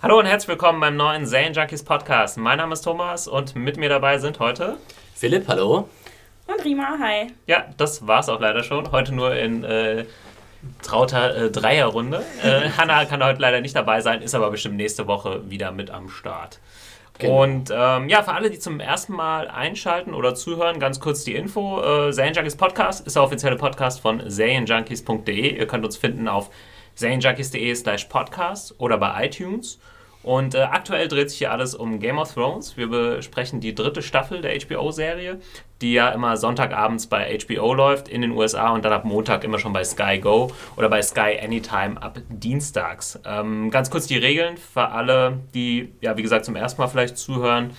Hallo und herzlich willkommen beim neuen Zane Junkies Podcast. Mein Name ist Thomas und mit mir dabei sind heute Philipp, hallo. Und Rima, hi. Ja, das war's auch leider schon. Heute nur in äh, trauter äh, Dreierrunde. Äh, Hanna kann heute leider nicht dabei sein, ist aber bestimmt nächste Woche wieder mit am Start. Genau. Und ähm, ja, für alle, die zum ersten Mal einschalten oder zuhören, ganz kurz die Info. Äh, Junkies Podcast ist der offizielle Podcast von zayenjunkies.de. Ihr könnt uns finden auf zayenjunkies.de slash podcast oder bei iTunes. Und äh, aktuell dreht sich hier alles um Game of Thrones. Wir besprechen die dritte Staffel der HBO-Serie, die ja immer Sonntagabends bei HBO läuft in den USA und dann ab Montag immer schon bei Sky Go oder bei Sky Anytime ab Dienstags. Ähm, ganz kurz die Regeln für alle, die, ja, wie gesagt, zum ersten Mal vielleicht zuhören.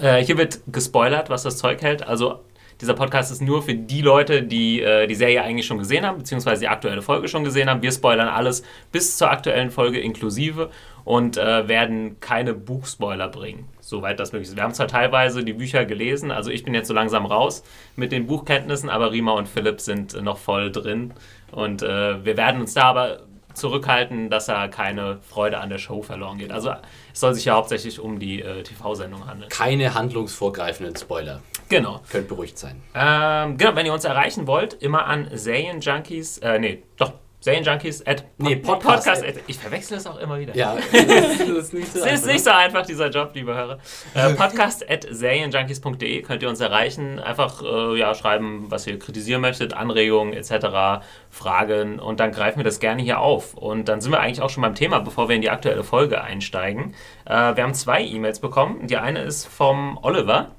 Äh, hier wird gespoilert, was das Zeug hält. Also dieser Podcast ist nur für die Leute, die äh, die Serie eigentlich schon gesehen haben, beziehungsweise die aktuelle Folge schon gesehen haben. Wir spoilern alles bis zur aktuellen Folge inklusive und äh, werden keine Buchspoiler bringen, soweit das möglich ist. Wir haben zwar teilweise die Bücher gelesen, also ich bin jetzt so langsam raus mit den Buchkenntnissen, aber Rima und Philipp sind noch voll drin und äh, wir werden uns da aber zurückhalten, dass da keine Freude an der Show verloren geht. Also es soll sich ja hauptsächlich um die äh, TV-Sendung handeln. Keine handlungsvorgreifenden Spoiler. Genau. Könnt beruhigt sein. Ähm, genau, wenn ihr uns erreichen wollt, immer an Zayen Junkies, äh, nee, doch, Serienjunkies at nee, Podcast. Podcast at, ich verwechsel das auch immer wieder. Ja, das ist nicht so, einfach, ist nicht so einfach, dieser Job, liebe Hörer. Äh, podcast at serienjunkies.de könnt ihr uns erreichen. Einfach äh, ja, schreiben, was ihr kritisieren möchtet, Anregungen etc., Fragen und dann greifen wir das gerne hier auf. Und dann sind wir eigentlich auch schon beim Thema, bevor wir in die aktuelle Folge einsteigen. Äh, wir haben zwei E-Mails bekommen. Die eine ist vom Oliver.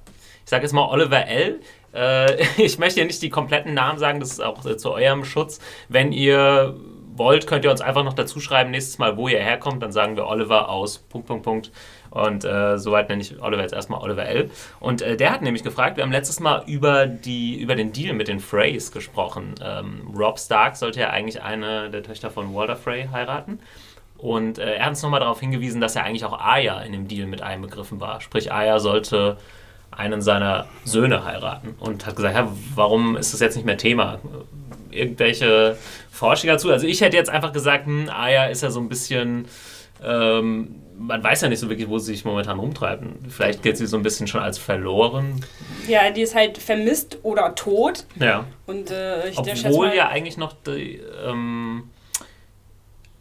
Ich sage jetzt mal Oliver L. Äh, ich möchte ja nicht die kompletten Namen sagen, das ist auch äh, zu eurem Schutz. Wenn ihr wollt, könnt ihr uns einfach noch dazu schreiben, nächstes Mal, wo ihr herkommt. Dann sagen wir Oliver aus Punkt, Punkt, Punkt. Und äh, soweit nenne ich Oliver jetzt erstmal Oliver L. Und äh, der hat nämlich gefragt, wir haben letztes Mal über, die, über den Deal mit den Freys gesprochen. Ähm, Rob Stark sollte ja eigentlich eine der Töchter von Walter Frey heiraten. Und äh, er hat uns nochmal darauf hingewiesen, dass er eigentlich auch Aya in dem Deal mit einbegriffen war. Sprich, Aya sollte einen seiner Söhne heiraten und hat gesagt, ja, warum ist das jetzt nicht mehr Thema? Irgendwelche Forschung dazu? Also ich hätte jetzt einfach gesagt, hm, Aya ist ja so ein bisschen, ähm, man weiß ja nicht so wirklich, wo sie sich momentan rumtreiben. Vielleicht gilt sie so ein bisschen schon als verloren. Ja, die ist halt vermisst oder tot. Ja. Und äh, ich Obwohl ja eigentlich noch die, ähm,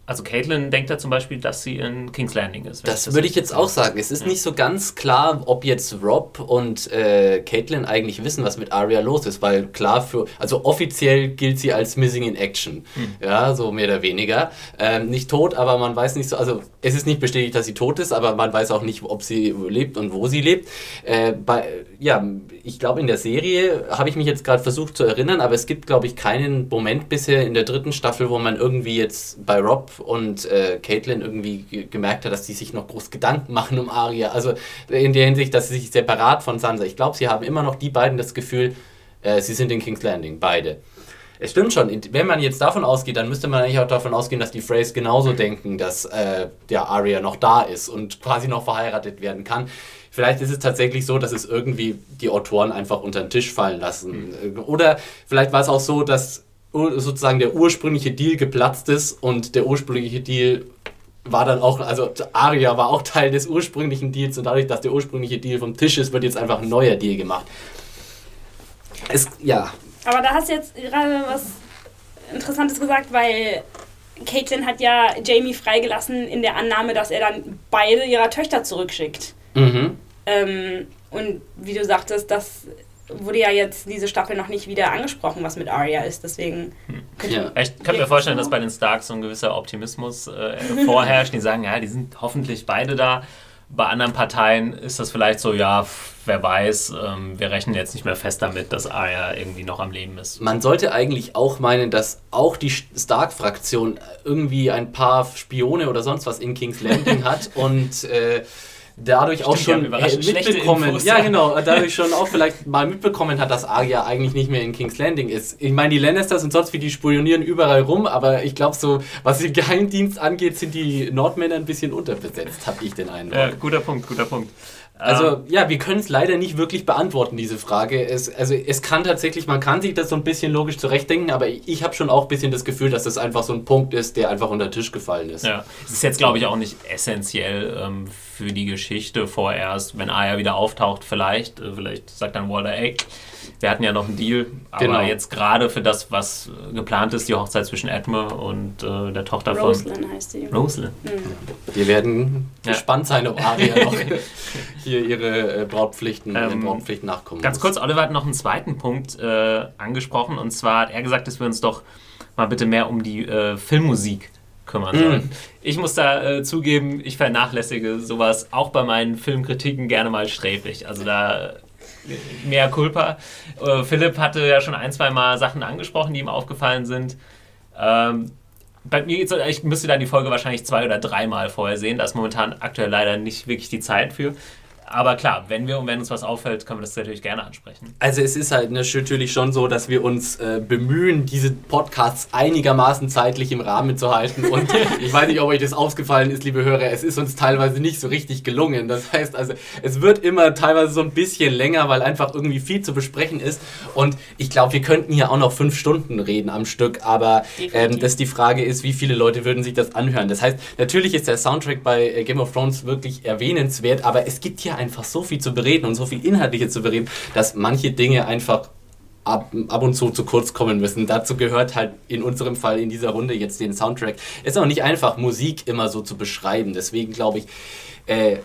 also Caitlin denkt ja zum Beispiel, dass sie in King's Landing ist. Das, das würde ich jetzt auch sagen. Es ist ja. nicht so ganz klar, ob jetzt Rob und äh, Caitlin eigentlich wissen, was mit Arya los ist, weil klar für, also offiziell gilt sie als Missing in Action, hm. ja, so mehr oder weniger. Ähm, nicht tot, aber man weiß nicht so, also es ist nicht bestätigt, dass sie tot ist, aber man weiß auch nicht, ob sie lebt und wo sie lebt. Äh, bei, ja, ich glaube in der Serie habe ich mich jetzt gerade versucht zu erinnern, aber es gibt, glaube ich, keinen Moment bisher in der dritten Staffel, wo man irgendwie jetzt bei Rob und äh, Caitlin irgendwie gemerkt hat, dass die sich noch groß Gedanken machen um Arya. Also in der Hinsicht, dass sie sich separat von Sansa. Ich glaube, sie haben immer noch die beiden das Gefühl, äh, sie sind in King's Landing, beide. Es stimmt schon, wenn man jetzt davon ausgeht, dann müsste man eigentlich auch davon ausgehen, dass die Freys genauso denken, dass äh, der Arya noch da ist und quasi noch verheiratet werden kann. Vielleicht ist es tatsächlich so, dass es irgendwie die Autoren einfach unter den Tisch fallen lassen. Mhm. Oder vielleicht war es auch so, dass sozusagen der ursprüngliche Deal geplatzt ist und der ursprüngliche Deal war dann auch, also Aria war auch Teil des ursprünglichen Deals und dadurch, dass der ursprüngliche Deal vom Tisch ist, wird jetzt einfach ein neuer Deal gemacht. Es, ja. Aber da hast du jetzt gerade was Interessantes gesagt, weil Caitlin hat ja Jamie freigelassen in der Annahme, dass er dann beide ihrer Töchter zurückschickt. Mhm. Ähm, und wie du sagtest, das wurde ja jetzt diese Staffel noch nicht wieder angesprochen, was mit Arya ist. Deswegen hm. ja. Ich könnte mir vorstellen, dass bei den Starks so ein gewisser Optimismus äh, vorherrscht. Die sagen, ja, die sind hoffentlich beide da. Bei anderen Parteien ist das vielleicht so, ja, wer weiß, ähm, wir rechnen jetzt nicht mehr fest damit, dass Arya irgendwie noch am Leben ist. Man sollte eigentlich auch meinen, dass auch die Stark-Fraktion irgendwie ein paar Spione oder sonst was in King's Landing hat und äh, dadurch Stimmt, auch schon mitbekommen, ja genau, dadurch schon auch vielleicht mal mitbekommen hat, dass Arya eigentlich nicht mehr in King's Landing ist. Ich meine, die Lannisters und sonst wie, die spionieren überall rum, aber ich glaube so, was den Geheimdienst angeht, sind die Nordmänner ein bisschen unterbesetzt, habe ich den Eindruck. Ja, guter Punkt, guter Punkt. Also ähm, ja, wir können es leider nicht wirklich beantworten, diese Frage. Es, also es kann tatsächlich, man kann sich das so ein bisschen logisch zurechtdenken, aber ich habe schon auch ein bisschen das Gefühl, dass das einfach so ein Punkt ist, der einfach unter den Tisch gefallen ist. Ja, es ist jetzt glaube ich auch nicht essentiell ähm, für die Geschichte vorerst, wenn Aya wieder auftaucht, vielleicht, äh, vielleicht sagt dann Walter, ey, wir hatten ja noch einen Deal, aber genau. jetzt gerade für das, was geplant ist, die Hochzeit zwischen Edme und äh, der Tochter Roslyn von... heißt sie. Roslyn. Mhm. Wir werden ja. gespannt sein, ob Aria noch hier ihre äh, Brautpflichten, ähm, Brautpflichten nachkommen Ganz muss. kurz, Oliver hat noch einen zweiten Punkt äh, angesprochen und zwar hat er gesagt, dass wir uns doch mal bitte mehr um die äh, Filmmusik kümmern sollen. Mm. Ich muss da äh, zugeben, ich vernachlässige sowas auch bei meinen Filmkritiken gerne mal sträflich. Also da mehr Culpa. Äh, Philipp hatte ja schon ein, zwei Mal Sachen angesprochen, die ihm aufgefallen sind. Ähm, bei mir geht's, ich müsste dann die Folge wahrscheinlich zwei oder dreimal vorher sehen. Da ist momentan aktuell leider nicht wirklich die Zeit für. Aber klar, wenn wir und wenn uns was auffällt, können wir das natürlich gerne ansprechen. Also es ist halt natürlich schon so, dass wir uns äh, bemühen, diese Podcasts einigermaßen zeitlich im Rahmen zu halten. Und ich weiß nicht, ob euch das aufgefallen ist, liebe Hörer, es ist uns teilweise nicht so richtig gelungen. Das heißt also, es wird immer teilweise so ein bisschen länger, weil einfach irgendwie viel zu besprechen ist. Und ich glaube, wir könnten hier auch noch fünf Stunden reden am Stück, aber ähm, dass die Frage ist, wie viele Leute würden sich das anhören. Das heißt, natürlich ist der Soundtrack bei äh, Game of Thrones wirklich erwähnenswert, aber es gibt hier einfach so viel zu bereden und so viel Inhaltliche zu bereden, dass manche Dinge einfach ab, ab und zu zu kurz kommen müssen. Dazu gehört halt in unserem Fall in dieser Runde jetzt den Soundtrack. Ist auch nicht einfach, Musik immer so zu beschreiben. Deswegen glaube ich, äh,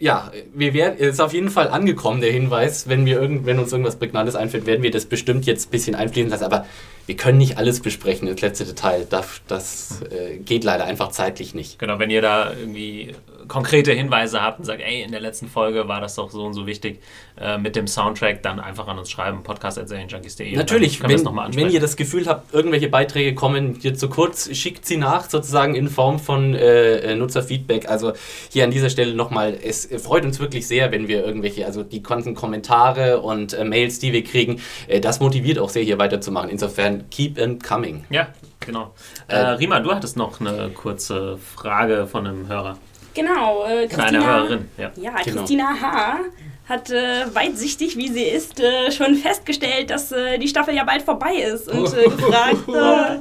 ja, wir werden, ist auf jeden Fall angekommen, der Hinweis. Wenn, wir irgend, wenn uns irgendwas Prägnantes einfällt, werden wir das bestimmt jetzt ein bisschen einfließen lassen. Aber wir können nicht alles besprechen, das letzte Detail. Das, das äh, geht leider einfach zeitlich nicht. Genau, wenn ihr da irgendwie konkrete Hinweise habt und sagt, ey, in der letzten Folge war das doch so und so wichtig äh, mit dem Soundtrack, dann einfach an uns schreiben, podcast.serienjunkies.de. Natürlich, wenn, wenn ihr das Gefühl habt, irgendwelche Beiträge kommen dir zu kurz, schickt sie nach, sozusagen in Form von äh, äh Nutzerfeedback. Also hier an dieser Stelle nochmal, es freut uns wirklich sehr, wenn wir irgendwelche, also die ganzen Kommentare und äh, Mails, die wir kriegen, äh, das motiviert auch sehr, hier weiterzumachen. Insofern, keep them coming. Ja, genau. Äh, Rima, du hattest noch eine kurze Frage von einem Hörer. Genau, äh, Christina, Hörerin, ja. ja genau. Christina H. hat äh, weitsichtig, wie sie ist, äh, schon festgestellt, dass äh, die Staffel ja bald vorbei ist und äh, gefragt, äh,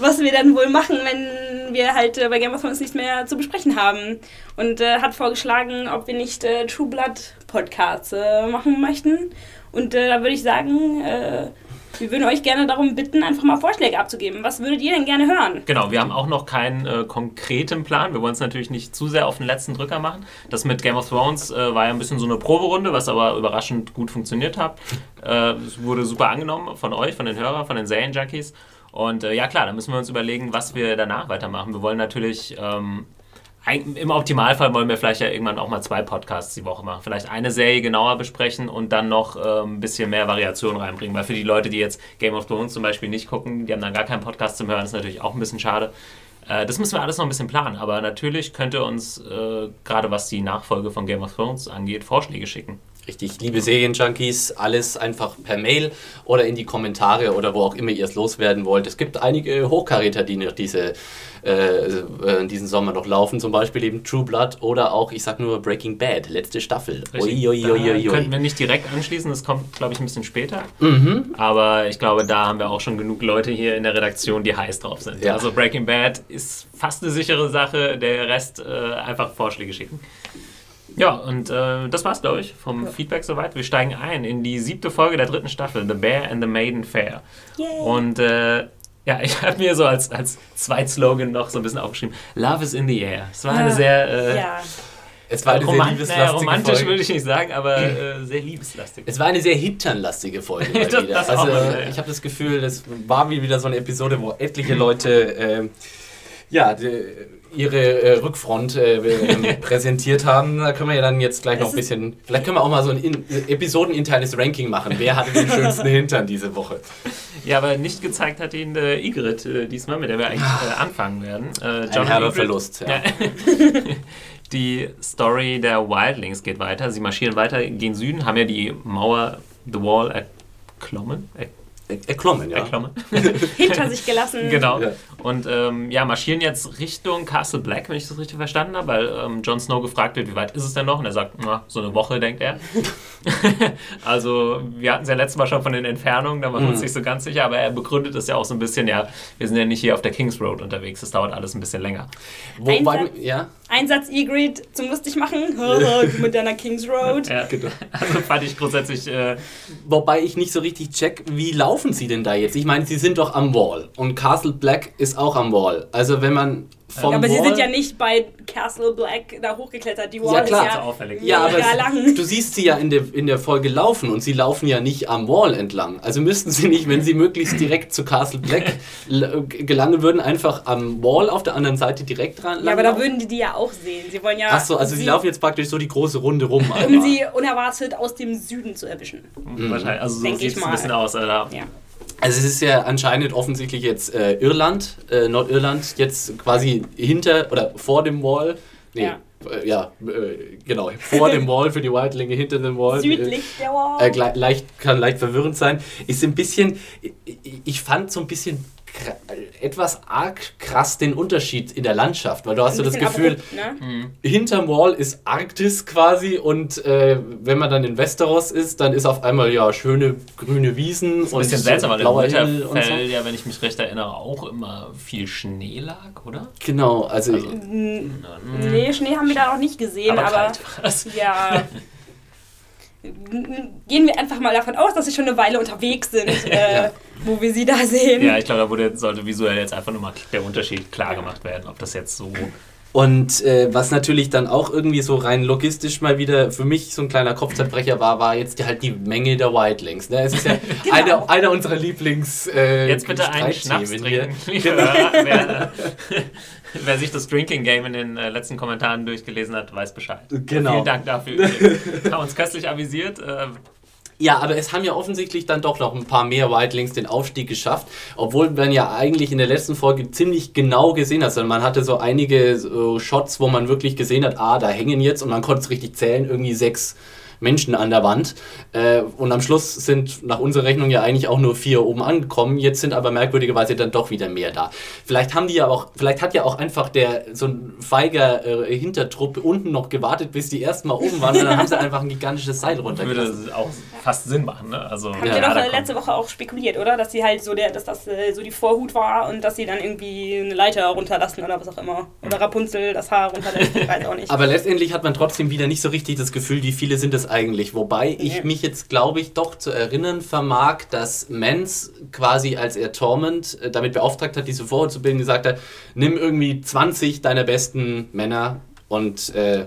was wir dann wohl machen, wenn wir halt bei Game of Thrones nichts mehr zu besprechen haben. Und hat vorgeschlagen, ob wir nicht True Blood Podcasts machen möchten. Und da würde ich sagen, wir würden euch gerne darum bitten, einfach mal Vorschläge abzugeben. Was würdet ihr denn gerne hören? Genau, wir haben auch noch keinen äh, konkreten Plan. Wir wollen es natürlich nicht zu sehr auf den letzten Drücker machen. Das mit Game of Thrones äh, war ja ein bisschen so eine Proberunde, was aber überraschend gut funktioniert hat. Äh, es wurde super angenommen von euch, von den Hörern, von den Serien-Junkies. Und äh, ja klar, da müssen wir uns überlegen, was wir danach weitermachen. Wir wollen natürlich ähm, im Optimalfall wollen wir vielleicht ja irgendwann auch mal zwei Podcasts die Woche machen. Vielleicht eine Serie genauer besprechen und dann noch äh, ein bisschen mehr Variation reinbringen. Weil für die Leute, die jetzt Game of Thrones zum Beispiel nicht gucken, die haben dann gar keinen Podcast zum Hören, ist natürlich auch ein bisschen schade. Äh, das müssen wir alles noch ein bisschen planen. Aber natürlich könnt ihr uns, äh, gerade was die Nachfolge von Game of Thrones angeht, Vorschläge schicken. Richtig, liebe Serienjunkies, alles einfach per Mail oder in die Kommentare oder wo auch immer ihr es loswerden wollt. Es gibt einige Hochkaräter, die noch diese, äh, äh, diesen Sommer noch laufen, zum Beispiel eben True Blood oder auch, ich sag nur Breaking Bad, letzte Staffel. Ui, ui, ui, ui, Könnten wir nicht direkt anschließen, das kommt, glaube ich, ein bisschen später. Mhm. Aber ich glaube, da haben wir auch schon genug Leute hier in der Redaktion, die heiß drauf sind. Ja. Also Breaking Bad ist fast eine sichere Sache, der Rest äh, einfach Vorschläge schicken. Ja, und äh, das war's, glaube ich, vom ja. Feedback soweit. Wir steigen ein in die siebte Folge der dritten Staffel, The Bear and the Maiden Fair. Yay. Und äh, ja, ich habe mir so als, als Zweitslogan noch so ein bisschen aufgeschrieben: Love is in the air. Es war ja. eine sehr. Äh, ja. Es war eine Roman sehr liebeslastige naja, romantisch Folge. würde ich nicht sagen, aber äh, sehr liebeslastig. Es war eine sehr hinternlastige Folge das, wieder. Das also, mal, ja. ich habe das Gefühl, das war wie wieder so eine Episode, wo etliche Leute äh, ja, die, ihre äh, Rückfront äh, äh, präsentiert haben. Da können wir ja dann jetzt gleich noch ein bisschen. Vielleicht können wir auch mal so ein in, episodeninternes Ranking machen. Wer hatte den schönsten Hintern diese Woche? Ja, aber nicht gezeigt hat ihn äh, Igrit äh, diesmal, mit der wir eigentlich äh, anfangen werden. Äh, John ein herber Verlust, ja. die Story der Wildlings geht weiter. Sie marschieren weiter gegen Süden, haben ja die Mauer, The Wall erklommen. Er erklommen, ja. Erklommen. Hinter sich gelassen. Genau. Ja. Und ähm, ja, marschieren jetzt Richtung Castle Black, wenn ich das richtig verstanden habe, weil ähm, Jon Snow gefragt wird, wie weit ist es denn noch? Und er sagt, na, so eine Woche, denkt er. also, wir hatten es ja letztes Mal schon von den Entfernungen, da waren wir mhm. uns nicht so ganz sicher, aber er begründet es ja auch so ein bisschen, ja, wir sind ja nicht hier auf der Kings Road unterwegs, das dauert alles ein bisschen länger. Wobei, Einsatz, ja? Einsatz E-Grid zum lustig machen, du mit deiner Kings Road. Ja, genau. Also fand ich grundsätzlich. Äh Wobei ich nicht so richtig check, wie laufen sie denn da jetzt? Ich meine, sie sind doch am Wall und Castle Black ist auch am Wall. Also wenn man vom ja, aber Wall. sie sind ja nicht bei Castle Black da hochgeklettert. Die Wall ja, klar. ist ja, auffällig. ja aber lang. du siehst sie ja in der, in der Folge laufen und sie laufen ja nicht am Wall entlang. Also müssten sie nicht, wenn sie möglichst direkt zu Castle Black gelangen würden, einfach am Wall auf der anderen Seite direkt dran Ja, aber da würden die die ja auch sehen. Sie wollen ja... Achso, also sie, sie laufen jetzt praktisch so die große Runde rum. Um sie unerwartet aus dem Süden zu erwischen. Mhm. Wahrscheinlich, also so sieht es ein bisschen aus. Alter. Ja. Also es ist ja anscheinend offensichtlich jetzt äh, Irland, äh, Nordirland, jetzt quasi hinter oder vor dem Wall. Nee, ja, äh, ja äh, genau, vor dem Wall für die Wildlinge, hinter dem Wall. Südlich der Wall. Äh, leicht, kann leicht verwirrend sein. Ist ein bisschen, ich fand so ein bisschen etwas arg krass den Unterschied in der Landschaft, weil du hast so das Gefühl, abrupt, ne? Mhm. hinterm Wall ist Arktis quasi und äh, wenn man dann in Westeros ist, dann ist auf einmal ja schöne grüne Wiesen das ist ein bisschen seltsam, weil blauer Himmel und so. ja, wenn ich mich recht erinnere, auch immer viel Schnee lag, oder? Genau, also, also nee, Schnee haben wir da noch nicht gesehen, aber, aber ja gehen wir einfach mal davon aus, dass sie schon eine Weile unterwegs sind, äh, ja. wo wir sie da sehen. Ja, ich glaube, da wurde, sollte visuell jetzt einfach nur mal der Unterschied klar gemacht werden, ob das jetzt so. Und äh, was natürlich dann auch irgendwie so rein logistisch mal wieder für mich so ein kleiner Kopfzerbrecher war, war jetzt die, halt die Menge der Wildlings. Ne? Es ist ja genau. einer, einer unserer Lieblings. Äh, jetzt bitte einen Schnaps trinken, wer, Wer sich das Drinking Game in den äh, letzten Kommentaren durchgelesen hat, weiß Bescheid. Genau. Vielen Dank dafür. Wir haben uns köstlich avisiert. Ja, aber es haben ja offensichtlich dann doch noch ein paar mehr Wildlings den Aufstieg geschafft, obwohl man ja eigentlich in der letzten Folge ziemlich genau gesehen hat. Also man hatte so einige so Shots, wo man wirklich gesehen hat, ah, da hängen jetzt und man konnte es richtig zählen, irgendwie sechs Menschen an der Wand. Äh, und am Schluss sind nach unserer Rechnung ja eigentlich auch nur vier oben angekommen. Jetzt sind aber merkwürdigerweise dann doch wieder mehr da. Vielleicht haben die ja auch, vielleicht hat ja auch einfach der so ein feiger äh, Hintertrupp unten noch gewartet, bis die erstmal oben waren und dann haben sie einfach ein gigantisches Seil runtergelassen. Würde auch fast Sinn machen, ne? Also, haben ja, wir doch ja, letzte Woche auch spekuliert, oder? Dass sie halt so der, dass das äh, so die Vorhut war und dass sie dann irgendwie eine Leiter runterlassen oder was auch immer. Oder Rapunzel das Haar runterlässt, ich weiß auch nicht. Aber letztendlich hat man trotzdem wieder nicht so richtig das Gefühl, wie viele sind es eigentlich. Wobei ich mich jetzt, glaube ich, doch zu erinnern vermag, dass Mans quasi, als er Torment äh, damit beauftragt hat, diese Vorhut zu bilden, gesagt hat, nimm irgendwie 20 deiner besten Männer und äh,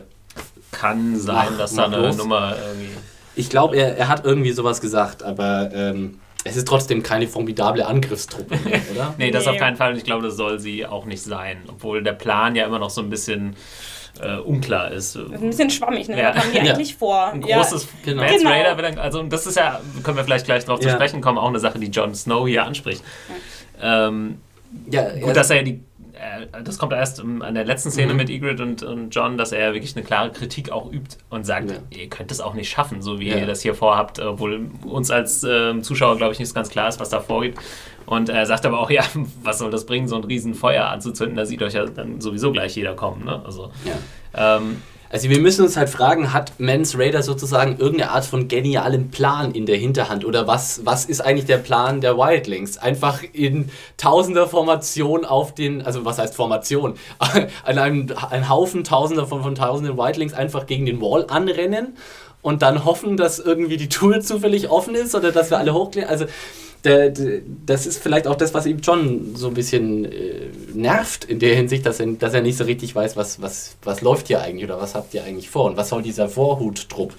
kann sein, mach, dass da eine los. Nummer irgendwie. Ich glaube, er, er hat irgendwie sowas gesagt, aber ähm, es ist trotzdem keine formidable Angriffstruppe, oder? nee, das nee. auf keinen Fall. Und ich glaube, das soll sie auch nicht sein. Obwohl der Plan ja immer noch so ein bisschen äh, unklar ist. Ein bisschen schwammig, ne? Ja. Was haben die ja. eigentlich vor? Ein großes ja. genau. genau. Raider, also das ist ja, können wir vielleicht gleich darauf ja. zu sprechen kommen, auch eine Sache, die Jon Snow hier anspricht. Ähm, ja, gut, dass er die das kommt erst an der letzten Szene mhm. mit Ygritte und, und John, dass er wirklich eine klare Kritik auch übt und sagt, ja. ihr könnt es auch nicht schaffen, so wie ja. ihr das hier vorhabt, obwohl uns als äh, Zuschauer, glaube ich, nicht ganz klar ist, was da vorgeht. Und er sagt aber auch, ja, was soll das bringen, so ein Riesenfeuer anzuzünden? Da sieht euch ja dann sowieso gleich jeder kommen. Ne? Also, ja. ähm, also wir müssen uns halt fragen, hat Mans Raider sozusagen irgendeine Art von genialem Plan in der Hinterhand? Oder was, was ist eigentlich der Plan der Wildlings? Einfach in tausender Formation auf den, also was heißt Formation? An einem ein Haufen tausender von, von tausenden Wildlings einfach gegen den Wall anrennen und dann hoffen, dass irgendwie die Tour zufällig offen ist oder dass wir alle hochklären. Also das ist vielleicht auch das, was ihm John so ein bisschen äh, nervt in der Hinsicht, dass er, dass er nicht so richtig weiß, was, was, was läuft hier eigentlich oder was habt ihr eigentlich vor und was soll dieser Vorhuttrupp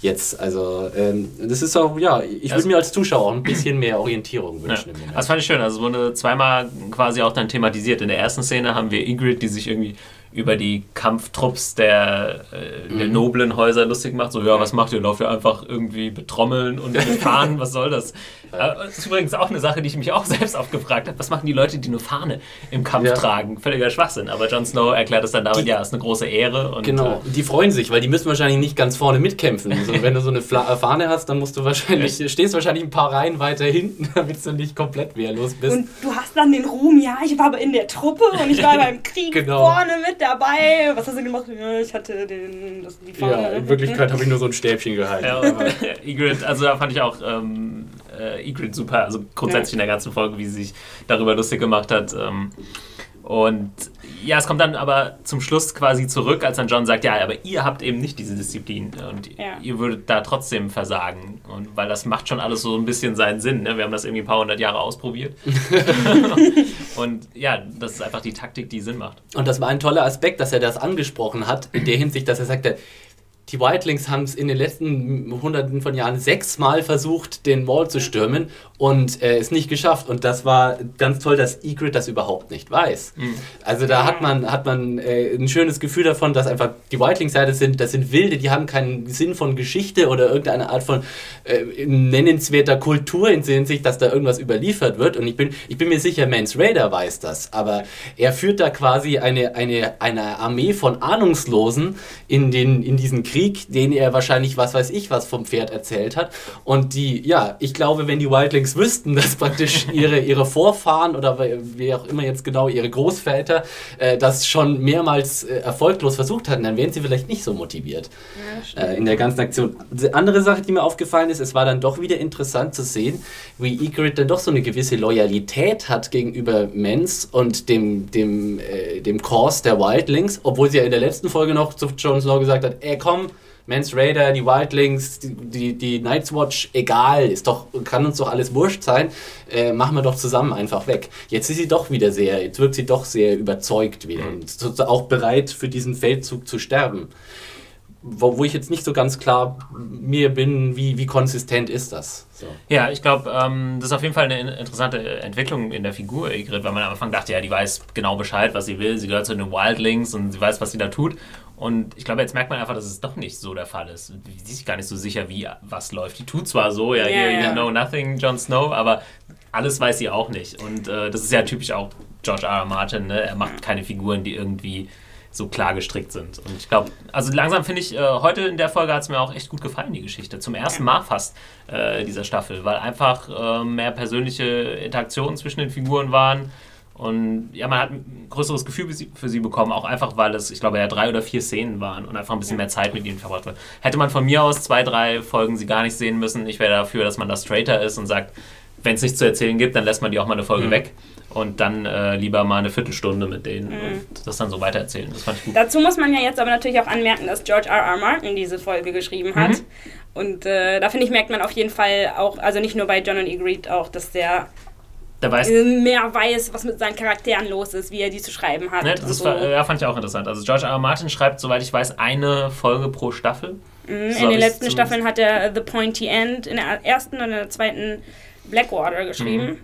jetzt. Also ähm, das ist auch, ja, ich würde mir als Zuschauer auch ein bisschen mehr Orientierung wünschen. Ja. Das fand ich schön. Also wurde zweimal quasi auch dann thematisiert. In der ersten Szene haben wir Ingrid, die sich irgendwie über die Kampftrupps der, äh, der mhm. noblen Häuser lustig macht. So, ja, was macht ihr? Lauft ihr einfach irgendwie betrommeln und fahren? was soll das? Äh, das ist übrigens auch eine Sache, die ich mich auch selbst oft gefragt habe. Was machen die Leute, die nur Fahne im Kampf ja. tragen? Völliger Schwachsinn. Aber Jon Snow erklärt es dann damit, die, ja, ist eine große Ehre. Und, genau, äh, die freuen sich, weil die müssen wahrscheinlich nicht ganz vorne mitkämpfen. Also, wenn du so eine Fla äh, Fahne hast, dann musst du wahrscheinlich, stehst wahrscheinlich ein paar Reihen weiter hinten, damit du nicht komplett wehrlos bist. Und du hast dann den Ruhm, ja, ich war aber in der Truppe und ich war beim Krieg genau. vorne mit dabei. Was hast du gemacht? Ja, ich hatte den, das, die Fahne. Ja, in Wirklichkeit habe ich nur so ein Stäbchen gehalten. Ja, Ygritte, also da fand ich auch ähm, äh, super. Also grundsätzlich ja. in der ganzen Folge, wie sie sich darüber lustig gemacht hat. Ähm, und ja, es kommt dann aber zum Schluss quasi zurück, als dann John sagt, ja, aber ihr habt eben nicht diese Disziplin und ja. ihr würdet da trotzdem versagen. Und weil das macht schon alles so ein bisschen seinen Sinn. Ne? Wir haben das irgendwie ein paar hundert Jahre ausprobiert. und ja, das ist einfach die Taktik, die Sinn macht. Und das war ein toller Aspekt, dass er das angesprochen hat, in der Hinsicht, dass er sagte, die Wildlings haben es in den letzten hunderten von Jahren sechsmal versucht, den Wall zu stürmen und äh, es nicht geschafft. Und das war ganz toll, dass Egrid das überhaupt nicht weiß. Mhm. Also da hat man, hat man äh, ein schönes Gefühl davon, dass einfach die Wildlings-Seite sind, das sind Wilde, die haben keinen Sinn von Geschichte oder irgendeine Art von äh, nennenswerter Kultur in sich, dass da irgendwas überliefert wird. Und ich bin, ich bin mir sicher, Mans Raider weiß das. Aber er führt da quasi eine, eine, eine Armee von Ahnungslosen in, den, in diesen Krieg Krieg, den er wahrscheinlich was weiß ich was vom Pferd erzählt hat. Und die, ja, ich glaube, wenn die Wildlings wüssten, dass praktisch ihre, ihre Vorfahren oder wer auch immer jetzt genau ihre Großväter äh, das schon mehrmals äh, erfolglos versucht hatten, dann wären sie vielleicht nicht so motiviert ja, äh, in der ganzen Aktion. Die andere Sache, die mir aufgefallen ist, es war dann doch wieder interessant zu sehen, wie Ygritte dann doch so eine gewisse Loyalität hat gegenüber Mens und dem, dem, äh, dem Kurs der Wildlings, obwohl sie ja in der letzten Folge noch zu Jon Snow gesagt hat, ey komm, Mans Raider, die Wildlings, die, die, die Night's Watch, egal, ist doch, kann uns doch alles wurscht sein, äh, machen wir doch zusammen einfach weg. Jetzt ist sie doch wieder sehr, jetzt wirkt sie doch sehr überzeugt wieder mhm. und auch bereit für diesen Feldzug zu sterben. Wo, wo ich jetzt nicht so ganz klar mir bin, wie, wie konsistent ist das? So. Ja, ich glaube, ähm, das ist auf jeden Fall eine interessante Entwicklung in der Figur, Igrit, weil man am Anfang dachte, ja, die weiß genau Bescheid, was sie will, sie gehört zu den Wildlings und sie weiß, was sie da tut. Und ich glaube, jetzt merkt man einfach, dass es doch nicht so der Fall ist. Sie ist sich gar nicht so sicher, wie was läuft. Die tut zwar so, ja, yeah, you know nothing, Jon Snow, aber alles weiß sie auch nicht. Und äh, das ist ja typisch auch George R. R. Martin. Ne? Er macht keine Figuren, die irgendwie so klar gestrickt sind. Und ich glaube, also langsam finde ich, äh, heute in der Folge hat es mir auch echt gut gefallen, die Geschichte. Zum ersten Mal fast äh, dieser Staffel, weil einfach äh, mehr persönliche Interaktionen zwischen den Figuren waren. Und ja, man hat ein größeres Gefühl für sie bekommen, auch einfach, weil es, ich glaube, ja drei oder vier Szenen waren und einfach ein bisschen mehr Zeit mit ihnen verbracht wird. Hätte man von mir aus zwei, drei Folgen sie gar nicht sehen müssen. Ich wäre dafür, dass man da straighter ist und sagt, wenn es nichts zu erzählen gibt, dann lässt man die auch mal eine Folge mhm. weg und dann äh, lieber mal eine Viertelstunde mit denen mhm. und das dann so weitererzählen. Das fand ich gut. Dazu muss man ja jetzt aber natürlich auch anmerken, dass George R. R. Martin diese Folge geschrieben hat. Mhm. Und äh, da finde ich, merkt man auf jeden Fall auch, also nicht nur bei John und Egreed auch, dass der der weiß, mehr weiß, was mit seinen Charakteren los ist, wie er die zu schreiben hat. Ne, das so. ja, fand ich auch interessant. Also George R. R. Martin schreibt, soweit ich weiß, eine Folge pro Staffel. Mhm, so in den letzten Staffeln hat er The Pointy End in der ersten und in der zweiten Blackwater geschrieben. Mhm.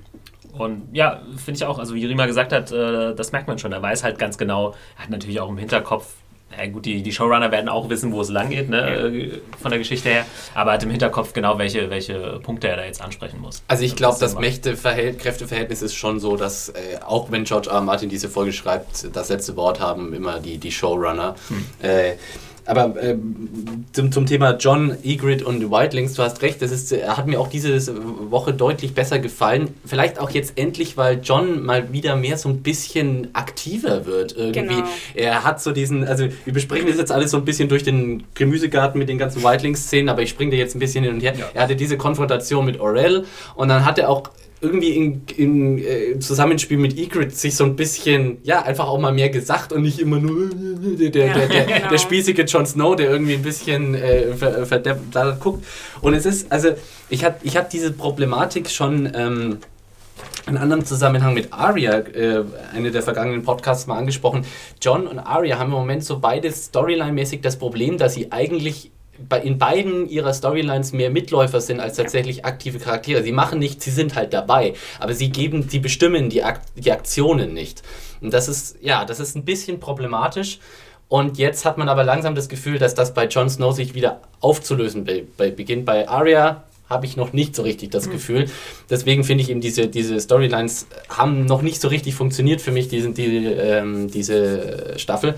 Und ja, finde ich auch, also wie Rima gesagt hat, äh, das merkt man schon. Er weiß halt ganz genau, er hat natürlich auch im Hinterkopf, ja gut, die, die Showrunner werden auch wissen, wo es lang geht, ne, ja. Äh, von der Geschichte her, aber hat im Hinterkopf genau, welche, welche Punkte er da jetzt ansprechen muss. Also ich glaube, das Mächte-Kräfteverhältnis ist schon so, dass äh, auch wenn George R. Martin diese Folge schreibt, das letzte Wort haben immer die, die Showrunner. Hm. Äh, aber äh, zum, zum Thema John, Egrid und Wildlings, du hast recht, das ist, hat mir auch diese Woche deutlich besser gefallen. Vielleicht auch jetzt endlich, weil John mal wieder mehr so ein bisschen aktiver wird. Irgendwie. Genau. Er hat so diesen, also wir besprechen das jetzt alles so ein bisschen durch den Gemüsegarten mit den ganzen Wildlings-Szenen, aber ich springe dir jetzt ein bisschen hin und her. Ja. Er hatte diese Konfrontation mit Orell und dann hat er auch irgendwie in, in äh, Zusammenspiel mit Egrid sich so ein bisschen, ja, einfach auch mal mehr gesagt und nicht immer nur der, der, ja, der, der, genau. der spießige Jon Snow, der irgendwie ein bisschen äh, verdeppt guckt. Und es ist, also, ich habe ich hab diese Problematik schon. Ähm, in anderem Zusammenhang mit Arya, äh, eine der vergangenen Podcasts mal angesprochen. John und Arya haben im Moment so beides storyline-mäßig das Problem, dass sie eigentlich in beiden ihrer Storylines mehr Mitläufer sind als tatsächlich aktive Charaktere. Sie machen nichts, sie sind halt dabei, aber sie geben, sie bestimmen die, Ak die Aktionen nicht. Und das ist, ja, das ist ein bisschen problematisch. Und jetzt hat man aber langsam das Gefühl, dass das bei Jon Snow sich wieder aufzulösen be be beginnt. Bei Arya habe ich noch nicht so richtig das mhm. Gefühl. Deswegen finde ich eben diese, diese Storylines haben noch nicht so richtig funktioniert für mich, die, die, ähm, diese Staffel.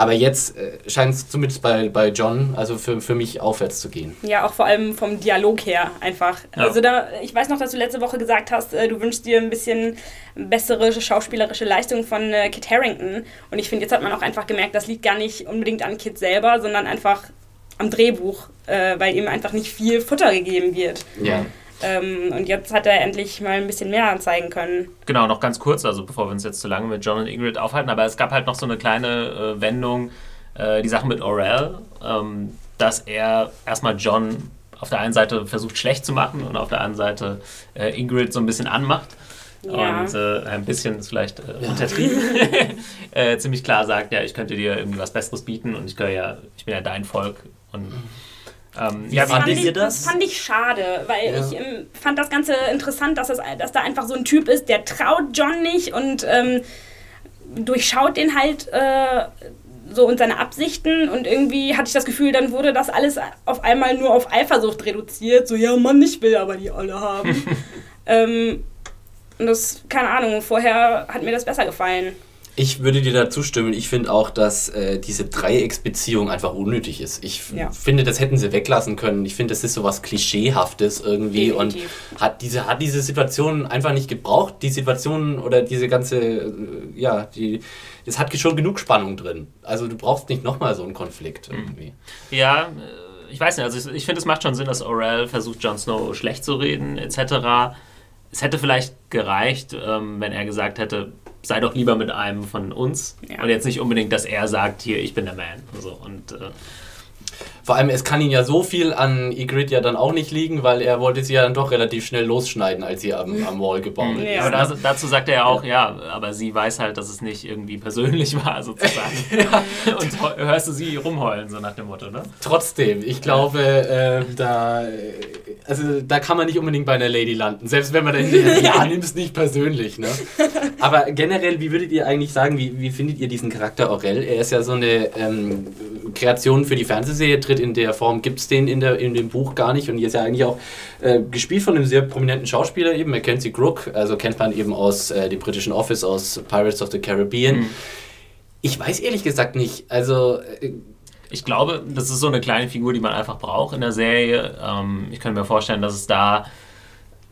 Aber jetzt äh, scheint es zumindest bei, bei John, also für, für mich aufwärts zu gehen. Ja, auch vor allem vom Dialog her einfach. Ja. Also da, ich weiß noch, dass du letzte Woche gesagt hast, äh, du wünschst dir ein bisschen bessere schauspielerische Leistung von äh, Kit Harrington. Und ich finde, jetzt hat man auch einfach gemerkt, das liegt gar nicht unbedingt an Kit selber, sondern einfach am Drehbuch, äh, weil ihm einfach nicht viel Futter gegeben wird. Ja. Ähm, und jetzt hat er endlich mal ein bisschen mehr zeigen können. Genau, noch ganz kurz, also bevor wir uns jetzt zu lange mit John und Ingrid aufhalten, aber es gab halt noch so eine kleine äh, Wendung, äh, die Sache mit Aurel, ähm, dass er erstmal John auf der einen Seite versucht schlecht zu machen und auf der anderen Seite äh, Ingrid so ein bisschen anmacht. Ja. Und äh, ein bisschen ist vielleicht äh, ja. untertrieben. äh, ziemlich klar sagt, ja, ich könnte dir irgendwie was Besseres bieten und ich gehöre ja, ich bin ja dein Volk und ähm, ja, fandet ihr das? Das fand ich schade, weil ja. ich ähm, fand das Ganze interessant, dass, es, dass da einfach so ein Typ ist, der traut John nicht und ähm, durchschaut den halt äh, so und seine Absichten und irgendwie hatte ich das Gefühl, dann wurde das alles auf einmal nur auf Eifersucht reduziert. So, ja, Mann, ich will aber die alle haben. ähm, und das, keine Ahnung, vorher hat mir das besser gefallen. Ich würde dir da zustimmen. Ich finde auch, dass äh, diese Dreiecksbeziehung einfach unnötig ist. Ich ja. finde, das hätten sie weglassen können. Ich finde, das ist so was Klischeehaftes irgendwie Definitiv. und hat diese, hat diese Situation einfach nicht gebraucht. Die Situation oder diese ganze, äh, ja, die, es hat schon genug Spannung drin. Also du brauchst nicht nochmal so einen Konflikt mhm. irgendwie. Ja, äh, ich weiß nicht, also ich, ich finde, es macht schon Sinn, dass Orel versucht, Jon Snow schlecht zu reden, etc. Es hätte vielleicht gereicht, ähm, wenn er gesagt hätte, sei doch lieber mit einem von uns. Ja. Und jetzt nicht unbedingt, dass er sagt, hier, ich bin der Man. So, und äh, vor allem, es kann ihn ja so viel an Ygritte ja dann auch nicht liegen, weil er wollte sie ja dann doch relativ schnell losschneiden, als sie am, am Wall gebaut ist. Ja. Aber das, dazu sagt er ja auch, ja. ja. aber sie weiß halt, dass es nicht irgendwie persönlich war, sozusagen. ja. Und hörst du sie rumheulen, so nach dem Motto, ne? Trotzdem, ich glaube, äh, da, also, da kann man nicht unbedingt bei einer Lady landen, selbst wenn man dann, ja, nimm es nicht persönlich, ne? Aber generell, wie würdet ihr eigentlich sagen, wie, wie findet ihr diesen Charakter Aurel? Er ist ja so eine ähm, Kreation für die Fernsehserie, tritt in der Form gibt es den in, der, in dem Buch gar nicht und hier ist ja eigentlich auch äh, gespielt von einem sehr prominenten Schauspieler eben, Mackenzie Crook, also kennt man eben aus äh, dem britischen Office, aus Pirates of the Caribbean. Mhm. Ich weiß ehrlich gesagt nicht, also... Äh, ich glaube, das ist so eine kleine Figur, die man einfach braucht in der Serie. Ähm, ich könnte mir vorstellen, dass es da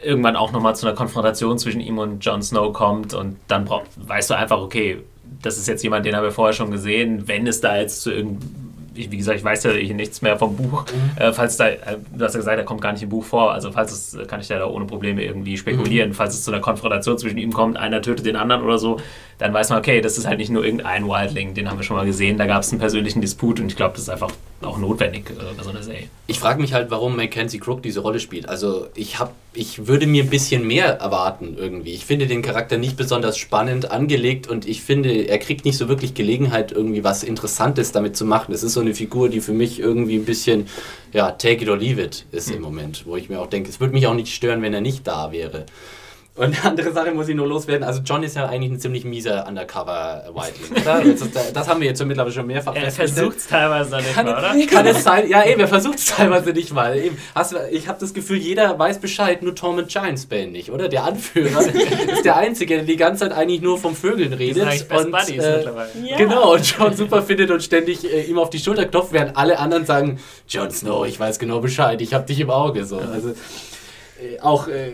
irgendwann auch nochmal zu einer Konfrontation zwischen ihm und Jon Snow kommt und dann brauch, weißt du einfach, okay, das ist jetzt jemand, den haben wir vorher schon gesehen. Wenn es da jetzt zu irgendeinem ich, wie gesagt, ich weiß ja hier nichts mehr vom Buch. Mhm. Äh, falls da, äh, du hast ja gesagt, er kommt gar nicht im Buch vor. Also falls es, äh, kann ich da ohne Probleme irgendwie spekulieren. Mhm. Falls es zu einer Konfrontation zwischen ihm kommt, einer tötet den anderen oder so, dann weiß man, okay, das ist halt nicht nur irgendein Wildling, den haben wir schon mal gesehen. Da gab es einen persönlichen Disput und ich glaube, das ist einfach auch notwendig äh, bei so einer Serie. Ich frage mich halt, warum Mackenzie Crook diese Rolle spielt. Also ich habe, ich würde mir ein bisschen mehr erwarten irgendwie. Ich finde den Charakter nicht besonders spannend angelegt und ich finde, er kriegt nicht so wirklich Gelegenheit, irgendwie was Interessantes damit zu machen. Es ist so eine Figur, die für mich irgendwie ein bisschen, ja, take it or leave it ist mhm. im Moment, wo ich mir auch denke, es würde mich auch nicht stören, wenn er nicht da wäre. Und eine andere Sache muss ich nur loswerden. Also John ist ja eigentlich ein ziemlich mieser Undercover-Wildling, oder? Das, das, haben wir jetzt mittlerweile schon mehrfach Er versucht es teilweise nicht kann, mal, oder? Kann es sein? Ja, eben, er versucht es teilweise nicht mal. Eben. Hast, ich habe das Gefühl, jeder weiß Bescheid, nur Tom und Giantsbane nicht, oder? Der Anführer ist der Einzige, der die ganze Zeit eigentlich nur vom Vögeln redet. und, äh, ja. Genau, und John super findet und ständig äh, ihm auf die Schulter klopft, während alle anderen sagen, Jon Snow, ich weiß genau Bescheid, ich habe dich im Auge. So. Also, äh, auch äh,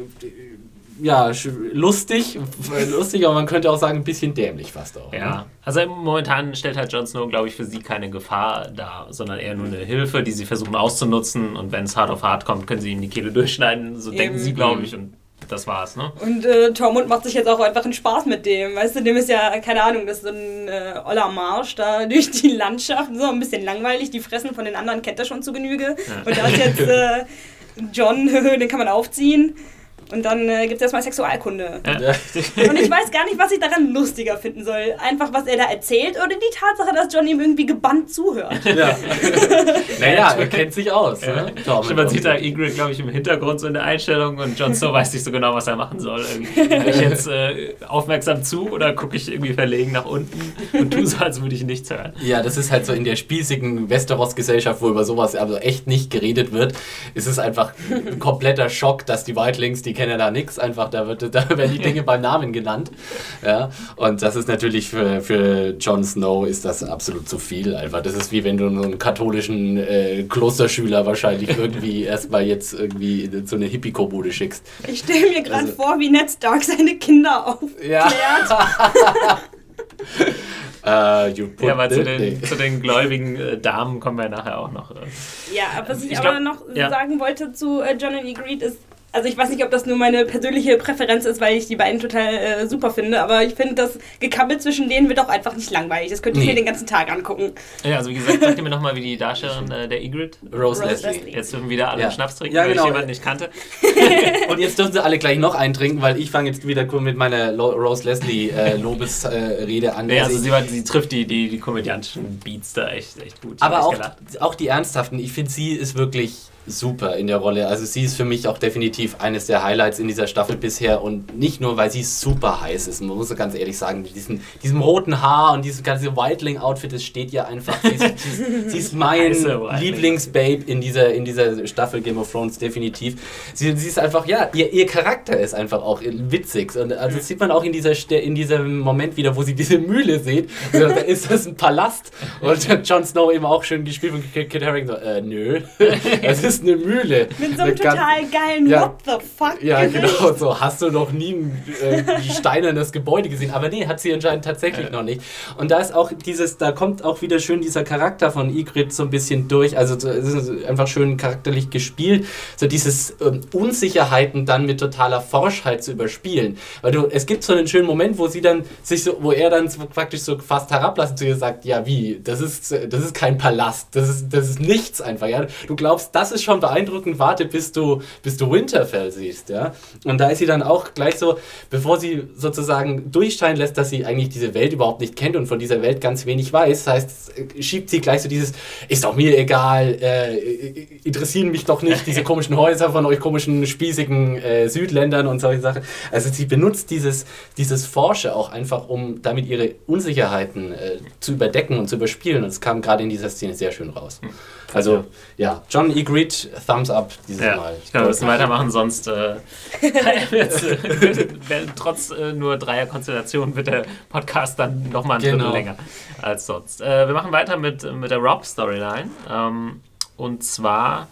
ja, lustig, lustig, aber man könnte auch sagen, ein bisschen dämlich fast auch. Ja, ne? also momentan stellt halt Jon Snow, glaube ich, für sie keine Gefahr dar, sondern eher nur eine Hilfe, die sie versuchen auszunutzen und wenn es hart auf hart kommt, können sie ihm die Kehle durchschneiden, so Eben. denken sie, glaube ich, und das war's, ne? Und äh, Tormund macht sich jetzt auch einfach einen Spaß mit dem. Weißt du, dem ist ja, keine Ahnung, das ist so ein äh, oller Marsch da durch die Landschaft, so ein bisschen langweilig. Die fressen von den anderen kennt er schon zu Genüge. Ja. Und da ist jetzt äh, John, den kann man aufziehen. Und dann äh, gibt es erstmal Sexualkunde. Ja. Und ich weiß gar nicht, was ich daran lustiger finden soll. Einfach, was er da erzählt oder die Tatsache, dass John ihm irgendwie gebannt zuhört. Ja. naja, er kennt sich aus. Ja. Ne? Stimmt, man sieht da Ingrid, glaube ich, im Hintergrund so in der Einstellung und Jon Snow weiß nicht so genau, was er machen soll. Höre ich jetzt äh, aufmerksam zu oder gucke ich irgendwie verlegen nach unten und tue so, als würde ich nichts hören? Ja, das ist halt so in der spießigen Westeros-Gesellschaft, wo über sowas also echt nicht geredet wird, ist es einfach ein kompletter Schock, dass die Whitelings, die kennen ja da nichts, einfach da, wird, da werden die Dinge beim Namen genannt. Ja, und das ist natürlich für, für Jon Snow ist das absolut zu viel einfach. Das ist wie wenn du einen katholischen äh, Klosterschüler wahrscheinlich irgendwie erstmal jetzt irgendwie zu einer Hippie-Kobude schickst. Ich stelle mir gerade also, vor, wie Ned Stark seine Kinder aufklärt. Ja. Uh, ja, aber zu den, zu den, gläubigen äh, Damen kommen wir nachher auch noch. Äh. Ja, was ich, ich aber noch ja. sagen wollte zu äh, John and Greed ist, also ich weiß nicht, ob das nur meine persönliche Präferenz ist, weil ich die beiden total äh, super finde, aber ich finde, das Gekabbel zwischen denen wird auch einfach nicht langweilig. Das könnte ich nee. mir den ganzen Tag angucken. Ja, also wie gesagt, sagt ihr mir nochmal, wie die Darstellerin äh, der Igrit? Rose, Rose Leslie. Leslie. Jetzt dürfen wieder alle ja. Schnaps trinken, ja, genau. weil ich jemanden nicht kannte. Und jetzt dürfen sie alle gleich noch eintrinken, weil ich fange jetzt wieder mit meiner Lo Rose Leslie äh, Lobesrede äh, an. Ja, also sie, sie, trifft die, die, die komödiantischen Beats da echt, echt gut. Aber auch, auch die ernsthaften. Ich finde, sie ist wirklich super in der Rolle. Also sie ist für mich auch definitiv eines der Highlights in dieser Staffel bisher und nicht nur, weil sie super heiß ist. Man muss ganz ehrlich sagen, mit diesem, roten Haar und dieses ganze Whiteling-Outfit, das steht ja einfach. Sie ist, sie ist mein Lieblingsbabe in dieser, in dieser Staffel Game of Thrones, definitiv. Sie, sie ist einfach, ja, ihr, ihr Charakter ist einfach auch witzig. Und also das sieht man auch in, dieser, in diesem Moment wieder, wo sie diese Mühle sieht. da ist das ein Palast. Und Jon Snow eben auch schön gespielt von Kit Harington. So, äh, nö. Das ist ist eine Mühle. Mit so einem total geilen ja, What the fuck. Ja, genau so. Hast du noch nie ein äh, steinernes Gebäude gesehen? Aber nee, hat sie anscheinend tatsächlich ja. noch nicht. Und da ist auch dieses, da kommt auch wieder schön dieser Charakter von Ygritte so ein bisschen durch. Also es ist einfach schön charakterlich gespielt. So dieses ähm, Unsicherheiten dann mit totaler Forschheit zu überspielen. Weil du, es gibt so einen schönen Moment, wo sie dann sich so, wo er dann so praktisch so fast herablassend zu ihr sagt, ja wie, das ist, das ist kein Palast, das ist, das ist nichts einfach. Ja? Du glaubst, das ist schon beeindruckend, warte, bis du, bis du Winterfell siehst, ja. Und da ist sie dann auch gleich so, bevor sie sozusagen durchscheinen lässt, dass sie eigentlich diese Welt überhaupt nicht kennt und von dieser Welt ganz wenig weiß, heißt, schiebt sie gleich so dieses, ist doch mir egal, äh, interessieren mich doch nicht diese komischen Häuser von euch komischen, spießigen äh, Südländern und solche Sachen. Also sie benutzt dieses, dieses Forsche auch einfach, um damit ihre Unsicherheiten äh, zu überdecken und zu überspielen. Und es kam gerade in dieser Szene sehr schön raus. Hm. Also ja, John E. Greed, Thumbs up dieses ja, Mal. Ich glaube, wir müssen weitermachen, sonst äh, äh, trotz äh, nur dreier Konstellationen wird der Podcast dann nochmal ein genau. Drittel länger als sonst. Äh, wir machen weiter mit, mit der Rob-Storyline. Ähm, und zwar,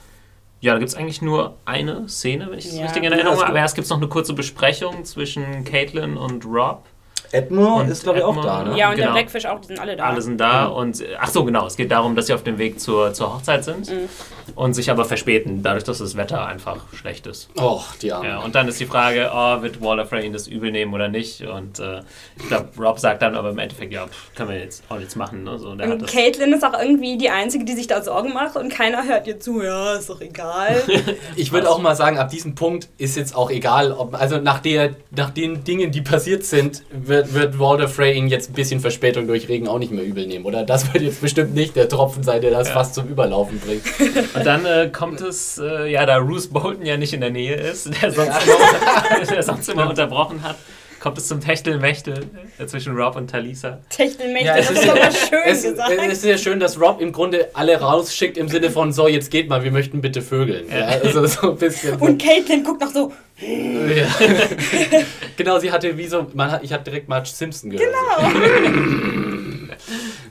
ja, da gibt es eigentlich nur eine Szene, wenn ich es ja, richtig in Erinnerung habe. Aber erst gibt es noch eine kurze Besprechung zwischen Caitlin und Rob. Edmure ist, glaube ich, auch da, ne? Ja, und genau. der Blackfish auch, die sind alle da. Alle sind da mhm. und, ach so, genau, es geht darum, dass sie auf dem Weg zur, zur Hochzeit sind mhm. und sich aber verspäten, dadurch, dass das Wetter einfach schlecht ist. Och, die Arme. Ja, und dann ist die Frage, oh, wird Waller Frey das übel nehmen oder nicht? Und äh, ich glaube, Rob sagt dann aber im Endeffekt, ja, pff, können wir jetzt auch nichts machen. Ne? So, und, und Caitlin ist auch irgendwie die Einzige, die sich da Sorgen macht und keiner hört ihr zu, ja, ist doch egal. ich würde auch mal sagen, ab diesem Punkt ist jetzt auch egal, ob, also nach, der, nach den Dingen, die passiert sind, wird wird, wird Walter Frey ihn jetzt ein bisschen Verspätung durch Regen auch nicht mehr übel nehmen, oder? Das wird jetzt bestimmt nicht der Tropfen sein, der das ja. fast zum Überlaufen bringt. Und dann äh, kommt es, äh, ja, da Bruce Bolton ja nicht in der Nähe ist, der sonst, immer, der sonst immer unterbrochen hat kommt es zum Techtelmechtel äh, zwischen Rob und Talisa. Techtelmechtel, ja, das ist aber schön es, gesagt. Es ist ja schön, dass Rob im Grunde alle rausschickt im Sinne von, so, jetzt geht mal, wir möchten bitte vögeln. Ja. Ja, also so ein bisschen. Und Caitlin guckt noch so, ja. genau, sie hatte wie so, man hat, ich habe direkt Marge Simpson gehört. Genau.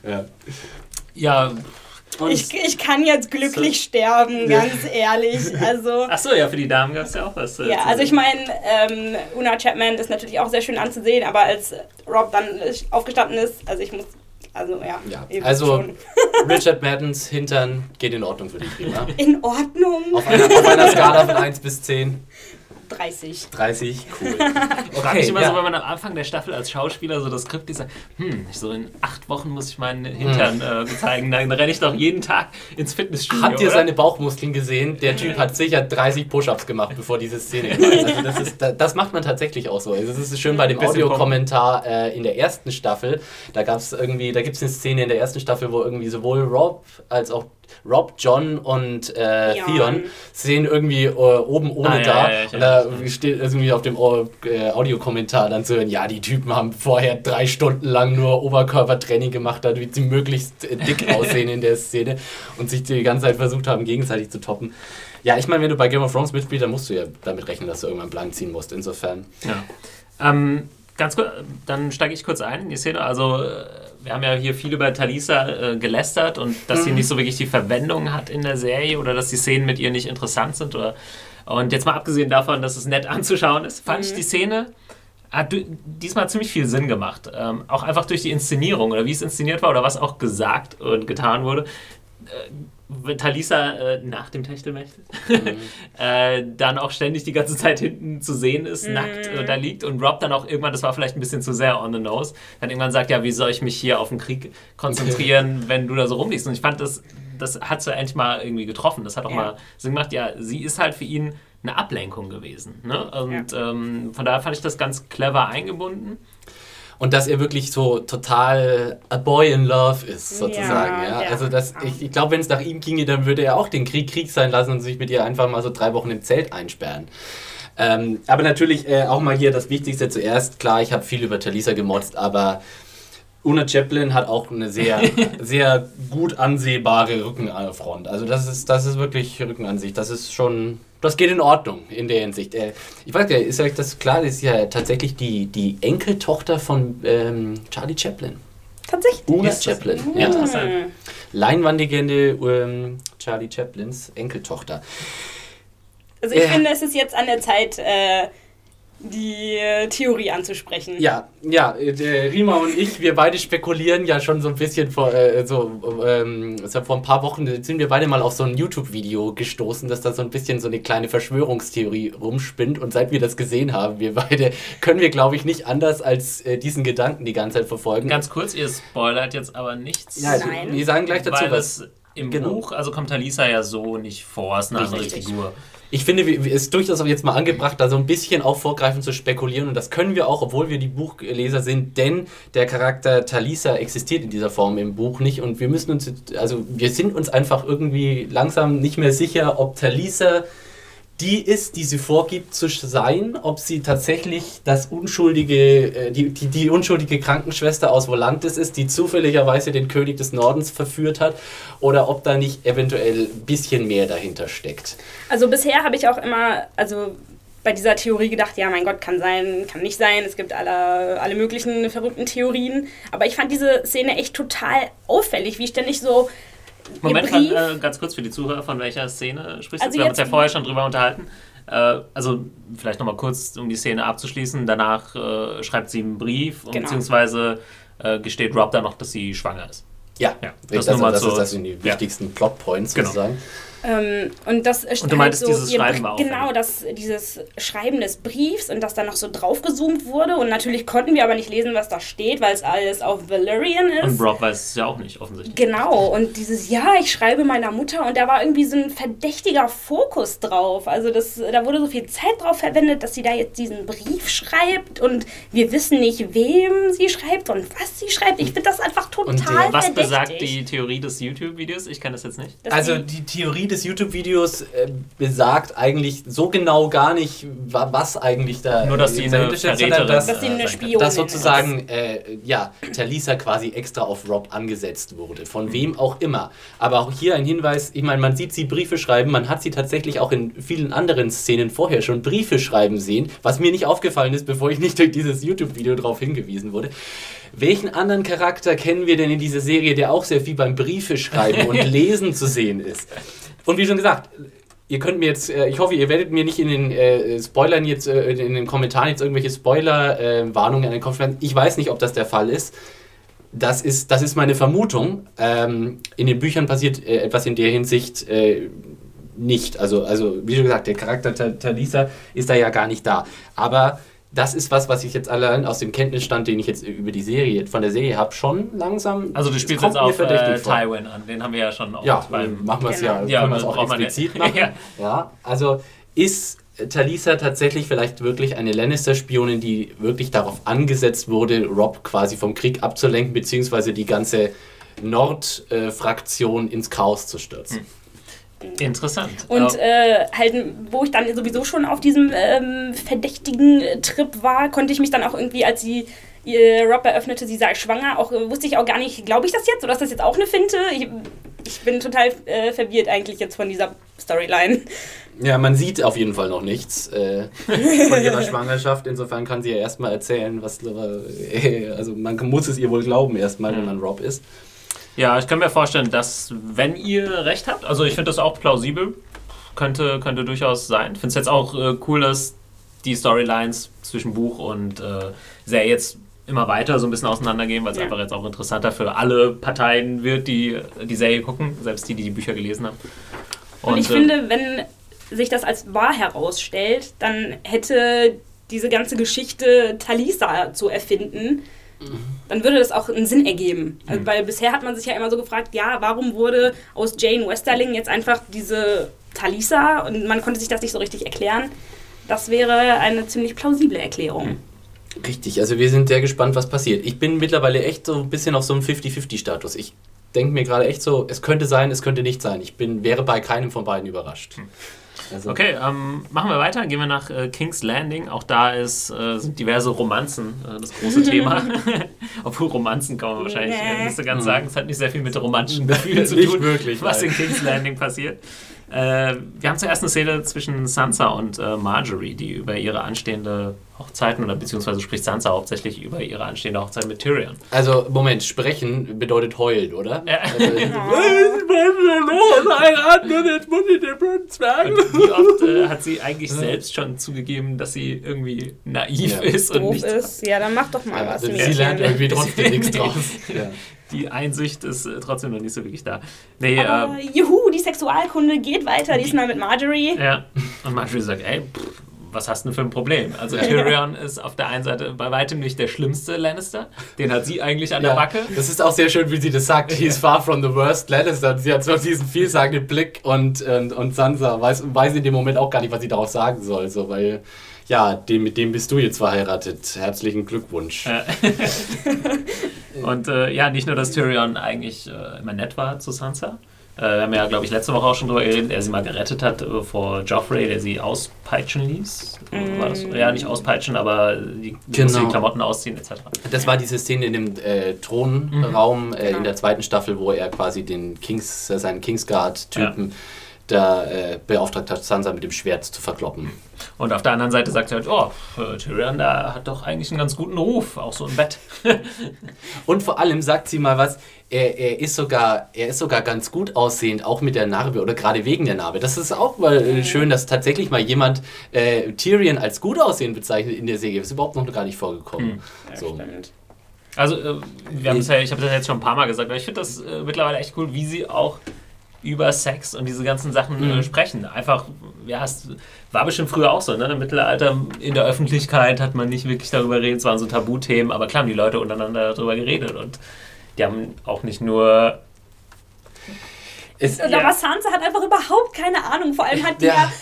ja. ja. Ich, ich kann jetzt glücklich so. sterben, ganz ehrlich. Also, Achso, ja, für die Damen gab es ja auch was. Äh, ja, also ich meine, ähm, Una Chapman ist natürlich auch sehr schön anzusehen, aber als Rob dann aufgestanden ist, also ich muss also ja. ja. Also Richard Maddens Hintern geht in Ordnung für dich, prima. In Ordnung? Auf einer, auf einer Skala von 1 bis 10. 30. 30, cool. Okay, Frage mich immer ja. so, wenn man am Anfang der Staffel als Schauspieler so das Skript sagt, hm, so in acht Wochen muss ich meinen Hintern hm. äh, zeigen, dann renne ich doch jeden Tag ins Fitnessstudio. Habt ihr oder? seine Bauchmuskeln gesehen? Der Typ hat sicher 30 Push-Ups gemacht, bevor diese Szene war. Also das, ist, das macht man tatsächlich auch so. Also das ist schön bei dem Audiokommentar äh, in der ersten Staffel. Da gab es irgendwie, da gibt es eine Szene in der ersten Staffel, wo irgendwie sowohl Rob als auch Rob, John und äh, Theon sehen irgendwie äh, oben ohne ah, da. Ja, ja, und da steht irgendwie auf dem äh, Audiokommentar dann zu hören, ja, die Typen haben vorher drei Stunden lang nur Oberkörpertraining gemacht, damit sie möglichst äh, dick aussehen in der Szene und sich die ganze Zeit versucht haben, gegenseitig zu toppen. Ja, ich meine, wenn du bei Game of Thrones mitspielst, dann musst du ja damit rechnen, dass du irgendwann blank ziehen musst. Insofern. Ja. Ähm, ganz kurz, dann steige ich kurz ein in die Szene. Also äh, wir haben ja hier viel über Talisa äh, gelästert und dass mhm. sie nicht so wirklich die Verwendung hat in der Serie oder dass die Szenen mit ihr nicht interessant sind. Oder, und jetzt mal abgesehen davon, dass es nett anzuschauen ist, fand mhm. ich die Szene hat diesmal ziemlich viel Sinn gemacht. Ähm, auch einfach durch die Inszenierung oder wie es inszeniert war oder was auch gesagt und getan wurde. Talisa äh, nach dem Techtelmechtel mhm. äh, dann auch ständig die ganze Zeit hinten zu sehen ist, mhm. nackt äh, da liegt und Rob dann auch irgendwann, das war vielleicht ein bisschen zu sehr on the nose, dann irgendwann sagt, ja, wie soll ich mich hier auf den Krieg konzentrieren, wenn du da so rumliegst? Und ich fand, das, das hat so endlich mal irgendwie getroffen. Das hat auch ja. mal Sinn gemacht. Ja, sie ist halt für ihn eine Ablenkung gewesen. Ne? Und ja. ähm, von daher fand ich das ganz clever eingebunden und dass er wirklich so total a boy in love ist, sozusagen. Ja, ja. Also das, ich, ich glaube, wenn es nach ihm ginge, dann würde er auch den Krieg Krieg sein lassen und sich mit ihr einfach mal so drei Wochen im Zelt einsperren. Ähm, aber natürlich äh, auch mal hier das Wichtigste zuerst. Klar, ich habe viel über Talisa gemotzt, aber Una Chaplin hat auch eine sehr, sehr gut ansehbare Rückenfront. Also das ist, das ist wirklich Rückenansicht. Das ist schon das geht in Ordnung in der Hinsicht. Äh, ich weiß gar nicht, ist euch das klar? Das ist ja tatsächlich die, die Enkeltochter von ähm, Charlie Chaplin. Tatsächlich? Una Chaplin. Ja. Leinwandlegende ähm, Charlie Chaplins Enkeltochter. Also ich äh, finde, es ist jetzt an der Zeit, äh, die äh, Theorie anzusprechen. Ja, ja, der Rima und ich, wir beide spekulieren ja schon so ein bisschen vor, äh, so, ähm, vor ein paar Wochen sind wir beide mal auf so ein YouTube-Video gestoßen, dass da so ein bisschen so eine kleine Verschwörungstheorie rumspinnt und seit wir das gesehen haben, wir beide, können wir glaube ich nicht anders als äh, diesen Gedanken die ganze Zeit verfolgen. Ganz kurz, ihr spoilert jetzt aber nichts. Ja, Nein. Wir sagen gleich dazu Weil was. Im genau. Buch, also kommt Talisa ja so nicht vor, ist eine andere Figur ich finde, es ist durchaus auch jetzt mal angebracht, da so ein bisschen auch vorgreifend zu spekulieren. Und das können wir auch, obwohl wir die Buchleser sind, denn der Charakter Talisa existiert in dieser Form im Buch nicht. Und wir müssen uns, also wir sind uns einfach irgendwie langsam nicht mehr sicher, ob Talisa die ist, die sie vorgibt zu sein, ob sie tatsächlich das unschuldige, äh, die, die, die unschuldige Krankenschwester aus Volantis ist, die zufälligerweise den König des Nordens verführt hat, oder ob da nicht eventuell ein bisschen mehr dahinter steckt. Also bisher habe ich auch immer, also bei dieser Theorie gedacht, ja, mein Gott, kann sein, kann nicht sein, es gibt alle, alle möglichen verrückten Theorien. Aber ich fand diese Szene echt total auffällig, wie ständig so Moment, von, äh, ganz kurz für die Zuhörer, von welcher Szene sprichst also du? Wir haben uns ja vorher schon drüber unterhalten. Äh, also vielleicht nochmal kurz, um die Szene abzuschließen. Danach äh, schreibt sie einen Brief, genau. beziehungsweise äh, gesteht Rob dann noch, dass sie schwanger ist. Ja, ja das, das, das, das sind die wichtigsten ja. Plotpoints genau. Ähm, und das und du meintest halt so dieses Schreiben auch. Genau, das, dieses Schreiben des Briefs und das dann noch so draufgezoomt wurde. Und natürlich konnten wir aber nicht lesen, was da steht, weil es alles auf Valerian ist. Und Brock weiß es ja auch nicht, offensichtlich. Genau, und dieses Ja, ich schreibe meiner Mutter und da war irgendwie so ein verdächtiger Fokus drauf. Also das, da wurde so viel Zeit drauf verwendet, dass sie da jetzt diesen Brief schreibt und wir wissen nicht, wem sie schreibt und was sie schreibt. Ich finde das einfach total und, äh, Was besagt die Theorie des YouTube-Videos? Ich kann das jetzt nicht. also die Theorie des YouTube-Videos äh, besagt eigentlich so genau gar nicht, was eigentlich da Nur, dass sie eine steht, sondern dass, dass sie eine Spionin dass sozusagen, äh, ja, Talisa quasi extra auf Rob angesetzt wurde, von mhm. wem auch immer. Aber auch hier ein Hinweis, ich meine, man sieht sie Briefe schreiben, man hat sie tatsächlich auch in vielen anderen Szenen vorher schon Briefe schreiben sehen, was mir nicht aufgefallen ist, bevor ich nicht durch dieses YouTube-Video darauf hingewiesen wurde. Welchen anderen Charakter kennen wir denn in dieser Serie, der auch sehr viel beim Briefe schreiben und lesen zu sehen ist? Und wie schon gesagt, ihr könnt mir jetzt, äh, ich hoffe, ihr werdet mir nicht in den äh, Spoilern jetzt, äh, in den Kommentaren jetzt irgendwelche Spoiler-Warnungen an den Kopf schreiben. Ich weiß nicht, ob das der Fall ist. Das ist, das ist meine Vermutung. Ähm, in den Büchern passiert äh, etwas in der Hinsicht, äh, nicht. Also, also wie schon gesagt, der Charakter Talisa ist da ja gar nicht da. Aber das ist was, was ich jetzt allein aus dem Kenntnisstand, den ich jetzt über die Serie, von der Serie habe, schon langsam. Also du spielst jetzt auf äh, Tywin an, den haben wir ja schon oft ja, beim. Machen wir es genau. ja, ja, können wir es auch explizit machen. ja. ja, also ist Talisa tatsächlich vielleicht wirklich eine Lannister-Spionin, die wirklich darauf angesetzt wurde, Rob quasi vom Krieg abzulenken, beziehungsweise die ganze Nord-Fraktion ins Chaos zu stürzen. Hm. Interessant. Und äh, halt, wo ich dann sowieso schon auf diesem ähm, verdächtigen Trip war, konnte ich mich dann auch irgendwie, als sie ihr Rob eröffnete, sie sei schwanger, auch äh, wusste ich auch gar nicht, glaube ich das jetzt oder ist das jetzt auch eine Finte? Ich, ich bin total äh, verwirrt eigentlich jetzt von dieser Storyline. Ja, man sieht auf jeden Fall noch nichts äh, von ihrer Schwangerschaft. Insofern kann sie ja erstmal erzählen, was. Äh, also man muss es ihr wohl glauben, erstmal, wenn man Rob ist. Ja, ich kann mir vorstellen, dass, wenn ihr recht habt, also ich finde das auch plausibel, könnte, könnte durchaus sein. Ich finde es jetzt auch äh, cool, dass die Storylines zwischen Buch und äh, Serie jetzt immer weiter so ein bisschen auseinandergehen, weil es ja. einfach jetzt auch interessanter für alle Parteien wird, die die Serie gucken, selbst die, die die Bücher gelesen haben. Und, und ich äh, finde, wenn sich das als wahr herausstellt, dann hätte diese ganze Geschichte Talisa zu erfinden dann würde das auch einen Sinn ergeben. Also, mhm. weil bisher hat man sich ja immer so gefragt, ja, warum wurde aus Jane Westerling jetzt einfach diese Talisa und man konnte sich das nicht so richtig erklären. Das wäre eine ziemlich plausible Erklärung. Mhm. Richtig, also wir sind sehr gespannt, was passiert. Ich bin mittlerweile echt so ein bisschen auf so einem 50-50-Status. Ich denke mir gerade echt so, es könnte sein, es könnte nicht sein. Ich bin, wäre bei keinem von beiden überrascht. Mhm. Also okay, ähm, machen wir weiter. Gehen wir nach äh, King's Landing. Auch da ist, äh, sind diverse Romanzen äh, das große Thema. Obwohl Romanzen kann man wahrscheinlich nee. nicht so ganz sagen. Es hat nicht sehr viel mit romantischen Gefühlen zu tun, wirklich, was in King's Landing passiert. Äh, wir haben zuerst eine Szene zwischen Sansa und äh, Marjorie, die über ihre anstehende Hochzeiten oder beziehungsweise spricht Sansa hauptsächlich über ihre anstehende Hochzeit mit Tyrion. Also, Moment, sprechen bedeutet heulen, oder? Ja. Also, Wie oft äh, hat sie eigentlich selbst schon zugegeben, dass sie irgendwie naiv ja. ist und nicht. Ist. Ja, dann mach doch mal ja, was. Sie lernt irgendwie trotzdem nichts draus. Ja die Einsicht ist äh, trotzdem noch nicht so wirklich da. Nee, Aber, äh, juhu, die Sexualkunde geht weiter, diesmal mit Marjorie. Ja, und Marjorie sagt, ey, pff, was hast du denn für ein Problem? Also Tyrion ist auf der einen Seite bei weitem nicht der schlimmste Lannister. Den hat sie eigentlich an ja, der Backe. Das ist auch sehr schön, wie sie das sagt. He's far from the worst Lannister. Sie hat so diesen vielsagenden Blick und, und, und Sansa weiß, weiß in dem Moment auch gar nicht, was sie darauf sagen soll. So, weil ja, dem, mit dem bist du jetzt verheiratet. Herzlichen Glückwunsch. und äh, ja, nicht nur, dass Tyrion eigentlich äh, immer nett war zu Sansa. Äh, wir haben ja, glaube ich, letzte Woche auch schon darüber geredet, er sie mal gerettet hat äh, vor Joffrey, der sie auspeitschen ließ. Mm. War das? Ja, nicht auspeitschen, aber die, genau. die Klamotten ausziehen etc. Das war diese Szene in dem äh, Thronraum mhm. genau. in der zweiten Staffel, wo er quasi den Kings, seinen Kingsguard-Typen ja da äh, beauftragt hat, Sansa mit dem Schwert zu verkloppen. Und auf der anderen Seite sagt er halt, oh, äh, Tyrion, der hat doch eigentlich einen ganz guten Ruf, auch so im Bett. und vor allem sagt sie mal was, er, er, ist sogar, er ist sogar ganz gut aussehend, auch mit der Narbe oder gerade wegen der Narbe. Das ist auch mal äh, schön, dass tatsächlich mal jemand äh, Tyrion als gut aussehend bezeichnet in der Serie. Das ist überhaupt noch gar nicht vorgekommen. Hm. Ja, so. Also, äh, wir haben ja, ich habe das jetzt schon ein paar Mal gesagt, aber ich finde das äh, mittlerweile echt cool, wie sie auch über Sex und diese ganzen Sachen äh, mhm. sprechen. Einfach, ja, es war bestimmt früher auch so, ne? Im Mittelalter in der Öffentlichkeit hat man nicht wirklich darüber geredet, es waren so Tabuthemen, aber klar haben die Leute untereinander darüber geredet und die haben auch nicht nur ist, ja. Aber Sansa hat einfach überhaupt keine Ahnung. Vor allem hat die ja, ja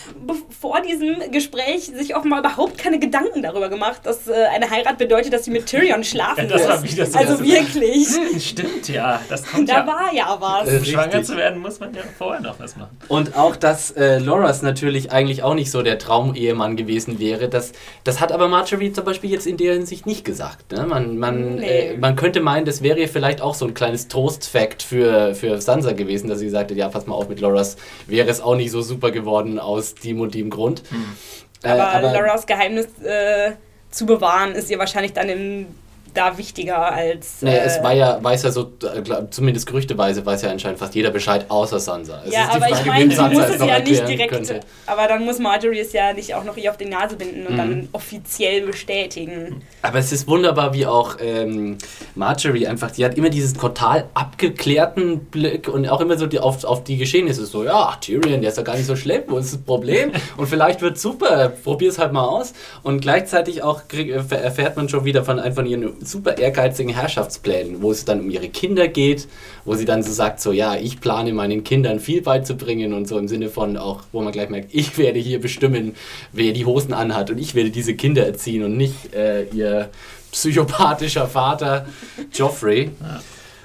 vor diesem Gespräch sich auch mal überhaupt keine Gedanken darüber gemacht, dass äh, eine Heirat bedeutet, dass sie mit Tyrion schlafen ja, das War wieder so also wirklich. Hm, stimmt, ja. Das kommt da ja. war ja was. Um schwanger zu werden, muss man ja vorher noch was machen. Und auch, dass äh, Loras natürlich eigentlich auch nicht so der Traumehemann gewesen wäre. Das, das hat aber Marjorie zum Beispiel jetzt in der Hinsicht nicht gesagt. Ne? Man, man, nee. äh, man könnte meinen, das wäre vielleicht auch so ein kleines Trostfact für, für Sansa gewesen, dass sie sagt, sagte, ja, pass mal auf mit Loras, wäre es auch nicht so super geworden aus dem und dem Grund. Hm. Äh, aber, aber Loras Geheimnis äh, zu bewahren, ist ihr wahrscheinlich dann im da wichtiger als. Naja, äh, es war ja, weiß ja so, zumindest gerüchteweise weiß ja anscheinend fast jeder Bescheid, außer Sansa. Es ja, aber Frage, ich meine, sie muss es ja nicht direkt. Könnte. Aber dann muss Marjorie es ja nicht auch noch ihr auf die Nase binden und mhm. dann offiziell bestätigen. Aber es ist wunderbar, wie auch ähm, Marjorie einfach, die hat immer diesen total abgeklärten Blick und auch immer so die, auf, auf die Geschehnisse so, ja, Tyrion, der ist ja gar nicht so schlimm, wo ist das Problem? und vielleicht wird super, probier es halt mal aus. Und gleichzeitig auch krieg, erfährt man schon wieder von, von ihren super ehrgeizigen Herrschaftsplänen, wo es dann um ihre Kinder geht, wo sie dann so sagt, so ja, ich plane meinen Kindern viel beizubringen und so im Sinne von auch, wo man gleich merkt, ich werde hier bestimmen, wer die Hosen anhat und ich werde diese Kinder erziehen und nicht äh, ihr psychopathischer Vater Joffrey. Ja.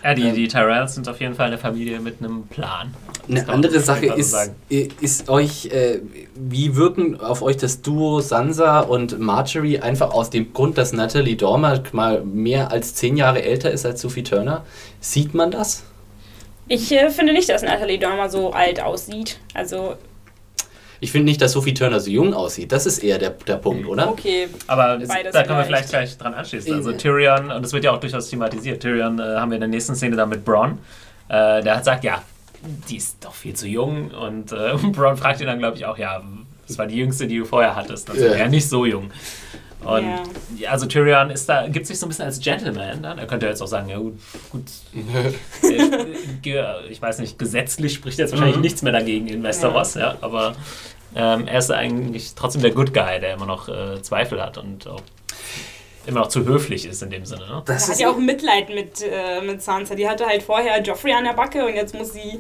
Ja, die, ähm, die Tyrells sind auf jeden Fall eine Familie mit einem Plan. Eine andere Sache ist, ist euch, äh, wie wirken auf euch das Duo Sansa und Marjorie einfach aus dem Grund, dass Natalie Dormer mal mehr als zehn Jahre älter ist als Sophie Turner? Sieht man das? Ich äh, finde nicht, dass Natalie Dormer so alt aussieht. Also ich finde nicht, dass Sophie Turner so jung aussieht. Das ist eher der, der Punkt, oder? Okay. Aber da können wir vielleicht gleich dran anschließen. Also Tyrion, und das wird ja auch durchaus thematisiert, Tyrion äh, haben wir in der nächsten Szene da mit Braun. Äh, der hat sagt, ja, die ist doch viel zu jung. Und äh, Braun fragt ihn dann, glaube ich, auch, ja, das war die jüngste, die du vorher hattest. Also ja. ja nicht so jung. Und ja. also Tyrion ist da, gibt sich so ein bisschen als Gentleman dann. Er könnte jetzt auch sagen, ja gut, gut ich weiß nicht, gesetzlich spricht jetzt wahrscheinlich mhm. nichts mehr dagegen in Westeros, ja, ja aber ähm, er ist eigentlich trotzdem der Good Guy, der immer noch äh, Zweifel hat und auch immer noch zu höflich ist in dem Sinne. Ne? Das hat ja auch Mitleid mit, äh, mit Sansa. Die hatte halt vorher Joffrey an der Backe und jetzt muss sie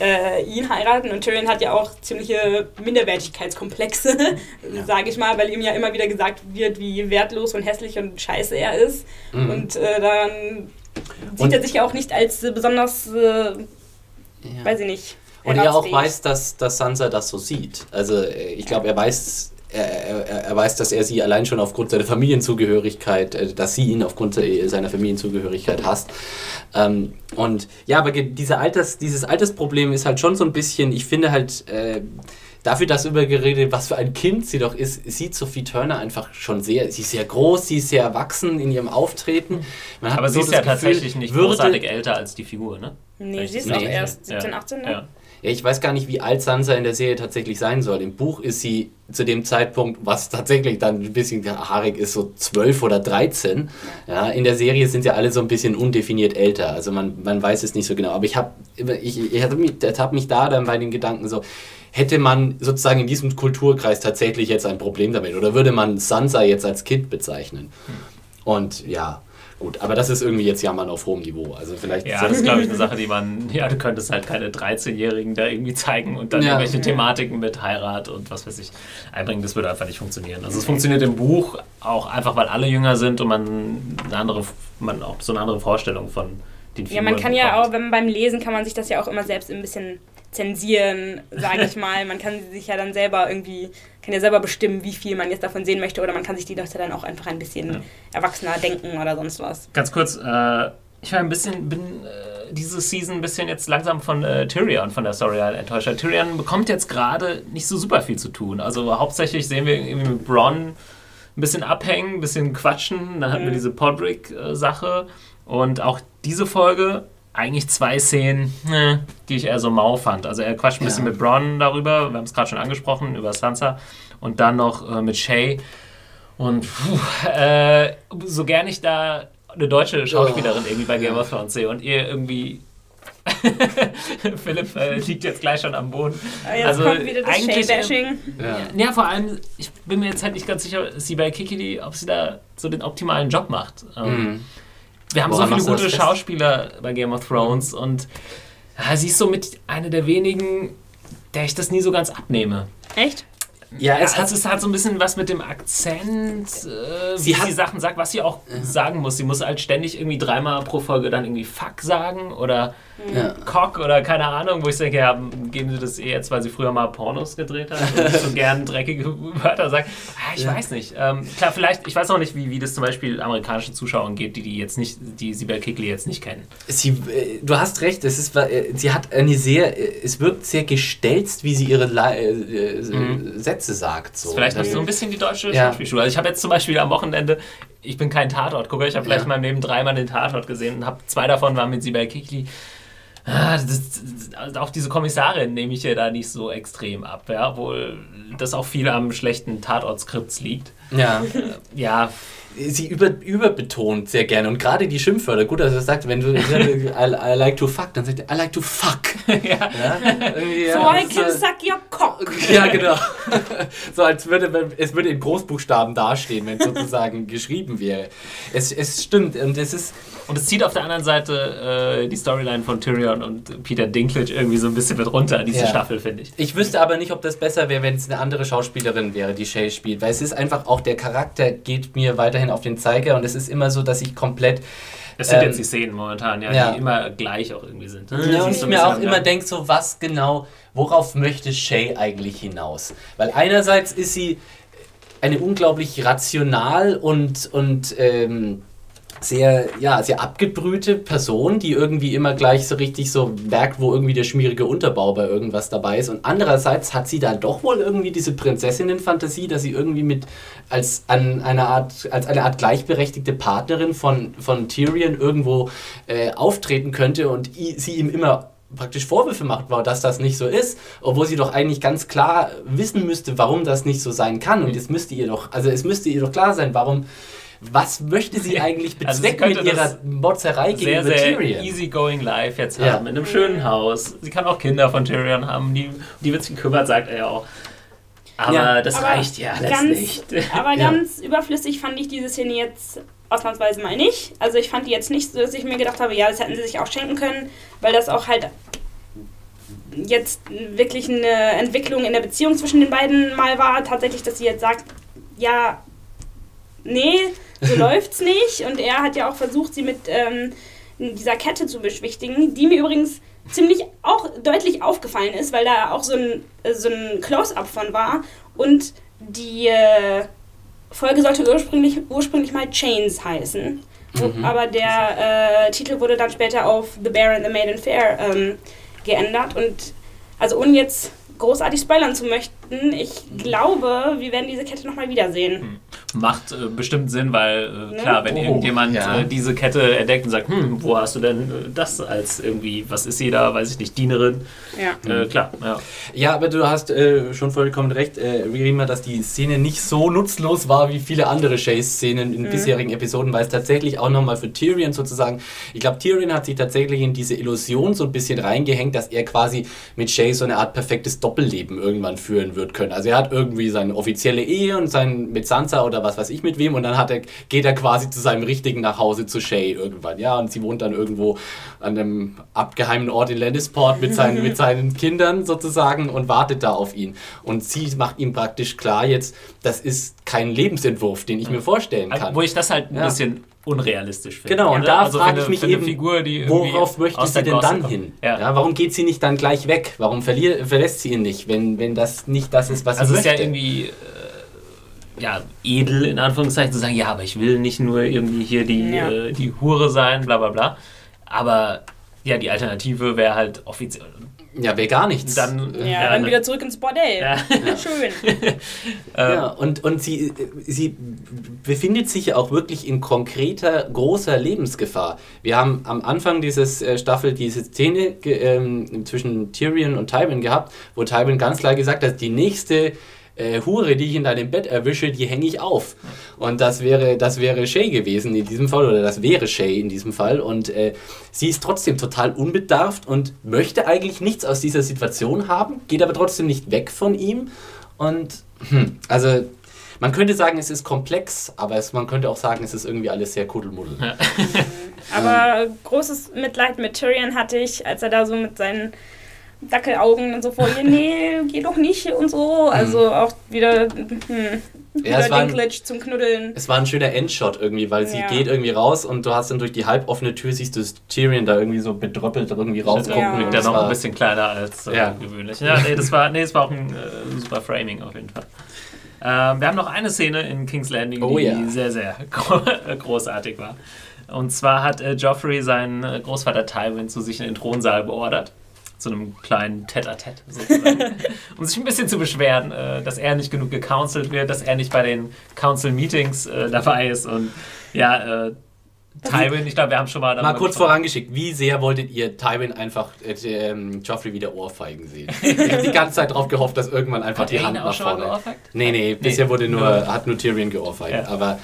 äh, ihn heiraten. Und Tyrion hat ja auch ziemliche Minderwertigkeitskomplexe, ja. sage ich mal, weil ihm ja immer wieder gesagt wird, wie wertlos und hässlich und scheiße er ist. Mhm. Und äh, dann sieht und er sich ja auch nicht als besonders, äh, ja. weiß ich nicht. Und er auch weiß, dass, dass Sansa das so sieht. Also äh, ich glaube, er weiß er, er, er, weiß, dass er sie allein schon aufgrund seiner Familienzugehörigkeit, äh, dass sie ihn aufgrund seiner Familienzugehörigkeit hasst. Ähm, und ja, aber diese Alters, dieses Altersproblem ist halt schon so ein bisschen, ich finde halt, äh, dafür, dass über geredet, was für ein Kind sie doch ist, sieht Sophie Turner einfach schon sehr, sie ist sehr groß, sie ist sehr erwachsen in ihrem Auftreten. aber sie ist ja Gefühl, tatsächlich nicht großartig älter als die Figur, ne? Nee, sie ist nee. erst 17, 18, ne? Ja. Ja, ich weiß gar nicht, wie alt Sansa in der Serie tatsächlich sein soll. Im Buch ist sie zu dem Zeitpunkt, was tatsächlich dann ein bisschen haarig ist, so 12 oder 13. Ja, in der Serie sind ja alle so ein bisschen undefiniert älter. Also man, man weiß es nicht so genau. Aber ich habe ich, ich hab mich, hab mich da dann bei den Gedanken so, hätte man sozusagen in diesem Kulturkreis tatsächlich jetzt ein Problem damit? Oder würde man Sansa jetzt als Kind bezeichnen? Und ja, Gut, aber das ist irgendwie jetzt Jammern auf hohem Niveau. Also vielleicht ja, das ist, glaube ich, eine Sache, die man, ja, du könntest halt keine 13-Jährigen da irgendwie zeigen und dann ja. irgendwelche Thematiken mit Heirat und was weiß ich einbringen. Das würde einfach nicht funktionieren. Also es funktioniert im Buch auch einfach, weil alle jünger sind und man eine andere, man auch so eine andere Vorstellung von den Figuren Ja, man kann bekommt. ja auch, wenn man beim Lesen kann man sich das ja auch immer selbst ein bisschen zensieren, sage ich mal. Man kann sich ja dann selber irgendwie, kann ja selber bestimmen, wie viel man jetzt davon sehen möchte oder man kann sich die Leute dann auch einfach ein bisschen ja. erwachsener denken oder sonst was. Ganz kurz, äh, ich war ein bisschen, bin äh, diese Season ein bisschen jetzt langsam von äh, Tyrion, von der Story enttäuscht. Tyrion bekommt jetzt gerade nicht so super viel zu tun. Also hauptsächlich sehen wir irgendwie mit Bronn ein bisschen abhängen, ein bisschen quatschen. Dann hatten mhm. wir diese Podrick-Sache. Und auch diese Folge eigentlich zwei Szenen, ne, die ich eher so mau fand. Also er quatscht ein bisschen mit Bronn darüber, wir haben es gerade schon angesprochen, über Sansa und dann noch äh, mit Shay. Und puh, äh, so gern ich da eine deutsche Schauspielerin oh, irgendwie bei Game of Thrones sehe und ihr irgendwie Philipp äh, liegt jetzt gleich schon am Boden. Jetzt also kommt wieder das eigentlich, ähm, ja. ja. vor allem, ich bin mir jetzt halt nicht ganz sicher, sie bei Kikili, ob sie da so den optimalen Job macht. Ähm, mhm wir haben Woran so viele gute Schauspieler bei Game of Thrones mhm. und ja, sie ist so mit einer der wenigen, der ich das nie so ganz abnehme. Echt? Ja, es, hat, es hat so ein bisschen was mit dem Akzent, äh, sie wie hat, sie Sachen sagt, was sie auch ja. sagen muss. Sie muss halt ständig irgendwie dreimal pro Folge dann irgendwie Fuck sagen oder ja. Cock oder keine Ahnung, wo ich denke, ja, geben sie das eh jetzt, weil sie früher mal Pornos gedreht hat und so gern dreckige Wörter sagt. Ah, ich ja. weiß nicht. Ähm, klar, vielleicht, ich weiß auch nicht, wie, wie das zum Beispiel amerikanischen Zuschauern geht, die die jetzt nicht, die Sibel Kickley jetzt nicht kennen. Sie, äh, du hast recht, es ist, äh, sie hat eine sehr, äh, es wirkt sehr gestelzt, wie sie ihre äh, mhm. Sätze sagt. So. Vielleicht noch so ein bisschen die deutsche ja. Schauspielschule. Also ich habe jetzt zum Beispiel am Wochenende ich bin kein Tatort-Gucker. Ich habe vielleicht ja. mal neben dreimal den Tatort gesehen und habe zwei davon waren mit Sibel Kikli. Ah, das, das, auch diese Kommissarin nehme ich ja da nicht so extrem ab, ja, obwohl das auch viel am schlechten Tatortskripts liegt. Ja. Äh, ja, sie über, überbetont sehr gerne. Und gerade die Schimpfwörter, gut, dass er sagt, wenn du I, I, like to fuck, dann sagt er I like to fuck. ja. ja? So I can suck your cock. Ja, genau. so als würde es würde in Großbuchstaben dastehen, wenn es sozusagen geschrieben wäre. Es, es stimmt und es ist und es zieht auf der anderen Seite äh, die Storyline von Tyrion und Peter Dinklage irgendwie so ein bisschen mit runter, diese ja. Staffel, finde ich. Ich wüsste aber nicht, ob das besser wäre, wenn es eine andere Schauspielerin wäre, die Shay spielt, weil es ist einfach auch der Charakter geht mir weiterhin auf den Zeiger und es ist immer so, dass ich komplett es sind ähm, jetzt die Szenen momentan, ja, ja, die immer gleich auch irgendwie sind. Ja, und ich mir auch immer denke, so was genau, worauf möchte Shay eigentlich hinaus? Weil einerseits ist sie eine unglaublich rational und, und ähm, sehr, ja, sehr abgebrühte Person, die irgendwie immer gleich so richtig so merkt, wo irgendwie der schmierige Unterbau bei irgendwas dabei ist. Und andererseits hat sie dann doch wohl irgendwie diese Prinzessinnen-Fantasie, dass sie irgendwie mit als an eine Art, als eine Art gleichberechtigte Partnerin von, von Tyrion irgendwo äh, auftreten könnte und sie ihm immer praktisch Vorwürfe macht, dass das nicht so ist, obwohl sie doch eigentlich ganz klar wissen müsste, warum das nicht so sein kann. Und es müsste ihr doch, also es müsste ihr doch klar sein, warum was möchte sie eigentlich also bezwecken also mit ihrer Motzerei gegenüber sehr, sehr Tyrion? easygoing life jetzt ja. haben, in einem schönen Haus. Sie kann auch Kinder von Tyrion haben, die, die wird sich kümmert, sagt er ja auch. Aber ja, das aber reicht ja alles ganz, nicht. Aber ja. ganz überflüssig fand ich diese Szene jetzt ausnahmsweise mal nicht. Also ich fand die jetzt nicht so, dass ich mir gedacht habe, ja, das hätten sie sich auch schenken können, weil das auch halt jetzt wirklich eine Entwicklung in der Beziehung zwischen den beiden mal war. Tatsächlich, dass sie jetzt sagt, ja, nee, so läuft's nicht. Und er hat ja auch versucht, sie mit ähm, dieser Kette zu beschwichtigen, die mir übrigens ziemlich auch deutlich aufgefallen ist, weil da auch so ein, so ein Close-up von war. Und die äh, Folge sollte ursprünglich, ursprünglich mal Chains heißen. Mhm. Aber der äh, Titel wurde dann später auf The Bear and the Maiden Fair ähm, geändert. Und also ohne jetzt großartig spoilern zu möchten, ich glaube, wir werden diese Kette nochmal wiedersehen. Hm. Macht äh, bestimmt Sinn, weil äh, ne? klar, wenn oh, irgendjemand ja. äh, diese Kette entdeckt und sagt, hm, wo hast du denn äh, das als irgendwie, was ist sie da, weiß ich nicht, Dienerin? Ja. Äh, klar, ja. Ja, aber du hast äh, schon vollkommen recht, äh, Rima, dass die Szene nicht so nutzlos war wie viele andere Chase-Szenen in mhm. bisherigen Episoden, weil es tatsächlich auch nochmal für Tyrion sozusagen, ich glaube, Tyrion hat sich tatsächlich in diese Illusion so ein bisschen reingehängt, dass er quasi mit Shay so eine Art perfektes Doppelleben irgendwann führen wird können. Also er hat irgendwie seine offizielle Ehe und sein mit Sansa oder was weiß ich mit wem und dann hat er, geht er quasi zu seinem richtigen nach Hause zu Shay irgendwann, ja, und sie wohnt dann irgendwo an einem abgeheimen Ort in Lannisport mit seinen, mit seinen Kindern sozusagen und wartet da auf ihn. Und sie macht ihm praktisch klar jetzt, das ist kein Lebensentwurf, den ich mir vorstellen kann. Wo ich das halt ein ja. bisschen unrealistisch finde. Genau, und da also frage ich mich eben, Figur, worauf möchte sie denn dann kommt. hin? Ja. ja. warum geht sie nicht dann gleich weg? Warum verlier, verlässt sie ihn nicht, wenn, wenn das nicht das ist, was also sie möchte? Also es ist ja irgendwie äh, ja, edel in Anführungszeichen zu sagen, ja, aber ich will nicht nur irgendwie hier die, ja. äh, die Hure sein, bla bla bla. Aber ja, die Alternative wäre halt offiziell ja, wäre gar nichts. Dann, ja, ja, dann ne? wieder zurück ins Bordell. Ja. Schön. ja, und, und sie, sie befindet sich ja auch wirklich in konkreter, großer Lebensgefahr. Wir haben am Anfang dieses äh, Staffel diese Szene ähm, zwischen Tyrion und Tywin gehabt, wo Tywin ganz klar gesagt hat, die nächste äh, Hure, die ich in deinem Bett erwische, die hänge ich auf. Und das wäre, das wäre Shay gewesen in diesem Fall, oder das wäre Shay in diesem Fall. Und äh, sie ist trotzdem total unbedarft und möchte eigentlich nichts aus dieser Situation haben, geht aber trotzdem nicht weg von ihm. Und hm, also man könnte sagen, es ist komplex, aber es, man könnte auch sagen, es ist irgendwie alles sehr kuddelmuddel. Ja. aber großes Mitleid mit Tyrion hatte ich, als er da so mit seinen Dackelaugen und so vor ihr, nee, geh doch nicht und so. Also mhm. auch wieder, hm, ja, es war ein, zum Knuddeln. Es war ein schöner Endshot irgendwie, weil sie ja. geht irgendwie raus und du hast dann durch die halboffene Tür siehst du Tyrion da irgendwie so bedröppelt irgendwie rausgucken. Ja. Der noch ein bisschen kleiner als äh, ja. gewöhnlich. Ja, nee, das war, nee, das war auch ein äh, super Framing auf jeden Fall. Ähm, wir haben noch eine Szene in King's Landing, oh, die ja. sehr, sehr großartig war. Und zwar hat äh, Joffrey seinen äh, Großvater Tywin zu sich in den Thronsaal beordert zu einem kleinen Tête-à-Tête sozusagen, um sich ein bisschen zu beschweren, äh, dass er nicht genug gecounselt wird, dass er nicht bei den Council-Meetings äh, dabei ist. Und ja, äh, Tywin, ich glaube, wir haben schon mal... Mal kurz vorangeschickt, wie sehr wolltet ihr Tywin einfach äh, ähm, Joffrey wieder Ohrfeigen sehen? ich habe die ganze Zeit darauf gehofft, dass irgendwann einfach hat die Hand nach vorne... Nee, nee, bisher wurde nur, nur, hat nur Tyrion geohrfeigt, ja. aber...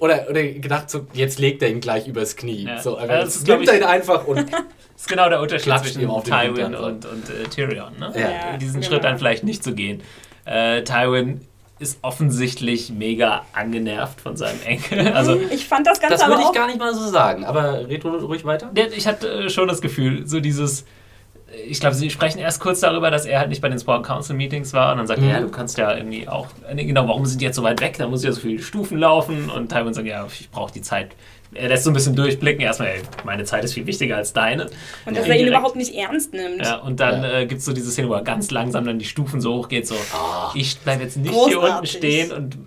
Oder, oder gedacht, so, jetzt legt er ihn gleich übers Knie. Ja. So, aber jetzt nimmt er ihn einfach und... Das ist genau der Unterschied zwischen Tywin und, und äh, Tyrion. Ne? Ja. Diesen genau. Schritt dann vielleicht nicht zu gehen. Äh, Tywin ist offensichtlich mega angenervt von seinem Enkel. Also, ich fand das Ganze Das würde ich gar nicht mal so sagen, aber red ruhig weiter. Ich hatte äh, schon das Gefühl, so dieses ich glaube, sie sprechen erst kurz darüber, dass er halt nicht bei den Sport Council Meetings war und dann sagt mhm. er, ja, du kannst ja irgendwie auch, genau, warum sind die jetzt so weit weg? Da muss ich ja so viele Stufen laufen und Tywin sagt, ja, ich brauche die Zeit. Er lässt so ein bisschen durchblicken, erstmal, ey, meine Zeit ist viel wichtiger als deine. Und dass ja. er ihn überhaupt nicht ernst nimmt. Ja, und dann ja. äh, gibt es so diese Szene, wo er ganz langsam dann die Stufen so hoch geht, so, oh, ich bleibe jetzt nicht Großartig. hier unten stehen und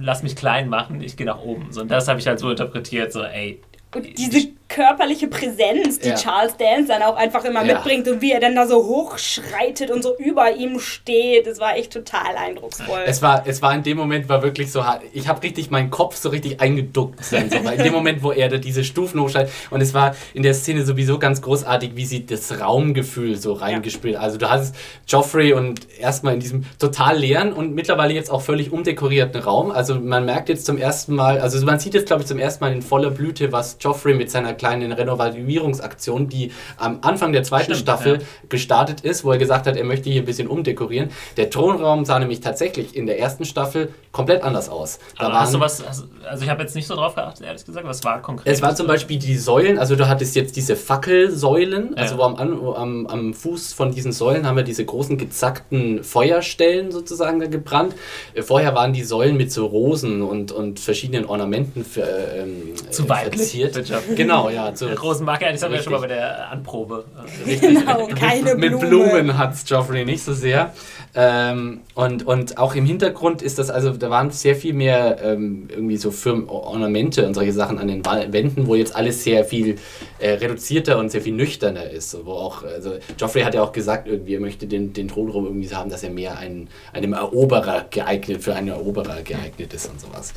lass mich klein machen, ich gehe nach oben. So, und das habe ich halt so interpretiert, so, ey, und diese körperliche Präsenz, die ja. Charles Dance dann auch einfach immer ja. mitbringt und wie er dann da so hochschreitet und so über ihm steht, das war echt total eindrucksvoll. Es war, es war in dem Moment war wirklich so hart. Ich habe richtig meinen Kopf so richtig eingeduckt sein. So. in dem Moment, wo er da diese Stufen hochschreitet und es war in der Szene sowieso ganz großartig, wie sie das Raumgefühl so reingespielt. Ja. Also du hast Joffrey und erstmal in diesem total leeren und mittlerweile jetzt auch völlig umdekorierten Raum. Also man merkt jetzt zum ersten Mal, also man sieht jetzt glaube ich zum ersten Mal in voller Blüte, was Joffrey mit seiner kleinen Renovierungsaktion, die am Anfang der zweiten Stimmt, Staffel ja. gestartet ist, wo er gesagt hat, er möchte hier ein bisschen umdekorieren. Der Thronraum sah nämlich tatsächlich in der ersten Staffel komplett anders aus. Da Aber hast du was, also ich habe jetzt nicht so drauf geachtet, ehrlich gesagt, was war konkret? Es waren zum Beispiel die Säulen, also du hattest jetzt diese Fackelsäulen, ja. also wo am, am, am Fuß von diesen Säulen haben wir diese großen gezackten Feuerstellen sozusagen da gebrannt. Äh, vorher waren die Säulen mit so Rosen und, und verschiedenen Ornamenten für, ähm, Zu verziert. Genau, ja. Zu Rosenmarke, das haben wir schon mal bei der Anprobe. Richtig. Genau, keine Blume. Mit Blumen hat es Joffrey nicht so sehr. Ähm, und, und auch im Hintergrund ist das, also da waren sehr viel mehr ähm, irgendwie so Firmen, Ornamente und solche Sachen an den Wänden, wo jetzt alles sehr viel äh, reduzierter und sehr viel nüchterner ist. Wo auch, also Joffrey hat ja auch gesagt, irgendwie, er möchte den, den Thronraum irgendwie haben, dass er mehr ein, einem Eroberer geeignet, für einen Eroberer geeignet ist und sowas.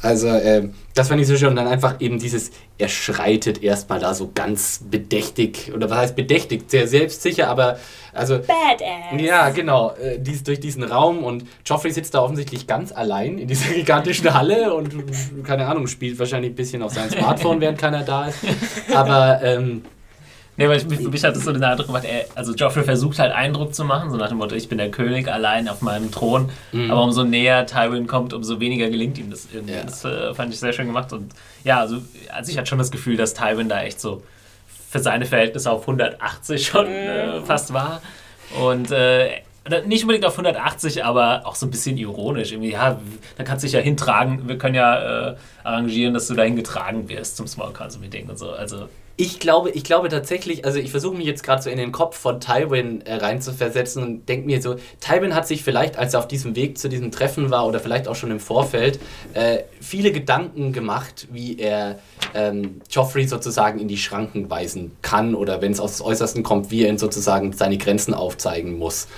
Also, äh, das fand ich so schön. Und dann einfach eben dieses, er schreitet erstmal da so ganz bedächtig, oder was heißt bedächtig? Sehr selbstsicher, aber also. Badass. Ja, genau. Äh, dies, durch diesen Raum und Joffrey sitzt da offensichtlich ganz allein in dieser gigantischen Halle und, keine Ahnung, spielt wahrscheinlich ein bisschen auf sein Smartphone, während keiner da ist. Aber, ähm, Nee, weil ich, für mich hat es so den Eindruck gemacht, er, also Joffrey versucht halt Eindruck zu machen, so nach dem Motto, ich bin der König allein auf meinem Thron. Mhm. Aber umso näher Tywin kommt, umso weniger gelingt ihm das irgendwie. Ja. Das äh, fand ich sehr schön gemacht. Und ja, also, also ich hatte schon das Gefühl, dass Tywin da echt so für seine Verhältnisse auf 180 schon äh, mhm. fast war. Und äh, nicht unbedingt auf 180, aber auch so ein bisschen ironisch. Irgendwie, ja, da kannst du dich ja hintragen. Wir können ja äh, arrangieren, dass du dahin getragen wirst zum Small Council Meeting und so. Also ich glaube, ich glaube tatsächlich, also ich versuche mich jetzt gerade so in den Kopf von Tywin äh, reinzuversetzen und denke mir so, Tywin hat sich vielleicht, als er auf diesem Weg zu diesem Treffen war oder vielleicht auch schon im Vorfeld, äh, viele Gedanken gemacht, wie er ähm, Joffrey sozusagen in die Schranken weisen kann oder wenn es aus Äußersten kommt, wie er ihn sozusagen seine Grenzen aufzeigen muss.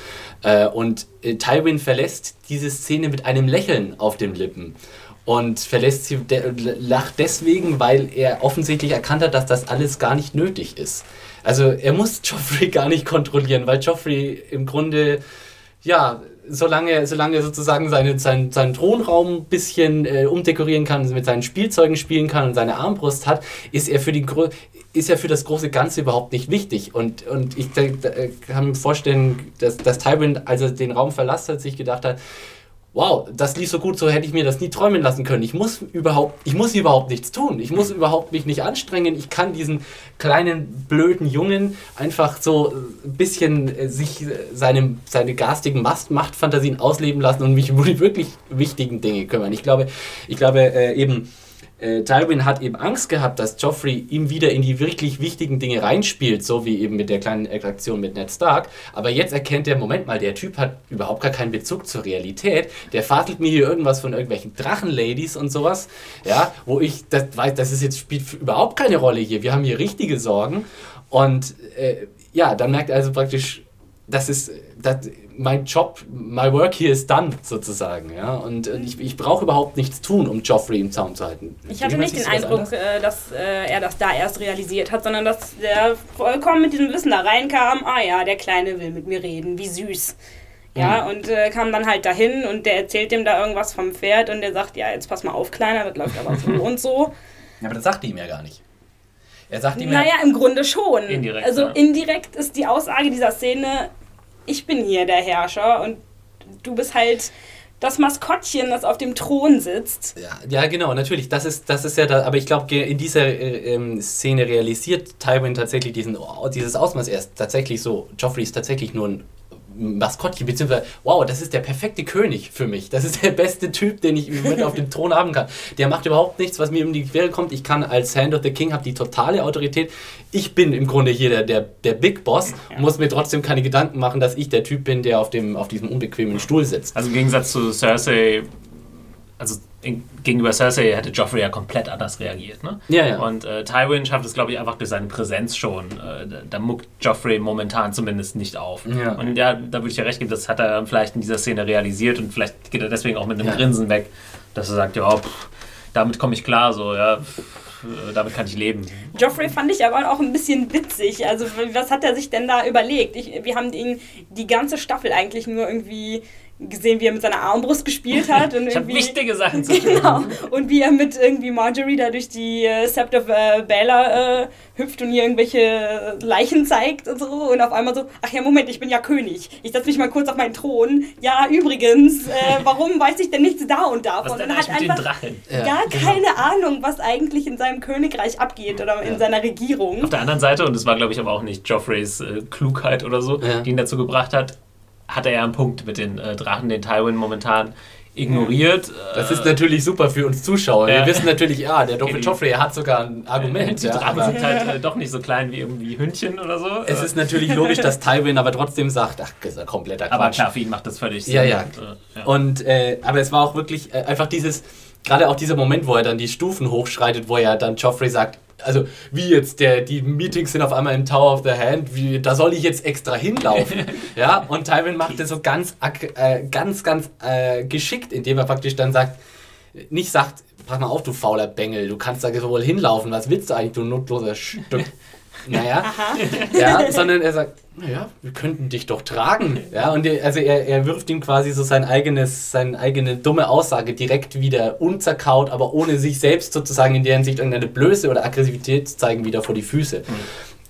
Äh, und äh, Tywin verlässt diese Szene mit einem Lächeln auf den Lippen und verlässt sie, de lacht deswegen, weil er offensichtlich erkannt hat, dass das alles gar nicht nötig ist. Also er muss Joffrey gar nicht kontrollieren, weil Joffrey im Grunde, ja, solange, solange sozusagen seine, sein, seinen Thronraum ein bisschen äh, umdekorieren kann, mit seinen Spielzeugen spielen kann und seine Armbrust hat, ist er für die ist er für das große Ganze überhaupt nicht wichtig. Und, und ich äh, kann mir vorstellen, dass, dass Tywin, als er den Raum verlassen hat, sich gedacht hat, wow, das lief so gut, so hätte ich mir das nie träumen lassen können. Ich muss überhaupt, ich muss überhaupt nichts tun. Ich muss überhaupt mich nicht anstrengen. Ich kann diesen kleinen blöden Jungen einfach so ein bisschen äh, sich äh, seinem, seine garstigen Machtfantasien ausleben lassen und mich um die wirklich wichtigen Dinge kümmern. Ich glaube, ich glaube äh, eben äh, Tywin hat eben Angst gehabt, dass Joffrey ihm wieder in die wirklich wichtigen Dinge reinspielt, so wie eben mit der kleinen Aktion mit Ned Stark. Aber jetzt erkennt der, Moment mal, der Typ hat überhaupt gar keinen Bezug zur Realität. Der fadelt mir hier irgendwas von irgendwelchen Drachenladies und sowas, ja, wo ich, das weiß, das ist jetzt, spielt überhaupt keine Rolle hier. Wir haben hier richtige Sorgen und äh, ja, dann merkt er also praktisch, das ist, das, mein Job, my work here is done, sozusagen. Ja? Und äh, ich, ich brauche überhaupt nichts tun, um Joffrey im Zaum zu halten. Ich hatte nicht den Eindruck, äh, dass äh, er das da erst realisiert hat, sondern dass er vollkommen mit diesem Wissen da reinkam, ah ja, der Kleine will mit mir reden, wie süß. Ja, mhm. und äh, kam dann halt dahin und der erzählt ihm da irgendwas vom Pferd und der sagt, ja, jetzt pass mal auf, Kleiner, das läuft aber so und so. Ja, aber das sagt er ihm ja gar nicht. Er sagt ihm Naja, im Grunde schon. Indirekt. Also ja. indirekt ist die Aussage dieser Szene, ich bin hier der Herrscher und du bist halt das Maskottchen, das auf dem Thron sitzt. Ja, ja genau, natürlich. Das ist, das ist ja da, aber ich glaube, in dieser äh, ähm, Szene realisiert Tywin tatsächlich diesen, oh, dieses Ausmaß erst tatsächlich so. Joffrey ist tatsächlich nur ein Maskottchen, beziehungsweise, wow, das ist der perfekte König für mich. Das ist der beste Typ, den ich mit auf dem Thron haben kann. Der macht überhaupt nichts, was mir um die Quere kommt. Ich kann als Hand of the King, habe die totale Autorität. Ich bin im Grunde hier der, der, der Big Boss, ja. muss mir trotzdem keine Gedanken machen, dass ich der Typ bin, der auf, dem, auf diesem unbequemen Stuhl sitzt. Also im Gegensatz zu Cersei, also gegenüber Cersei hätte Joffrey ja komplett anders reagiert. Ne? Ja, ja. Und äh, Tywin schafft es, glaube ich, einfach durch seine Präsenz schon. Äh, da muckt Joffrey momentan zumindest nicht auf. Ja. Und ja, da würde ich ja recht geben, das hat er vielleicht in dieser Szene realisiert und vielleicht geht er deswegen auch mit einem ja. Grinsen weg, dass er sagt, ja, pff, damit komme ich klar, so, ja. Pff, äh, damit kann ich leben. Joffrey fand ich aber auch ein bisschen witzig. Also, was hat er sich denn da überlegt? Ich, wir haben ihn die ganze Staffel eigentlich nur irgendwie gesehen, wie er mit seiner Armbrust gespielt hat. Und ich habe wichtige Sachen zu tun. Genau. Und wie er mit irgendwie Marjorie da durch die äh, Sept of äh, Baelor äh, hüpft und ihr irgendwelche Leichen zeigt und so. Und auf einmal so, ach ja, Moment, ich bin ja König. Ich setze mich mal kurz auf meinen Thron. Ja, übrigens, äh, warum weiß ich denn nichts da und davon? Was denn und hat einfach Drachen? Ja, ja genau. keine Ahnung, was eigentlich in seinem Königreich abgeht oder in ja. seiner Regierung. Auf der anderen Seite, und das war glaube ich aber auch nicht Joffreys äh, Klugheit oder so, ja. die ihn dazu gebracht hat, hat er ja einen Punkt mit den äh, Drachen, den Tywin momentan ignoriert. Das ist natürlich super für uns Zuschauer. Ja. Wir wissen natürlich, ja, der Doppel Joffrey hat sogar ein Argument. Die ja, Drachen sind halt äh, doch nicht so klein wie irgendwie Hündchen oder so. Es ist natürlich logisch, dass Tywin aber trotzdem sagt, ach, das ist ein kompletter Quatsch. Aber klar, für ihn macht das völlig Sinn. Ja, ja. Und, äh, ja. und äh, aber es war auch wirklich äh, einfach dieses, gerade auch dieser Moment, wo er dann die Stufen hochschreitet, wo er dann Joffrey sagt, also wie jetzt, der, die Meetings sind auf einmal im Tower of the Hand, wie, da soll ich jetzt extra hinlaufen. ja, und Tywin macht das so ganz, äh, ganz, ganz äh, geschickt, indem er praktisch dann sagt, nicht sagt, pass mal auf, du fauler Bengel, du kannst da wohl hinlaufen, was willst du eigentlich, du nutzloser Stück? naja, ja, sondern er sagt, naja, wir könnten dich doch tragen. Ja, und er, also er, er wirft ihm quasi so sein eigenes, seine eigene dumme Aussage direkt wieder unzerkaut, aber ohne sich selbst sozusagen in der Hinsicht irgendeine Blöße oder Aggressivität zu zeigen, wieder vor die Füße. Mhm.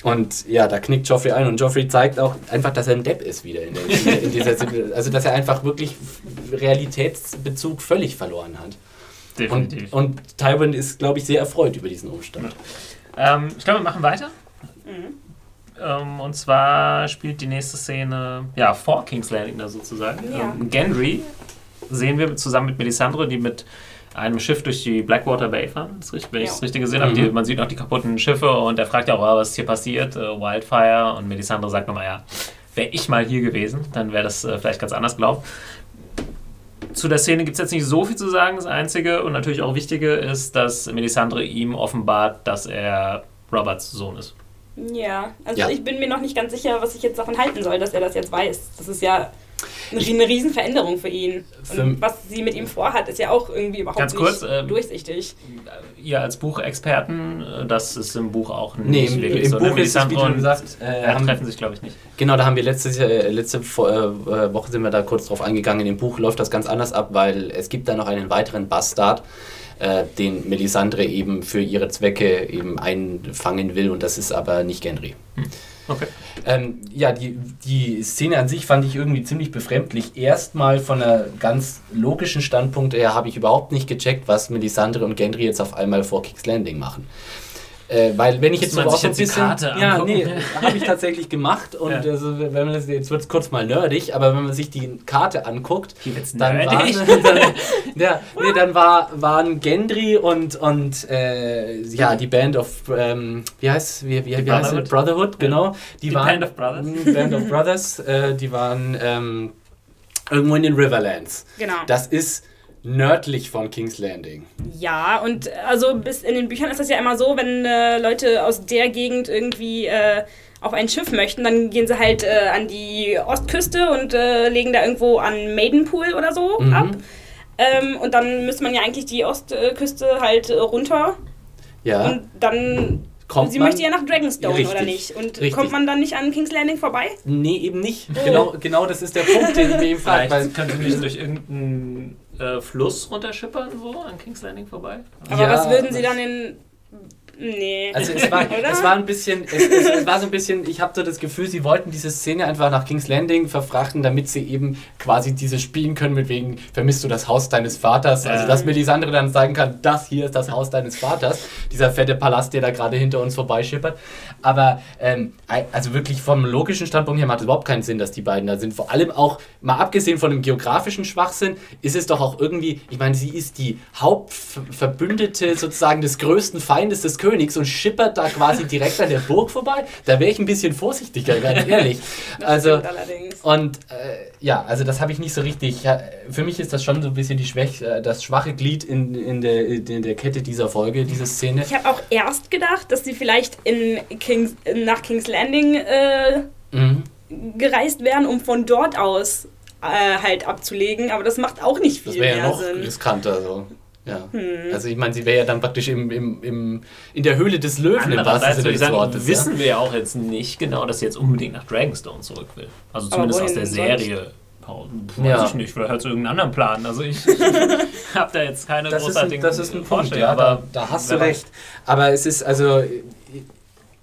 Und ja, da knickt Joffrey ein und Joffrey zeigt auch einfach, dass er ein Depp ist wieder in, der, in dieser Also, dass er einfach wirklich Realitätsbezug völlig verloren hat. Definitiv. Und, und Tywin ist, glaube ich, sehr erfreut über diesen Umstand. Ähm, ich glaube, wir machen weiter. Mhm. Ähm, und zwar spielt die nächste Szene ja vor King's Landing da sozusagen. Ja. Ähm, Gendry sehen wir zusammen mit Melisandre, die mit einem Schiff durch die Blackwater Bay fahren, wenn ich es richtig gesehen habe. Mhm. man sieht auch die kaputten Schiffe und er fragt ja auch, was hier passiert, äh, Wildfire. Und Melisandre sagt nochmal, ja, wäre ich mal hier gewesen, dann wäre das äh, vielleicht ganz anders gelaufen. Zu der Szene gibt es jetzt nicht so viel zu sagen. Das Einzige und natürlich auch Wichtige ist, dass Melisandre ihm offenbart, dass er Roberts Sohn ist. Ja, also ja. ich bin mir noch nicht ganz sicher, was ich jetzt davon halten soll, dass er das jetzt weiß. Das ist ja eine Riesenveränderung für ihn. Und was sie mit ihm vorhat, ist ja auch irgendwie überhaupt Ganz kurz, nicht ähm, durchsichtig. Ihr als Buchexperten, äh, das ist im Buch auch nicht nee, wirklich im so. Buch ist es, wie du gesagt äh, haben, treffen sich, glaube ich, nicht. Genau, da haben wir letzte, äh, letzte äh, Woche sind wir da kurz drauf eingegangen. Im Buch läuft das ganz anders ab, weil es gibt da noch einen weiteren Bastard, äh, den Melisandre eben für ihre Zwecke eben einfangen will und das ist aber nicht Gendry. Hm. Okay. Ähm, ja, die, die Szene an sich fand ich irgendwie ziemlich befremdlich. Erstmal von einer ganz logischen Standpunkt her habe ich überhaupt nicht gecheckt, was Melisandre und Gendry jetzt auf einmal vor King's Landing machen. Äh, weil wenn ich jetzt so auch so ein bisschen, ja, nee, habe ich tatsächlich gemacht und ja. also, wenn man das, jetzt wird es kurz mal nerdig, aber wenn man sich die Karte anguckt, dann waren, dann, ja, nee, dann war, waren Gendry und und äh, ja die Band of ähm, wie heißt wie, wie, wie Brotherhood. heißt es? Brotherhood genau, die, die waren Band of Brothers, Band of Brothers, äh, die waren ähm, irgendwo in den Riverlands. Genau. Das ist nördlich von King's Landing. Ja, und also bis in den Büchern ist das ja immer so, wenn äh, Leute aus der Gegend irgendwie äh, auf ein Schiff möchten, dann gehen sie halt äh, an die Ostküste und äh, legen da irgendwo an Maidenpool oder so mhm. ab. Ähm, und dann müsste man ja eigentlich die Ostküste halt äh, runter. Ja. Und dann kommt Sie möchte ja nach Dragonstone, richtig, oder nicht? Und richtig. kommt man dann nicht an King's Landing vorbei? Nee, eben nicht. Oh. Genau, genau das ist der Punkt, den ich mir eben frage. Vielleicht können Sie nicht durch irgendeinen äh, Fluss runterschippern, so an King's Landing vorbei? Aber ja, was würden Sie dann in Nee. Also es war, es war ein bisschen, es, es, es, war so ein bisschen, ich habe so das Gefühl, sie wollten diese Szene einfach nach King's Landing verfrachten, damit sie eben quasi diese spielen können, mit wegen, vermisst du das Haus deines Vaters? Also dass Melisandre dann sagen kann, das hier ist das Haus deines Vaters, dieser fette Palast, der da gerade hinter uns vorbeischippert. Aber ähm, also wirklich vom logischen Standpunkt her macht es überhaupt keinen Sinn, dass die beiden da sind. Vor allem auch, mal abgesehen von dem geografischen Schwachsinn, ist es doch auch irgendwie, ich meine, sie ist die Hauptverbündete sozusagen des größten Feindes des Königs und schippert da quasi direkt an der Burg vorbei. Da wäre ich ein bisschen vorsichtiger, ganz ehrlich. Also, und äh, ja, also das habe ich nicht so richtig. Für mich ist das schon so ein bisschen die Schwäch, äh, das schwache Glied in, in, der, in der Kette dieser Folge, diese Szene. Ich habe auch erst gedacht, dass sie vielleicht in Kings, nach King's Landing äh, mhm. gereist wären, um von dort aus äh, halt abzulegen, aber das macht auch nicht viel das mehr ja noch Sinn. riskanter so. Ja. Hm. Also ich meine, sie wäre ja dann praktisch im, im, im, in der Höhle des Löwen im wahrsten Sinne des Wortes. Wissen ja? wir ja auch jetzt nicht genau, dass sie jetzt unbedingt nach Dragonstone zurück will. Also zumindest aus der Serie. Weiß ja. ich nicht, vielleicht hat sie irgendeinen anderen Plan. Also ich, ich habe da jetzt keine das großartigen ist ein, Das ist ein Punkt, ja, aber da, da hast du recht. Aber es ist also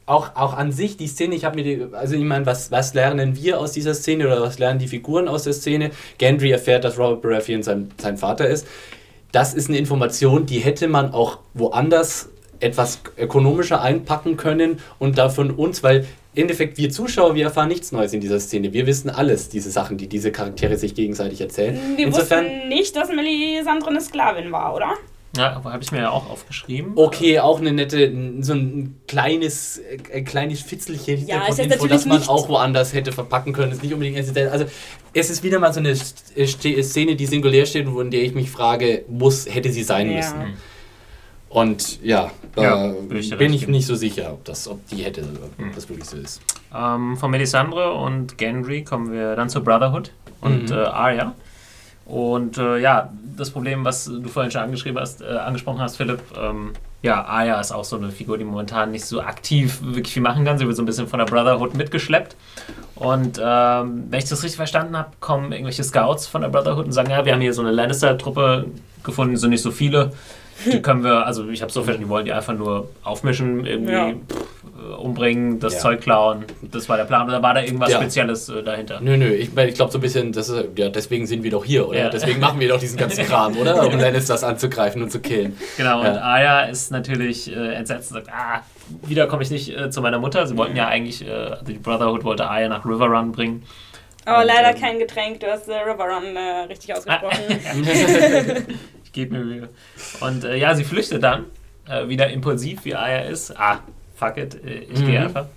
auch, auch an sich die Szene, ich habe mir die, also ich meine, was, was lernen wir aus dieser Szene oder was lernen die Figuren aus der Szene? Gendry erfährt, dass Robert Baratheon sein, sein Vater ist. Das ist eine Information, die hätte man auch woanders etwas ökonomischer einpacken können und davon uns, weil im Endeffekt wir Zuschauer, wir erfahren nichts Neues in dieser Szene. Wir wissen alles, diese Sachen, die diese Charaktere sich gegenseitig erzählen. Wir Insofern, wussten nicht, dass Melisandre eine Sklavin war, oder? Ja, habe ich mir ja auch aufgeschrieben. Okay, auch eine nette, so ein kleines, ein kleines Fitzelchen ja, das man auch woanders hätte verpacken können. Ist nicht unbedingt Also es ist wieder mal so eine Szene, die singulär steht und in der ich mich frage, muss, hätte sie sein ja. müssen. Und ja, da ja, bin, ich, bin ich, nicht so sicher, ob, das, ob die hätte, ob mhm. das wirklich so ist. Ähm, von Melisandre und Gendry kommen wir dann zur Brotherhood und mhm. äh, Arya. Und äh, ja, das Problem, was du vorhin schon angeschrieben hast, äh, angesprochen hast, Philipp, ähm, ja, Aya ist auch so eine Figur, die momentan nicht so aktiv wirklich viel machen kann. Sie wird so ein bisschen von der Brotherhood mitgeschleppt. Und ähm, wenn ich das richtig verstanden habe, kommen irgendwelche Scouts von der Brotherhood und sagen, ja, wir haben hier so eine Lannister-Truppe gefunden, sind nicht so viele. Die können wir, also ich habe so verstanden, die wollen die einfach nur aufmischen, irgendwie ja. Äh, umbringen, das ja. Zeug klauen. Das war der Plan. Oder war da irgendwas ja. Spezielles äh, dahinter? Nö, nö. Ich, ich glaube so ein bisschen, das ist, ja, deswegen sind wir doch hier, oder? Deswegen machen wir doch diesen ganzen Kram, oder? Um Lannisters anzugreifen und zu killen. Genau, und Aya ist natürlich äh, entsetzt und sagt, ah, wieder komme ich nicht äh, zu meiner Mutter. Sie wollten ja eigentlich, äh, also die Brotherhood wollte Aya nach River Run bringen. Aber und, leider ähm, kein Getränk, du hast River Run richtig ausgesprochen. gebe mir Mühe. Und äh, ja, sie flüchtet dann, äh, wieder impulsiv wie Aya ist. Ah, fuck it, äh, ich mhm. gehe einfach.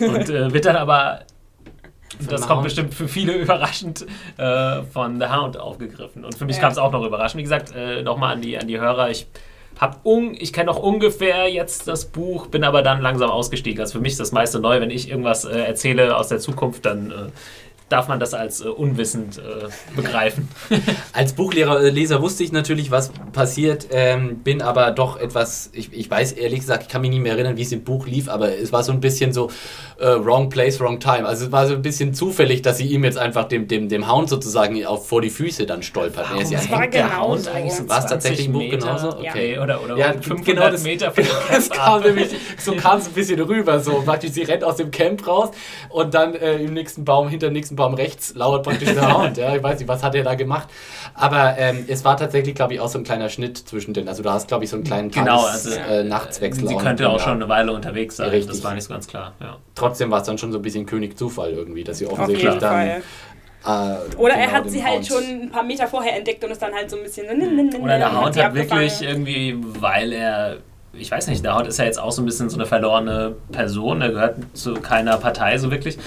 Und äh, wird dann aber, das kommt bestimmt für viele überraschend, äh, von The Hound aufgegriffen. Und für mich ja. kam es auch noch überraschend. Wie gesagt, nochmal an die, an die Hörer, ich hab un, ich kenne noch ungefähr jetzt das Buch, bin aber dann langsam ausgestiegen. Also für mich ist das meiste neu. Wenn ich irgendwas äh, erzähle aus der Zukunft, dann äh, darf man das als äh, unwissend äh, begreifen. als Buchleser äh, wusste ich natürlich, was passiert, ähm, bin aber doch etwas, ich, ich weiß ehrlich gesagt, ich kann mich nicht mehr erinnern, wie es im Buch lief, aber es war so ein bisschen so äh, wrong place, wrong time. Also es war so ein bisschen zufällig, dass sie ihm jetzt einfach dem, dem, dem Hound sozusagen auf, vor die Füße dann stolpert. Warum ja, war genau Hound so. eigentlich so War es tatsächlich im Buch genauso? Okay. Ja. Oder, oder ja, 500 genau das, Meter von Camp kam nämlich, So kam es ein bisschen rüber, so praktisch, sie rennt aus dem Camp raus und dann äh, im nächsten Baum, hinter dem nächsten Baum rechts lauert praktisch der Hound. Ja, ich weiß nicht, was hat er da gemacht. Aber ähm, es war tatsächlich, glaube ich, auch so ein kleiner Schnitt zwischen den. Also du hast, glaube ich, so einen kleinen genau, also, äh, Nachtswechsel. Sie könnte auch schon eine Weile unterwegs sein. Richtig. Das war nicht so ganz klar. Ja. Trotzdem war es dann schon so ein bisschen König Zufall irgendwie, dass sie offensichtlich dann. Fall. Äh, Oder er genau hat sie halt schon ein paar Meter vorher entdeckt und ist dann halt so ein bisschen. Oder der Hound hat wirklich irgendwie, weil er ich weiß nicht, der Hound ist ja jetzt auch so ein bisschen so eine verlorene Person, er gehört zu keiner Partei so wirklich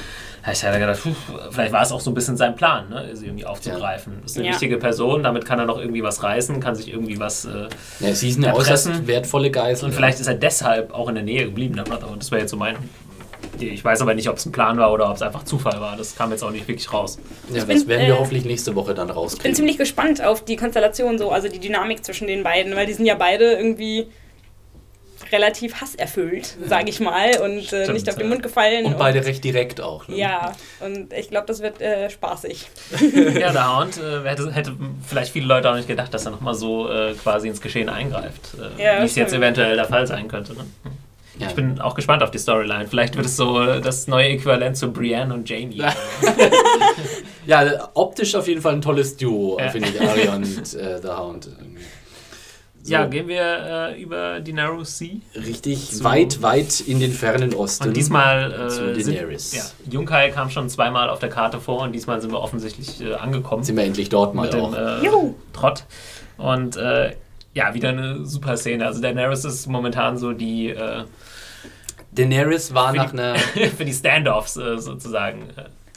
habe ich ja gedacht, pf, vielleicht war es auch so ein bisschen sein Plan, ne, sie irgendwie aufzugreifen. Ja. Ist eine ja. wichtige Person, damit kann er noch irgendwie was reißen, kann sich irgendwie was. Äh, ja, sie ist eine äußerst wertvolle Geist. Und vielleicht ist er deshalb auch in der Nähe geblieben, und das wäre jetzt so mein Ich weiß aber nicht, ob es ein Plan war oder ob es einfach Zufall war. Das kam jetzt auch nicht wirklich raus. Ja, das bin, werden wir äh, hoffentlich nächste Woche dann rauskriegen. Ich bin ziemlich gespannt auf die Konstellation, so, also die Dynamik zwischen den beiden, weil die sind ja beide irgendwie relativ hasserfüllt, sage ich mal, und äh, nicht auf den Mund gefallen. Und beide und, recht direkt auch. Ne? Ja, und ich glaube, das wird äh, spaßig. ja, der Hound äh, hätte, hätte, vielleicht viele Leute auch nicht gedacht, dass er nochmal so äh, quasi ins Geschehen eingreift, äh, ja, wie es jetzt eventuell der Fall sein könnte. Ne? Hm. Ja. Ich bin auch gespannt auf die Storyline. Vielleicht wird es so das neue Äquivalent zu Brienne und Jamie. ja, optisch auf jeden Fall ein tolles Duo, ja. finde ich, Arya und äh, The Hound. So. Ja, gehen wir äh, über die Narrow Sea. Richtig, zu, weit, weit in den fernen Osten. Und diesmal äh, zu Daenerys. Sind, ja, Junkai kam schon zweimal auf der Karte vor und diesmal sind wir offensichtlich äh, angekommen. Sind wir endlich dort mal mit auch. Dem, äh, Trott. Und äh, ja, wieder eine super Szene. Also Daenerys ist momentan so die äh, Daenerys war nach einer. für die Standoffs äh, sozusagen.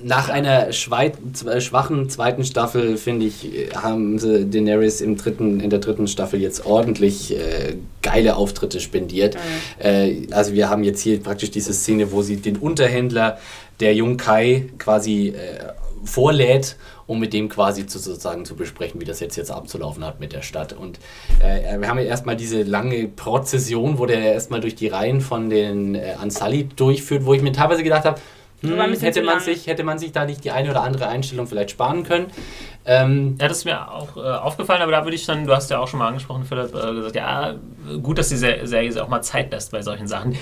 Nach einer schwachen zweiten Staffel, finde ich, haben sie Daenerys im dritten, in der dritten Staffel jetzt ordentlich äh, geile Auftritte spendiert. Mhm. Äh, also wir haben jetzt hier praktisch diese Szene, wo sie den Unterhändler der Jung Kai quasi äh, vorlädt um mit dem quasi zu, sozusagen zu besprechen, wie das jetzt, jetzt abzulaufen hat mit der Stadt. Und äh, wir haben ja erstmal diese lange Prozession, wo der erstmal durch die Reihen von den äh, Ansali durchführt, wo ich mir teilweise gedacht habe, hm, hätte, man sich, hätte man sich da nicht die eine oder andere Einstellung vielleicht sparen können. Ähm, ja, das ist mir auch äh, aufgefallen, aber da würde ich dann, du hast ja auch schon mal angesprochen, Philipp, äh, gesagt, ja, gut, dass die Serie auch mal Zeit lässt bei solchen Sachen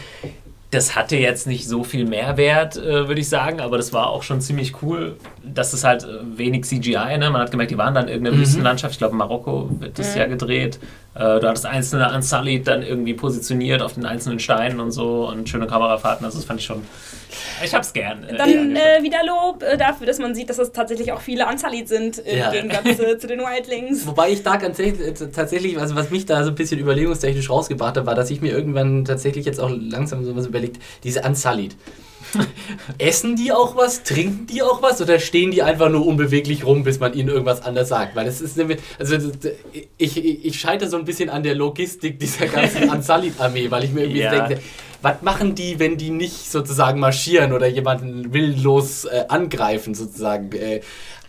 das hatte jetzt nicht so viel Mehrwert, äh, würde ich sagen, aber das war auch schon ziemlich cool, dass es halt äh, wenig CGI, ne? Man hat gemerkt, die waren dann in irgendeiner mhm. Wüstenlandschaft, ich glaube in Marokko wird das mhm. ja gedreht. Äh, du hattest einzelne Unsullied dann irgendwie positioniert auf den einzelnen Steinen und so und schöne Kamerafahrten, also das fand ich schon, ich hab's gern. Äh, dann äh, wieder Lob äh, dafür, dass man sieht, dass es tatsächlich auch viele Unsullied sind im ja. Gegensatz zu den Wildlings. Wobei ich da ganz tatsächlich, also was mich da so ein bisschen überlegungstechnisch rausgebracht hat, war, dass ich mir irgendwann tatsächlich jetzt auch langsam sowas überlegt, diese Unsullied. Essen die auch was? Trinken die auch was? Oder stehen die einfach nur unbeweglich rum, bis man ihnen irgendwas anderes sagt? Weil das ist nämlich, also ich, ich scheitere so ein bisschen an der Logistik dieser ganzen Ansalit-Armee, weil ich mir irgendwie ja. denke, was machen die, wenn die nicht sozusagen marschieren oder jemanden willlos äh, angreifen, sozusagen? Äh,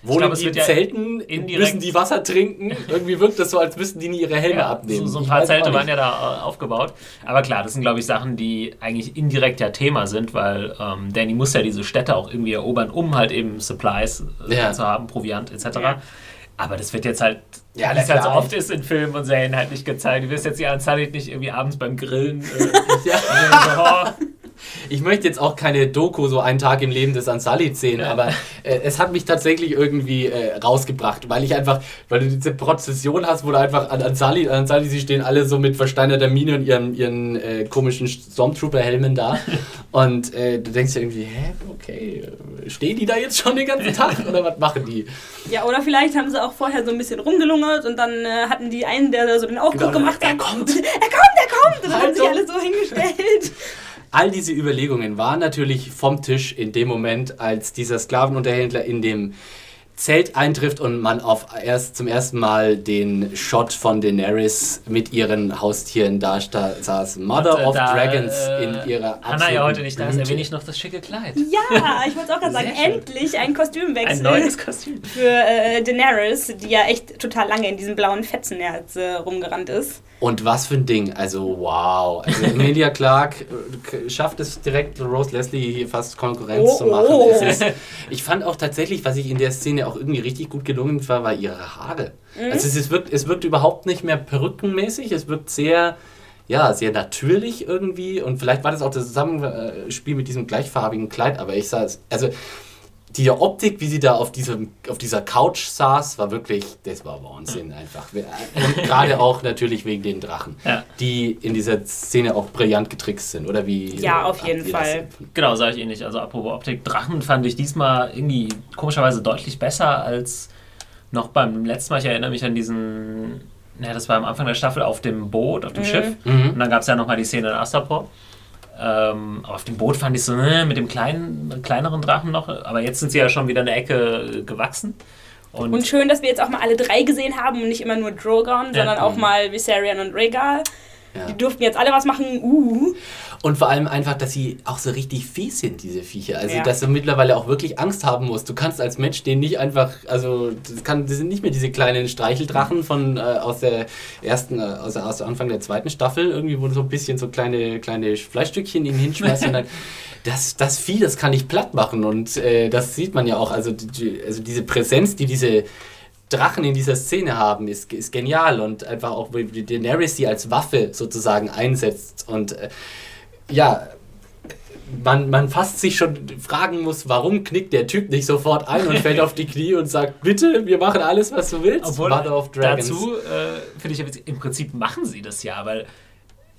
wohnen glaub, die in Zelten, müssen die Wasser trinken. Irgendwie wirkt das so, als müssten die nie ihre Helme ja, abnehmen. So, so ein paar Zelte waren ja da äh, aufgebaut. Aber klar, das sind, glaube ich, Sachen, die eigentlich indirekt ja Thema sind, weil ähm, Danny muss ja diese Städte auch irgendwie erobern, um halt eben Supplies äh, ja. zu haben, Proviant etc. Ja. Aber das wird jetzt halt, ja, wie es halt so oft ist in Filmen und Serien halt nicht gezeigt. Du wirst jetzt die Anzahl nicht irgendwie abends beim Grillen. Äh, ja. Ich möchte jetzt auch keine Doku, so einen Tag im Leben des Ansali sehen, ja. aber äh, es hat mich tatsächlich irgendwie äh, rausgebracht, weil ich einfach, weil du diese Prozession hast, wo du einfach an Ansali, an Ansali, sie stehen alle so mit versteinerter Miene und ihren, ihren äh, komischen Stormtrooper-Helmen da und äh, du denkst dir irgendwie, hä, okay, stehen die da jetzt schon den ganzen Tag oder was machen die? Ja, oder vielleicht haben sie auch vorher so ein bisschen rumgelungert und dann äh, hatten die einen, der so den Aufguck genau, gemacht hat. Er kommt! Er kommt, er kommt! Und dann haben sich alle so hingestellt. All diese Überlegungen waren natürlich vom Tisch in dem Moment, als dieser Sklavenunterhändler in dem Zelt eintrifft und man auf erst zum ersten Mal den Shot von Daenerys mit ihren Haustieren da saß. Mother und, of da, Dragons äh, in ihrer Hanna ja heute nicht da ist, erwähne ich noch das schicke Kleid. Ja, ich wollte auch gerade sagen, schön. endlich ein Kostümwechsel. Ein neues Kostüm. Für äh, Daenerys, die ja echt total lange in diesem blauen Fetzenherz äh, rumgerannt ist. Und was für ein Ding, also wow. Also Emilia Clark äh, schafft es direkt, Rose Leslie hier fast Konkurrenz oh, zu machen. Oh. Ist, ich fand auch tatsächlich, was ich in der Szene auch irgendwie richtig gut gelungen war, war ihre Haare. Mhm. Also es, es, wirkt, es wirkt überhaupt nicht mehr perückenmäßig, es wirkt sehr, ja, sehr natürlich irgendwie. Und vielleicht war das auch das Zusammenspiel mit diesem gleichfarbigen Kleid, aber ich sah es, also die Optik, wie sie da auf, diesem, auf dieser Couch saß, war wirklich, das war Wahnsinn einfach. Und gerade auch natürlich wegen den Drachen, ja. die in dieser Szene auch brillant getrickst sind, oder wie? Ja, auf jeden Fall. Genau, sage ich ähnlich. Also apropos Optik, Drachen fand ich diesmal irgendwie komischerweise deutlich besser als noch beim letzten Mal. Ich erinnere mich an diesen, naja, das war am Anfang der Staffel auf dem Boot, auf dem mhm. Schiff. Mhm. Und dann gab es ja nochmal die Szene in Astapor. Ähm, aber auf dem Boot fand ich so, ne, mit dem kleinen, kleineren Drachen noch. Aber jetzt sind sie ja schon wieder eine Ecke gewachsen. Und, und schön, dass wir jetzt auch mal alle drei gesehen haben und nicht immer nur Drogon, sondern auch mal Viserion und Rhaegal. Ja. Die durften jetzt alle was machen. Uh. Und vor allem einfach, dass sie auch so richtig fies sind, diese Viecher. Also, ja. dass du mittlerweile auch wirklich Angst haben musst. Du kannst als Mensch den nicht einfach, also, das, kann, das sind nicht mehr diese kleinen Streicheldrachen von äh, aus der ersten, äh, aus, aus Anfang der zweiten Staffel, irgendwie, wo du so ein bisschen so kleine, kleine Fleischstückchen ihnen hinschmeißt und dann das, das Vieh, das kann ich platt machen. Und äh, das sieht man ja auch. Also, die, also diese Präsenz, die diese Drachen in dieser Szene haben, ist, ist genial. Und einfach auch, wie Daenerys sie als Waffe sozusagen einsetzt. Und äh, ja, man, man fast sich schon fragen muss, warum knickt der Typ nicht sofort ein und fällt auf die Knie und sagt, bitte, wir machen alles, was du willst. Obwohl, Mother of Dragons. Dazu äh, finde ich, im Prinzip machen sie das ja, weil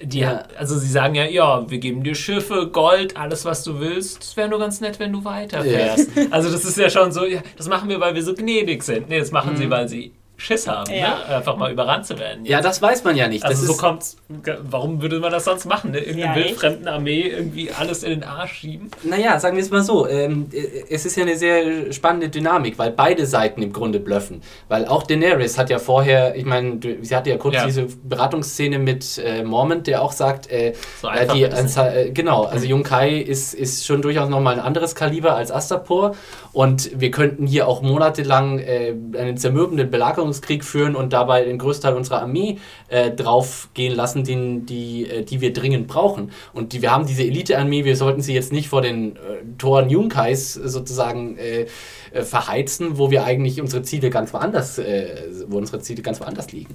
die, ja. Also sie sagen ja, ja, wir geben dir Schiffe, Gold, alles was du willst. Es wäre nur ganz nett, wenn du weiterfährst. Ja. Also das ist ja schon so, ja, das machen wir, weil wir so gnädig sind. Nee, das machen mhm. sie, weil sie Schiss haben, ja. ne? einfach mal überrannt zu werden. Ja, das weiß man ja nicht. Also das so kommt's. Warum würde man das sonst machen? Ne? Irgendeine ja, wildfremden Armee irgendwie alles in den Arsch schieben? Naja, sagen wir es mal so. Ähm, es ist ja eine sehr spannende Dynamik, weil beide Seiten im Grunde blöffen. Weil auch Daenerys hat ja vorher, ich meine, sie hatte ja kurz ja. diese Beratungsszene mit äh, Mormont, der auch sagt, äh, so äh, die, äh, genau, also Jung Kai ist, ist schon durchaus nochmal ein anderes Kaliber als Astapor und wir könnten hier auch monatelang äh, einen zermürbenden Belagerungskrieg führen und dabei den größten Teil unserer Armee äh, draufgehen lassen, den, die, äh, die wir dringend brauchen. Und die, wir haben diese Elite-Armee, wir sollten sie jetzt nicht vor den äh, Toren Junkais sozusagen äh, äh, verheizen, wo wir eigentlich unsere Ziele ganz woanders, wo unsere Ziele ganz woanders liegen.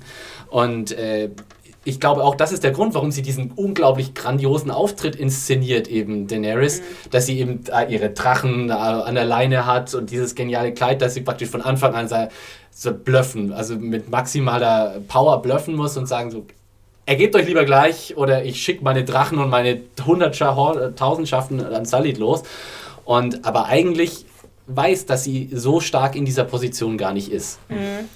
Und ich glaube auch, das ist der Grund, warum sie diesen unglaublich grandiosen Auftritt inszeniert, eben Daenerys, mhm. dass sie eben ihre Drachen an der Leine hat und dieses geniale Kleid, dass sie praktisch von Anfang an so, blöffen, also mit maximaler Power blöffen muss und sagen so, ergebt euch lieber gleich oder ich schicke meine Drachen und meine Hundertschaften an Salid los. Und aber eigentlich weiß, dass sie so stark in dieser Position gar nicht ist. Mhm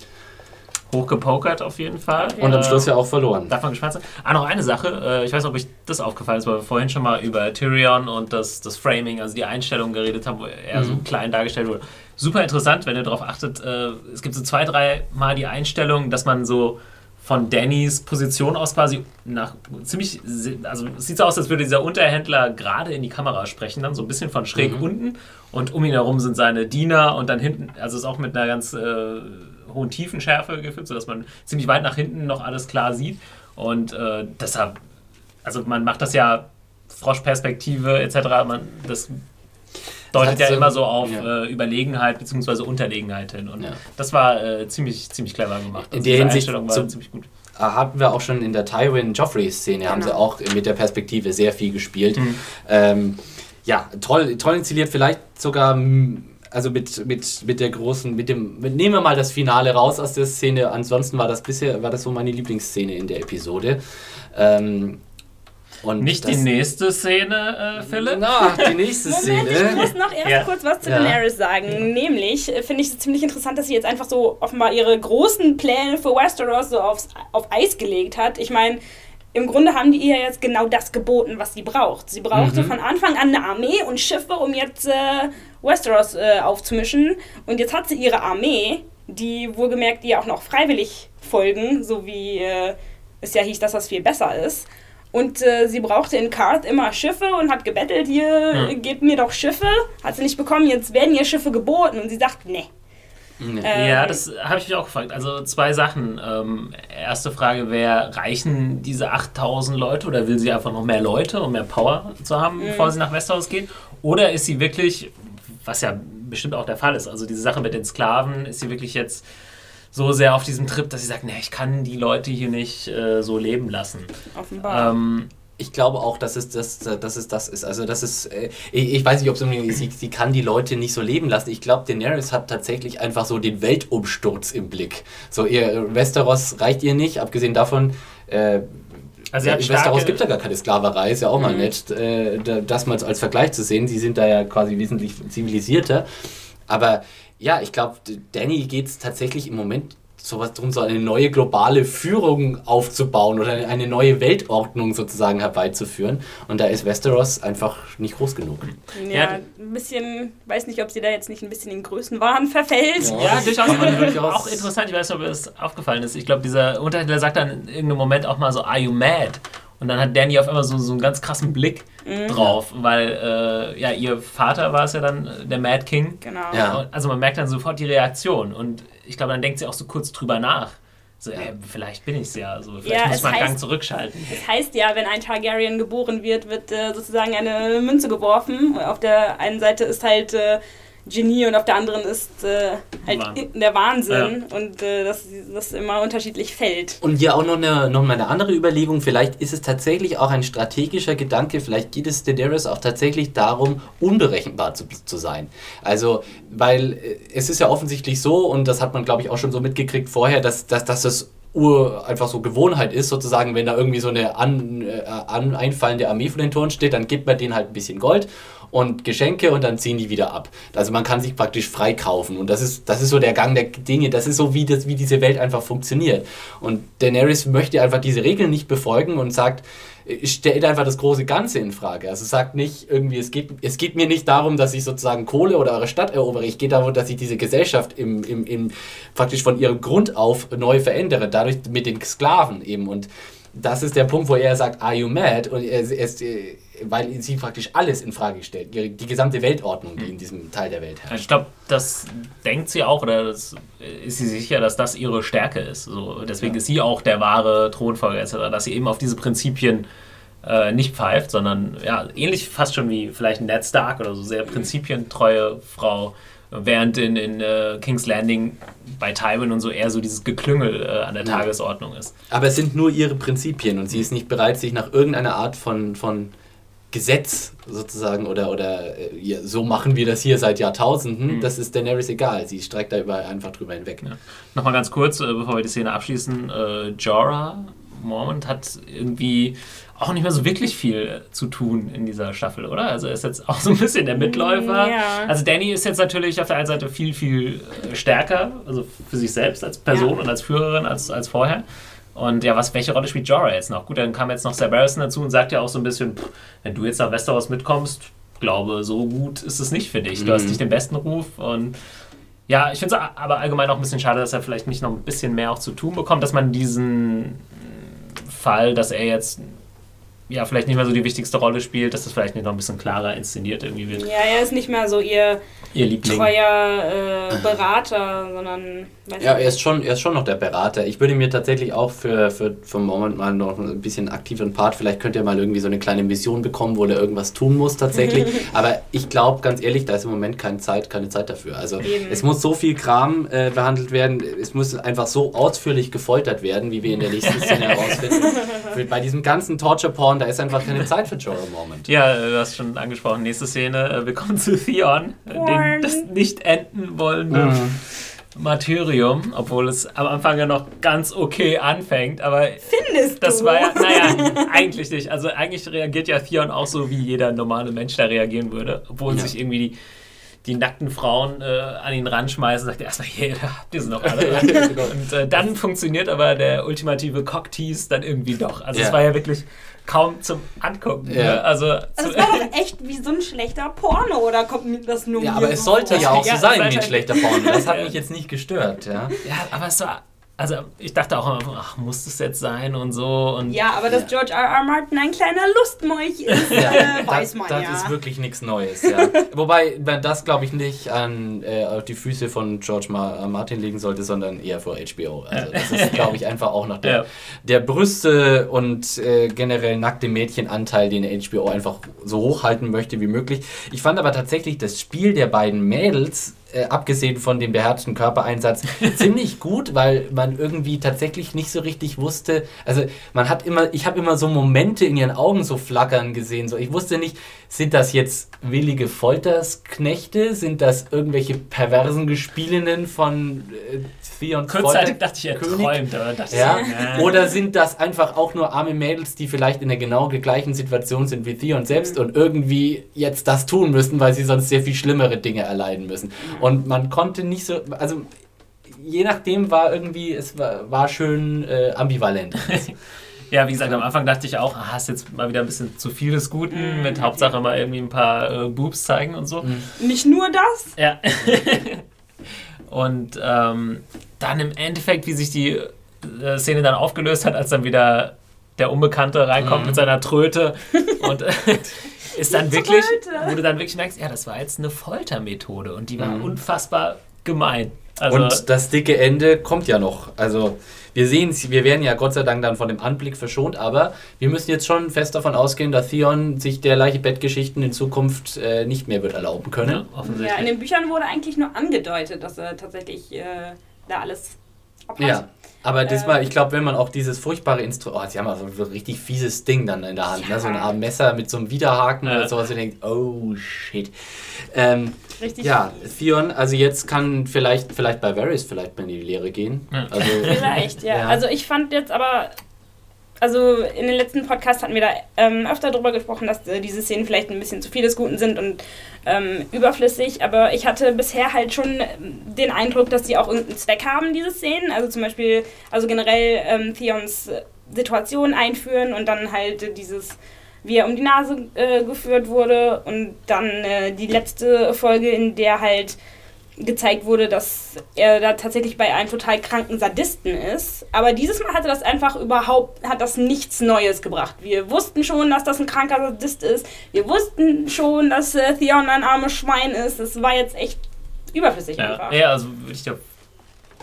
hochgepokert auf jeden Fall. Und am Schluss ja auch verloren. Davon gespannt sein. Ah, noch eine Sache. Äh, ich weiß nicht, ob euch das aufgefallen ist, weil wir vorhin schon mal über Tyrion und das, das Framing, also die Einstellung geredet haben, wo er mhm. so klein dargestellt wurde. Super interessant, wenn ihr darauf achtet. Äh, es gibt so zwei, drei Mal die Einstellung, dass man so von Dannys Position aus quasi nach ziemlich, also es sieht so aus, als würde dieser Unterhändler gerade in die Kamera sprechen, dann so ein bisschen von schräg mhm. unten und um ihn herum sind seine Diener und dann hinten, also ist auch mit einer ganz äh, hohen Tiefenschärfe gefilmt, sodass man ziemlich weit nach hinten noch alles klar sieht. Und äh, deshalb, also man macht das ja Froschperspektive etc. Man, das deutet ja immer so auf ja. äh, Überlegenheit bzw. Unterlegenheit hin. Und ja. das war äh, ziemlich, ziemlich clever gemacht. Also in der Hinsicht Einstellung war ziemlich gut. Hatten wir auch schon in der Tywin Joffrey-Szene, genau. haben sie auch mit der Perspektive sehr viel gespielt. Mhm. Ähm, ja, toll, toll inszeniert, vielleicht sogar also mit, mit, mit der großen, mit dem, mit, nehmen wir mal das Finale raus aus der Szene. Ansonsten war das bisher, war das so meine Lieblingsszene in der Episode. Ähm, und Nicht die nächste Szene, äh, Philipp? Na, die nächste Moment, Szene. Ich muss noch erst ja. kurz was zu ja. Daenerys sagen. Nämlich äh, finde ich es ziemlich interessant, dass sie jetzt einfach so offenbar ihre großen Pläne für Westeros so aufs, auf Eis gelegt hat. Ich meine, im Grunde haben die ihr jetzt genau das geboten, was sie braucht. Sie brauchte mhm. von Anfang an eine Armee und Schiffe, um jetzt äh, Westeros äh, aufzumischen. Und jetzt hat sie ihre Armee, die wohlgemerkt ihr auch noch freiwillig folgen, so wie äh, es ja hieß, dass das viel besser ist. Und äh, sie brauchte in Karth immer Schiffe und hat gebettelt, hier, mhm. gebt mir doch Schiffe. Hat sie nicht bekommen, jetzt werden ihr Schiffe geboten. Und sie sagt, nee, ähm, ja, das habe ich mich auch gefragt. Also zwei Sachen. Ähm, erste Frage wäre, reichen diese 8000 Leute oder will sie einfach noch mehr Leute, um mehr Power zu haben, mhm. bevor sie nach Westeros geht? Oder ist sie wirklich, was ja bestimmt auch der Fall ist, also diese Sache mit den Sklaven, ist sie wirklich jetzt so sehr auf diesem Trip, dass sie sagt, nee, ich kann die Leute hier nicht äh, so leben lassen. Offenbar. Ähm, ich glaube auch, dass es das, dass es das ist. Also das ist, äh, ich, weiß nicht, ob sie, sie, sie kann die Leute nicht so leben lassen. Ich glaube, Daenerys hat tatsächlich einfach so den Weltumsturz im Blick. So, ihr Westeros reicht ihr nicht, abgesehen davon, äh, also in Westeros gibt ja gar keine Sklaverei, ist ja auch mal mhm. nett, äh, das mal als Vergleich zu sehen. Sie sind da ja quasi wesentlich zivilisierter. Aber ja, ich glaube, Danny geht es tatsächlich im Moment sowas drum, so eine neue globale Führung aufzubauen oder eine neue Weltordnung sozusagen herbeizuführen. Und da ist Westeros einfach nicht groß genug. Ja, ein bisschen, weiß nicht, ob sie da jetzt nicht ein bisschen in Größenwahn verfällt. Ja, ja durchaus, durchaus. Auch interessant, ich weiß nicht, ob es aufgefallen ist. Ich glaube, dieser Unterhändler sagt dann in irgendeinem Moment auch mal so, are you mad? Und dann hat Danny auf einmal so, so einen ganz krassen Blick mhm. drauf, weil äh, ja, ihr Vater war es ja dann, äh, der Mad King. Genau. Ja. Also man merkt dann sofort die Reaktion und ich glaube, dann denkt sie auch so kurz drüber nach. So, ey, vielleicht bin ich es ja. Also, vielleicht ja, muss man heißt, Gang zurückschalten. Das heißt ja, wenn ein Targaryen geboren wird, wird äh, sozusagen eine Münze geworfen. Auf der einen Seite ist halt äh, Genie und auf der anderen ist äh, halt Wahnsinn. der Wahnsinn ja. und äh, dass das immer unterschiedlich fällt. Und hier auch noch eine, noch mal eine andere Überlegung, vielleicht ist es tatsächlich auch ein strategischer Gedanke, vielleicht geht es Daenerys auch tatsächlich darum, unberechenbar zu, zu sein. Also, weil äh, es ist ja offensichtlich so, und das hat man glaube ich auch schon so mitgekriegt vorher, dass, dass, dass es Ur einfach so Gewohnheit ist, sozusagen, wenn da irgendwie so eine an, äh, an einfallende Armee vor den Toren steht, dann gibt man denen halt ein bisschen Gold und Geschenke und dann ziehen die wieder ab. Also man kann sich praktisch freikaufen und das ist, das ist so der Gang der Dinge, das ist so, wie, das, wie diese Welt einfach funktioniert. Und Daenerys möchte einfach diese Regeln nicht befolgen und sagt, stellt einfach das große Ganze in Frage. Also sagt nicht irgendwie, es geht, es geht mir nicht darum, dass ich sozusagen Kohle oder eure Stadt erobere. Ich gehe darum, dass ich diese Gesellschaft im, im, im, praktisch von ihrem Grund auf neu verändere. Dadurch mit den Sklaven eben. Und das ist der Punkt, wo er sagt, are you mad? Und er, er, weil sie praktisch alles in Frage stellt, die gesamte Weltordnung, die in diesem Teil der Welt herrscht. Ich glaube, das denkt sie auch, oder das, ist sie sicher, dass das ihre Stärke ist. So, deswegen ja. ist sie auch der wahre Thronfolger etc., dass sie eben auf diese Prinzipien äh, nicht pfeift, sondern ja, ähnlich fast schon wie vielleicht Ned Stark oder so, sehr prinzipientreue Frau, während in, in uh, King's Landing bei Tywin und so eher so dieses Geklüngel äh, an der. Tagesordnung ist. Aber es sind nur ihre Prinzipien und sie ist nicht bereit, sich nach irgendeiner Art von, von Gesetz sozusagen oder, oder äh, ja, so machen wir das hier seit Jahrtausenden, mhm. das ist Daenerys egal. Sie streckt da über, einfach drüber hinweg. Ja. Nochmal ganz kurz, äh, bevor wir die Szene abschließen: äh, Jorah Mormont hat irgendwie auch nicht mehr so wirklich viel zu tun in dieser Staffel, oder? Also er ist jetzt auch so ein bisschen der Mitläufer. Ja. Also Danny ist jetzt natürlich auf der einen Seite viel, viel äh, stärker, also für sich selbst als Person ja. und als Führerin als, als vorher. Und ja, was, welche Rolle spielt Jorah jetzt noch? Gut, dann kam jetzt noch Barrison dazu und sagt ja auch so ein bisschen, pff, wenn du jetzt nach Westeros mitkommst, glaube, so gut ist es nicht für dich. Du mhm. hast nicht den besten Ruf und ja, ich finde es aber allgemein auch ein bisschen schade, dass er vielleicht nicht noch ein bisschen mehr auch zu tun bekommt, dass man diesen Fall, dass er jetzt ja, vielleicht nicht mehr so die wichtigste Rolle spielt, dass das vielleicht nicht noch ein bisschen klarer inszeniert irgendwie wird. Ja, er ist nicht mehr so ihr, ihr Liebling. treuer äh, Berater, sondern. Ja, er ist, schon, er ist schon noch der Berater. Ich würde mir tatsächlich auch für, für, für einen Moment mal noch ein bisschen aktiveren Part, vielleicht könnt ihr mal irgendwie so eine kleine Mission bekommen, wo er irgendwas tun muss tatsächlich. Aber ich glaube, ganz ehrlich, da ist im Moment keine Zeit, keine Zeit dafür. Also Eben. es muss so viel Kram äh, behandelt werden, es muss einfach so ausführlich gefoltert werden, wie wir in der nächsten Szene herausfinden. Bei diesem ganzen Torture-Porn, da ist einfach keine Zeit für Jorah Moment. Ja, du hast schon angesprochen. Nächste Szene, äh, wir kommen zu Theon, den, das nicht enden wollende mhm. Martyrium, obwohl es am Anfang ja noch ganz okay anfängt, aber Findest das du? war ja, naja, eigentlich nicht. Also eigentlich reagiert ja Theon auch so, wie jeder normale Mensch da reagieren würde, obwohl ja. sich irgendwie die die nackten Frauen äh, an ihn ranschmeißen, sagt er erstmal, hier, die sind noch alle. und äh, dann funktioniert aber der ultimative Cocktease dann irgendwie doch. Also ja. es war ja wirklich kaum zum Angucken. Ja. Ne? Also, also es war doch echt wie so ein schlechter Porno, oder kommt mir das nur Ja, aber es sollte ja auch so sein wie ein schlechter Porno. Das hat mich jetzt nicht gestört. Ja, ja aber es war also ich dachte auch immer, ach, muss das jetzt sein und so. Und ja, aber dass George R. R. Martin ein kleiner Lustmolch ist, äh, weiß man das, ja. Das ist wirklich nichts Neues, ja. Wobei man das, glaube ich, nicht an, äh, auf die Füße von George Ma Martin legen sollte, sondern eher vor HBO. Also das ist, glaube ich, einfach auch noch der, ja. der Brüste und äh, generell nackte Mädchenanteil, den HBO einfach so hochhalten möchte wie möglich. Ich fand aber tatsächlich das Spiel der beiden Mädels äh, abgesehen von dem beherzten Körpereinsatz, ziemlich gut, weil man irgendwie tatsächlich nicht so richtig wusste. Also man hat immer, ich habe immer so Momente in ihren Augen so flackern gesehen. So, ich wusste nicht, sind das jetzt willige Foltersknechte? Sind das irgendwelche perversen Gespielinnen von äh, Theon Kurzzeitig dachte ich, er träumt. Aber dachte ja? Ich, Oder sind das einfach auch nur arme Mädels, die vielleicht in der genau gleichen Situation sind wie Theon selbst mhm. und irgendwie jetzt das tun müssen, weil sie sonst sehr viel schlimmere Dinge erleiden müssen. Mhm. Und man konnte nicht so, also je nachdem war irgendwie, es war, war schön äh, ambivalent. Ja, wie gesagt, am Anfang dachte ich auch, ah, hast jetzt mal wieder ein bisschen zu viel des Guten, mhm. mit Hauptsache mal irgendwie ein paar äh, Boobs zeigen und so. Mhm. Nicht nur das? Ja. und ähm, dann im Endeffekt, wie sich die äh, Szene dann aufgelöst hat, als dann wieder der Unbekannte reinkommt mhm. mit seiner Tröte und ist dann wirklich, wo du dann wirklich merkst, ja, das war jetzt eine Foltermethode und die war mhm. unfassbar gemein. Also und das dicke Ende kommt ja noch. Also wir sehen es, wir werden ja Gott sei Dank dann von dem Anblick verschont, aber wir müssen jetzt schon fest davon ausgehen, dass Theon sich derlei Bettgeschichten in Zukunft äh, nicht mehr wird erlauben können. Ja, ja, in den Büchern wurde eigentlich nur angedeutet, dass er tatsächlich äh, da alles abhat. Ja. Aber diesmal, ähm, ich glaube, wenn man auch dieses furchtbare Instrument, oh, sie haben also so ein richtig fieses Ding dann in der Hand, ja. ne? so ein Art Messer mit so einem Widerhaken ja. oder sowas, und denkt, oh shit. Ähm, richtig. Ja, Theon, also jetzt kann vielleicht, vielleicht bei Varys vielleicht mal in die Lehre gehen. Ja. Also, vielleicht, ja. Also ich fand jetzt aber also in den letzten Podcasts hatten wir da ähm, öfter darüber gesprochen, dass äh, diese Szenen vielleicht ein bisschen zu viel des Guten sind und ähm, überflüssig, aber ich hatte bisher halt schon den Eindruck, dass sie auch irgendeinen Zweck haben, diese Szenen. Also zum Beispiel, also generell ähm, Theons Situation einführen und dann halt dieses wie er um die Nase äh, geführt wurde und dann äh, die letzte Folge, in der halt gezeigt wurde, dass er da tatsächlich bei einem total kranken Sadisten ist. Aber dieses Mal hatte das einfach überhaupt, hat das nichts Neues gebracht. Wir wussten schon, dass das ein kranker Sadist ist. Wir wussten schon, dass äh, Theon ein armes Schwein ist. Das war jetzt echt überflüssig ja, einfach. Ja, also würde ich dir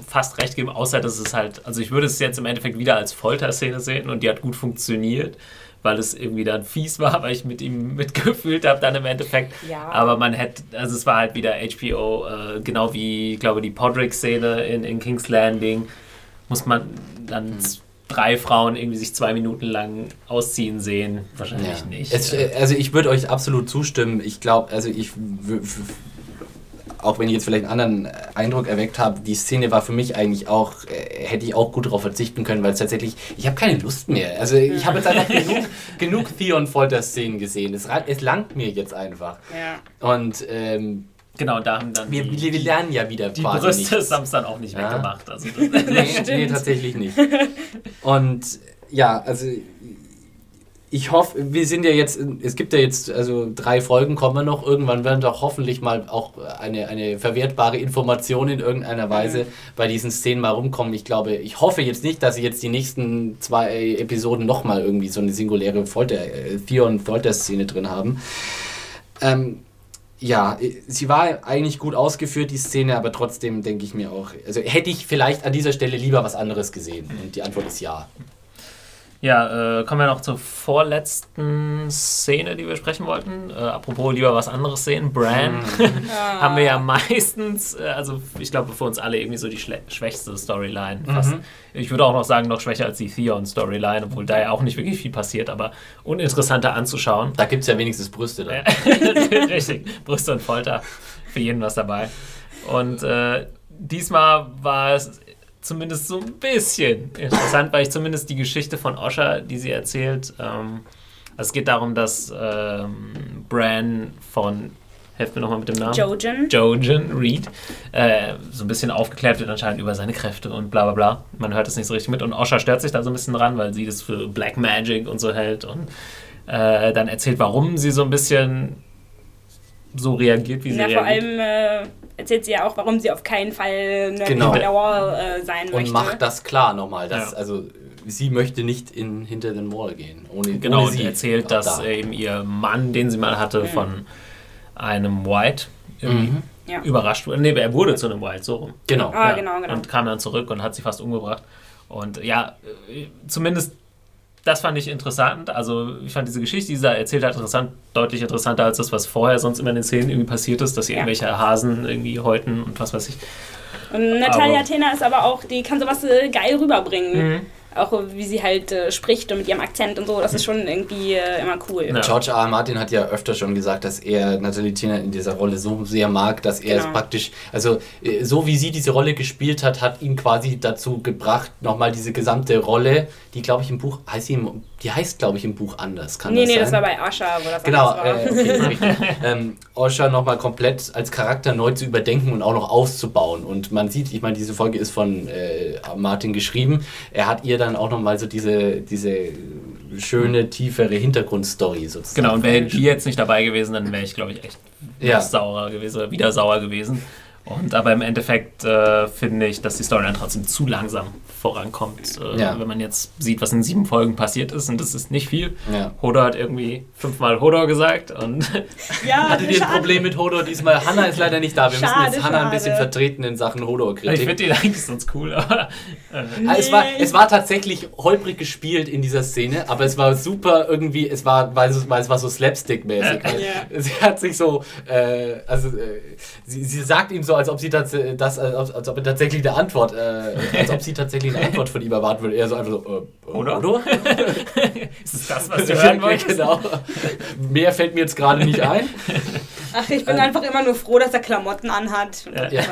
fast recht geben, außer dass es halt, also ich würde es jetzt im Endeffekt wieder als Folterszene sehen und die hat gut funktioniert weil es irgendwie dann fies war, weil ich mit ihm mitgefühlt habe dann im Endeffekt. Ja. Aber man hätte, also es war halt wieder HBO, äh, genau wie, ich glaube, die Podrick-Szene in, in King's Landing, muss man dann mhm. drei Frauen irgendwie sich zwei Minuten lang ausziehen sehen. Wahrscheinlich ja. nicht. Es, also ich würde euch absolut zustimmen. Ich glaube, also ich auch wenn ich jetzt vielleicht einen anderen Eindruck erweckt habe, die Szene war für mich eigentlich auch, äh, hätte ich auch gut darauf verzichten können, weil es tatsächlich, ich habe keine Lust mehr. Also ich habe jetzt einfach genug, genug Theon-Folter-Szenen gesehen. Es, es langt mir jetzt einfach. Ja. Und ähm, Genau, da haben dann. Wir, die, wir lernen ja wieder Die Brüste nichts. haben es dann auch nicht ja. weggemacht. Also nee, nee, tatsächlich nicht. Und ja, also ich hoffe, wir sind ja jetzt, es gibt ja jetzt, also drei Folgen kommen noch, irgendwann werden doch hoffentlich mal auch eine, eine verwertbare Information in irgendeiner Weise bei diesen Szenen mal rumkommen. Ich glaube, ich hoffe jetzt nicht, dass sie jetzt die nächsten zwei Episoden nochmal irgendwie so eine singuläre Folter, äh, Theon-Folter-Szene drin haben. Ähm, ja, sie war eigentlich gut ausgeführt, die Szene, aber trotzdem denke ich mir auch, also hätte ich vielleicht an dieser Stelle lieber was anderes gesehen. Und die Antwort ist ja. Ja, äh, kommen wir noch zur vorletzten Szene, die wir sprechen wollten. Äh, apropos lieber was anderes sehen, Bran. Mhm. Ja. haben wir ja meistens, äh, also ich glaube für uns alle irgendwie so die schwächste Storyline. Mhm. Ich würde auch noch sagen, noch schwächer als die Theon-Storyline, obwohl da ja auch nicht wirklich viel passiert, aber uninteressanter anzuschauen. Da gibt es ja wenigstens Brüste dann. Richtig, Brüste und Folter. Für jeden was dabei. Und äh, diesmal war es zumindest so ein bisschen interessant, weil ich zumindest die Geschichte von Osha, die sie erzählt, ähm, es geht darum, dass ähm, Bran von, helft mir nochmal mit dem Namen. Jojen. Jojen Reed, äh, so ein bisschen aufgeklärt wird anscheinend über seine Kräfte und bla bla bla. Man hört es nicht so richtig mit und Osha stört sich da so ein bisschen dran, weil sie das für Black Magic und so hält und äh, dann erzählt, warum sie so ein bisschen so reagiert, wie sie ja, reagiert. vor allem äh, erzählt sie ja auch, warum sie auf keinen Fall nördlich genau. Wall äh, sein und möchte. Und macht das klar nochmal, dass ja. also sie möchte nicht in, hinter den Wall gehen. Ohne, genau, ohne sie erzählt, dass da. eben ihr Mann, den sie mal hatte, mhm. von einem White mhm. ja. überrascht wurde. Nee, er wurde zu einem White, so rum. Genau. Ah, genau, genau. Und kam dann zurück und hat sie fast umgebracht. Und ja, äh, zumindest das fand ich interessant. Also ich fand diese Geschichte, die sie erzählt hat, interessant, deutlich interessanter als das, was vorher sonst immer in den Szenen irgendwie passiert ist, dass sie ja. irgendwelche Hasen irgendwie häuten und was weiß ich. Und Natalia Tena ist aber auch, die kann sowas äh, geil rüberbringen. Mhm auch wie sie halt äh, spricht und mit ihrem Akzent und so, das ist schon irgendwie äh, immer cool. Ja. George R. R. Martin hat ja öfter schon gesagt, dass er Natalie Tina in dieser Rolle so sehr mag, dass er genau. es praktisch, also äh, so wie sie diese Rolle gespielt hat, hat ihn quasi dazu gebracht, nochmal diese gesamte Rolle, die glaube ich im Buch, heißt sie im die heißt, glaube ich, im Buch anders. Kann nee, das nee, sein? das war bei Asha, wo das genau, war. Äh, okay, ähm, Asha nochmal komplett als Charakter neu zu überdenken und auch noch auszubauen. Und man sieht, ich meine, diese Folge ist von äh, Martin geschrieben. Er hat ihr dann auch nochmal so diese, diese schöne, tiefere Hintergrundstory sozusagen. Genau, und wäre die jetzt nicht dabei gewesen, dann wäre ich, glaube ich, echt ja. sauer gewesen oder wieder sauer gewesen. Und aber im Endeffekt äh, finde ich, dass die Story dann trotzdem zu langsam vorankommt. Äh, ja. Wenn man jetzt sieht, was in sieben Folgen passiert ist, und das ist nicht viel. Ja. Hodor hat irgendwie fünfmal Hodor gesagt. Und ja, Hattet ihr ein Problem mit Hodor diesmal? Hanna ist leider nicht da. Wir schade, müssen jetzt Hanna ein bisschen vertreten in Sachen Hodor-Kritik. Ich finde ihn eigentlich sonst cool, aber. Äh. Nee. Es, war, es war tatsächlich holprig gespielt in dieser Szene, aber es war super irgendwie, es war, weil es, weil es war so Slapstick-mäßig. Ja. Sie hat sich so, äh, also äh, sie, sie sagt ihm so, als ob sie das, das als, als ob er tatsächlich eine Antwort, äh, als ob sie tatsächlich eine Antwort von ihm erwarten würde. Er so einfach so, äh, oder? oder? ist es das, was du hören wolltest? genau. Mehr fällt mir jetzt gerade nicht ein. Ach, ich bin ähm, einfach immer nur froh, dass er Klamotten anhat. Ja.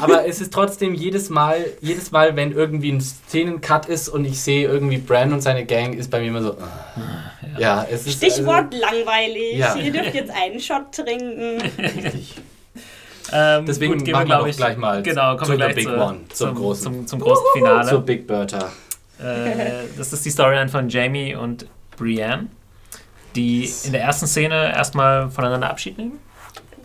Aber es ist trotzdem jedes Mal, jedes Mal, wenn irgendwie ein Szenencut ist und ich sehe irgendwie Bran und seine Gang, ist bei mir immer so. ja. ja, es ist. Stichwort also, langweilig. Ja. Ihr dürft jetzt einen Shot trinken. Richtig. Ähm, Deswegen gut, gehen wir, glaube ich, gleich mal genau, zu der Big zu, One, zum, zum, großen, zum, zum großen Finale. Zur Big Bertha. Äh, das ist die Storyline von Jamie und Brienne, die in der ersten Szene erstmal voneinander Abschied nehmen.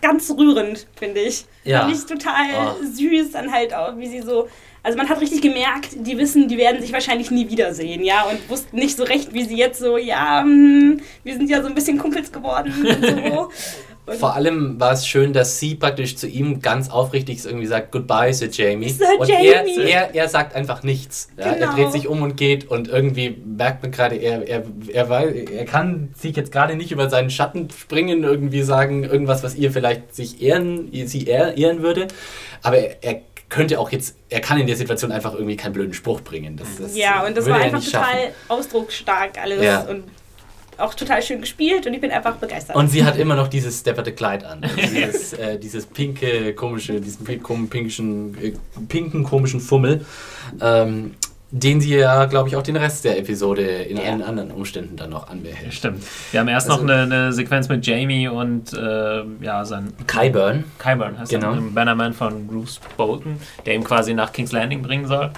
Ganz rührend, finde ich. Ja. Fand ich total oh. süß, dann halt auch, wie sie so also man hat richtig gemerkt, die wissen, die werden sich wahrscheinlich nie wiedersehen, ja, und wussten nicht so recht, wie sie jetzt so, ja, hm, wir sind ja so ein bisschen Kumpels geworden und so. Vor allem war es schön, dass sie praktisch zu ihm ganz aufrichtig irgendwie sagt, Goodbye, Sir Jamie. Sir und Jamie. Er, er, er sagt einfach nichts. Ja? Genau. Er dreht sich um und geht und irgendwie merkt man gerade, er, er, er, er kann sich jetzt gerade nicht über seinen Schatten springen, irgendwie sagen, irgendwas, was ihr vielleicht sich ehren, sie ehren würde. Aber er, er könnte auch jetzt, er kann in der Situation einfach irgendwie keinen blöden Spruch bringen. Das, das ja, und das war einfach total schaffen. ausdrucksstark alles. Ja. Und auch total schön gespielt und ich bin einfach begeistert. Und sie hat immer noch dieses stepperte Kleid an. Also dieses, äh, dieses pinke, komische, diesen pinkischen, äh, pinken, komischen Fummel. Ähm, den sie ja, glaube ich, auch den Rest der Episode in ja. allen anderen Umständen dann noch anbehält. Stimmt. Wir haben erst also, noch eine, eine, Sequenz mit Jamie und äh, ja, sein. Kyburn. Kyburn heißt genau. er, Bannerman von Bruce Bolton, der ihm quasi nach King's Landing bringen soll.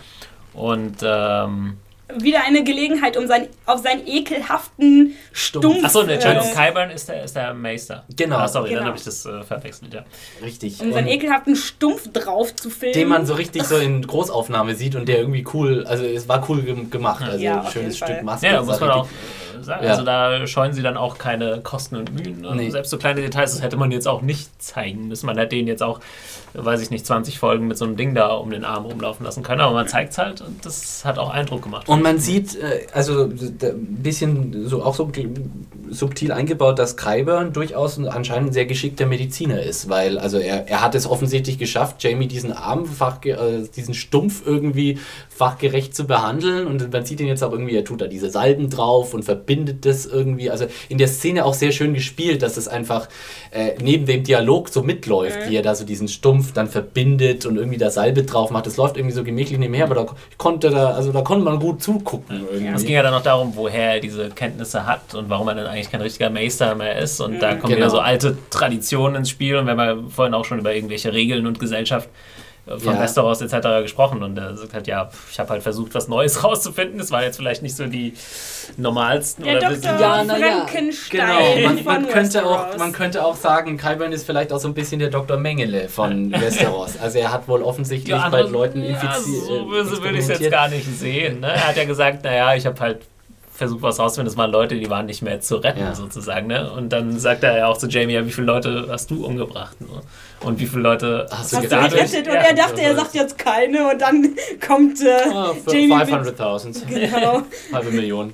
Und ähm, wieder eine Gelegenheit, um sein, auf seinen ekelhaften Stumpf... Achso, ne, Entschuldigung, äh, Kyburn ist der, ist der Meister. Genau. Ah, sorry, genau. dann habe ich das äh, verwechselt, ja. Richtig. Um seinen ekelhaften Stumpf drauf zu filmen. Den man so richtig so in Großaufnahme sieht und der irgendwie cool, also es war cool gemacht, also ja, ein schönes Stück Maske. Ja, muss man auch sagen, ja. also da scheuen sie dann auch keine Kosten und Mühen. Und nee. selbst so kleine Details, das hätte man jetzt auch nicht zeigen müssen. Man hätte den jetzt auch weiß ich nicht, 20 Folgen mit so einem Ding da um den Arm rumlaufen lassen können. Aber man zeigt es halt und das hat auch Eindruck gemacht. Und man sieht, äh, also ein bisschen so auch so subtil eingebaut, dass Kyburn durchaus anscheinend ein sehr geschickter Mediziner ist, weil also er, er hat es offensichtlich geschafft, Jamie diesen Arm, fachge äh, diesen Stumpf irgendwie fachgerecht zu behandeln und man sieht ihn jetzt auch irgendwie, er tut da diese Salben drauf und verbindet das irgendwie, also in der Szene auch sehr schön gespielt, dass es einfach äh, neben dem Dialog so mitläuft, mhm. wie er da so diesen Stumpf dann verbindet und irgendwie da Salbe drauf macht. Das läuft irgendwie so gemächlich nebenher, aber da konnte da, also da konnte man gut zugucken. Irgendwie. Es ging ja dann noch darum, woher er diese Kenntnisse hat und warum er dann eigentlich kein richtiger Meister mehr ist. Und mhm. da kommen genau. wieder so alte Traditionen ins Spiel. Und wir haben ja vorhin auch schon über irgendwelche Regeln und Gesellschaft von ja. Restaurants etc. gesprochen und er sagt halt, ja, ich habe halt versucht, was Neues rauszufinden. Das war jetzt vielleicht nicht so die normalsten Der oder Dr. Ja, Frankenstein. Genau, man, man könnte auch, man könnte auch sagen, Kyburn ist vielleicht auch so ein bisschen der Dr. Mengele von Westeros. Also er hat wohl offensichtlich ja, bei Leuten infiziert. Ja, so äh, würde ich es jetzt gar nicht sehen. Ne? Er hat ja gesagt, naja, ich habe halt versucht was rauszufinden. Das waren Leute, die waren nicht mehr zu retten, ja. sozusagen. Ne? Und dann sagt er ja auch zu Jamie, ja, wie viele Leute hast du umgebracht? Ne? Und wie viele Leute hast, hast du gerettet? Und ja. er dachte, er sagt jetzt keine und dann kommt äh, oh, Jamie 500.000. Genau. Halbe Million.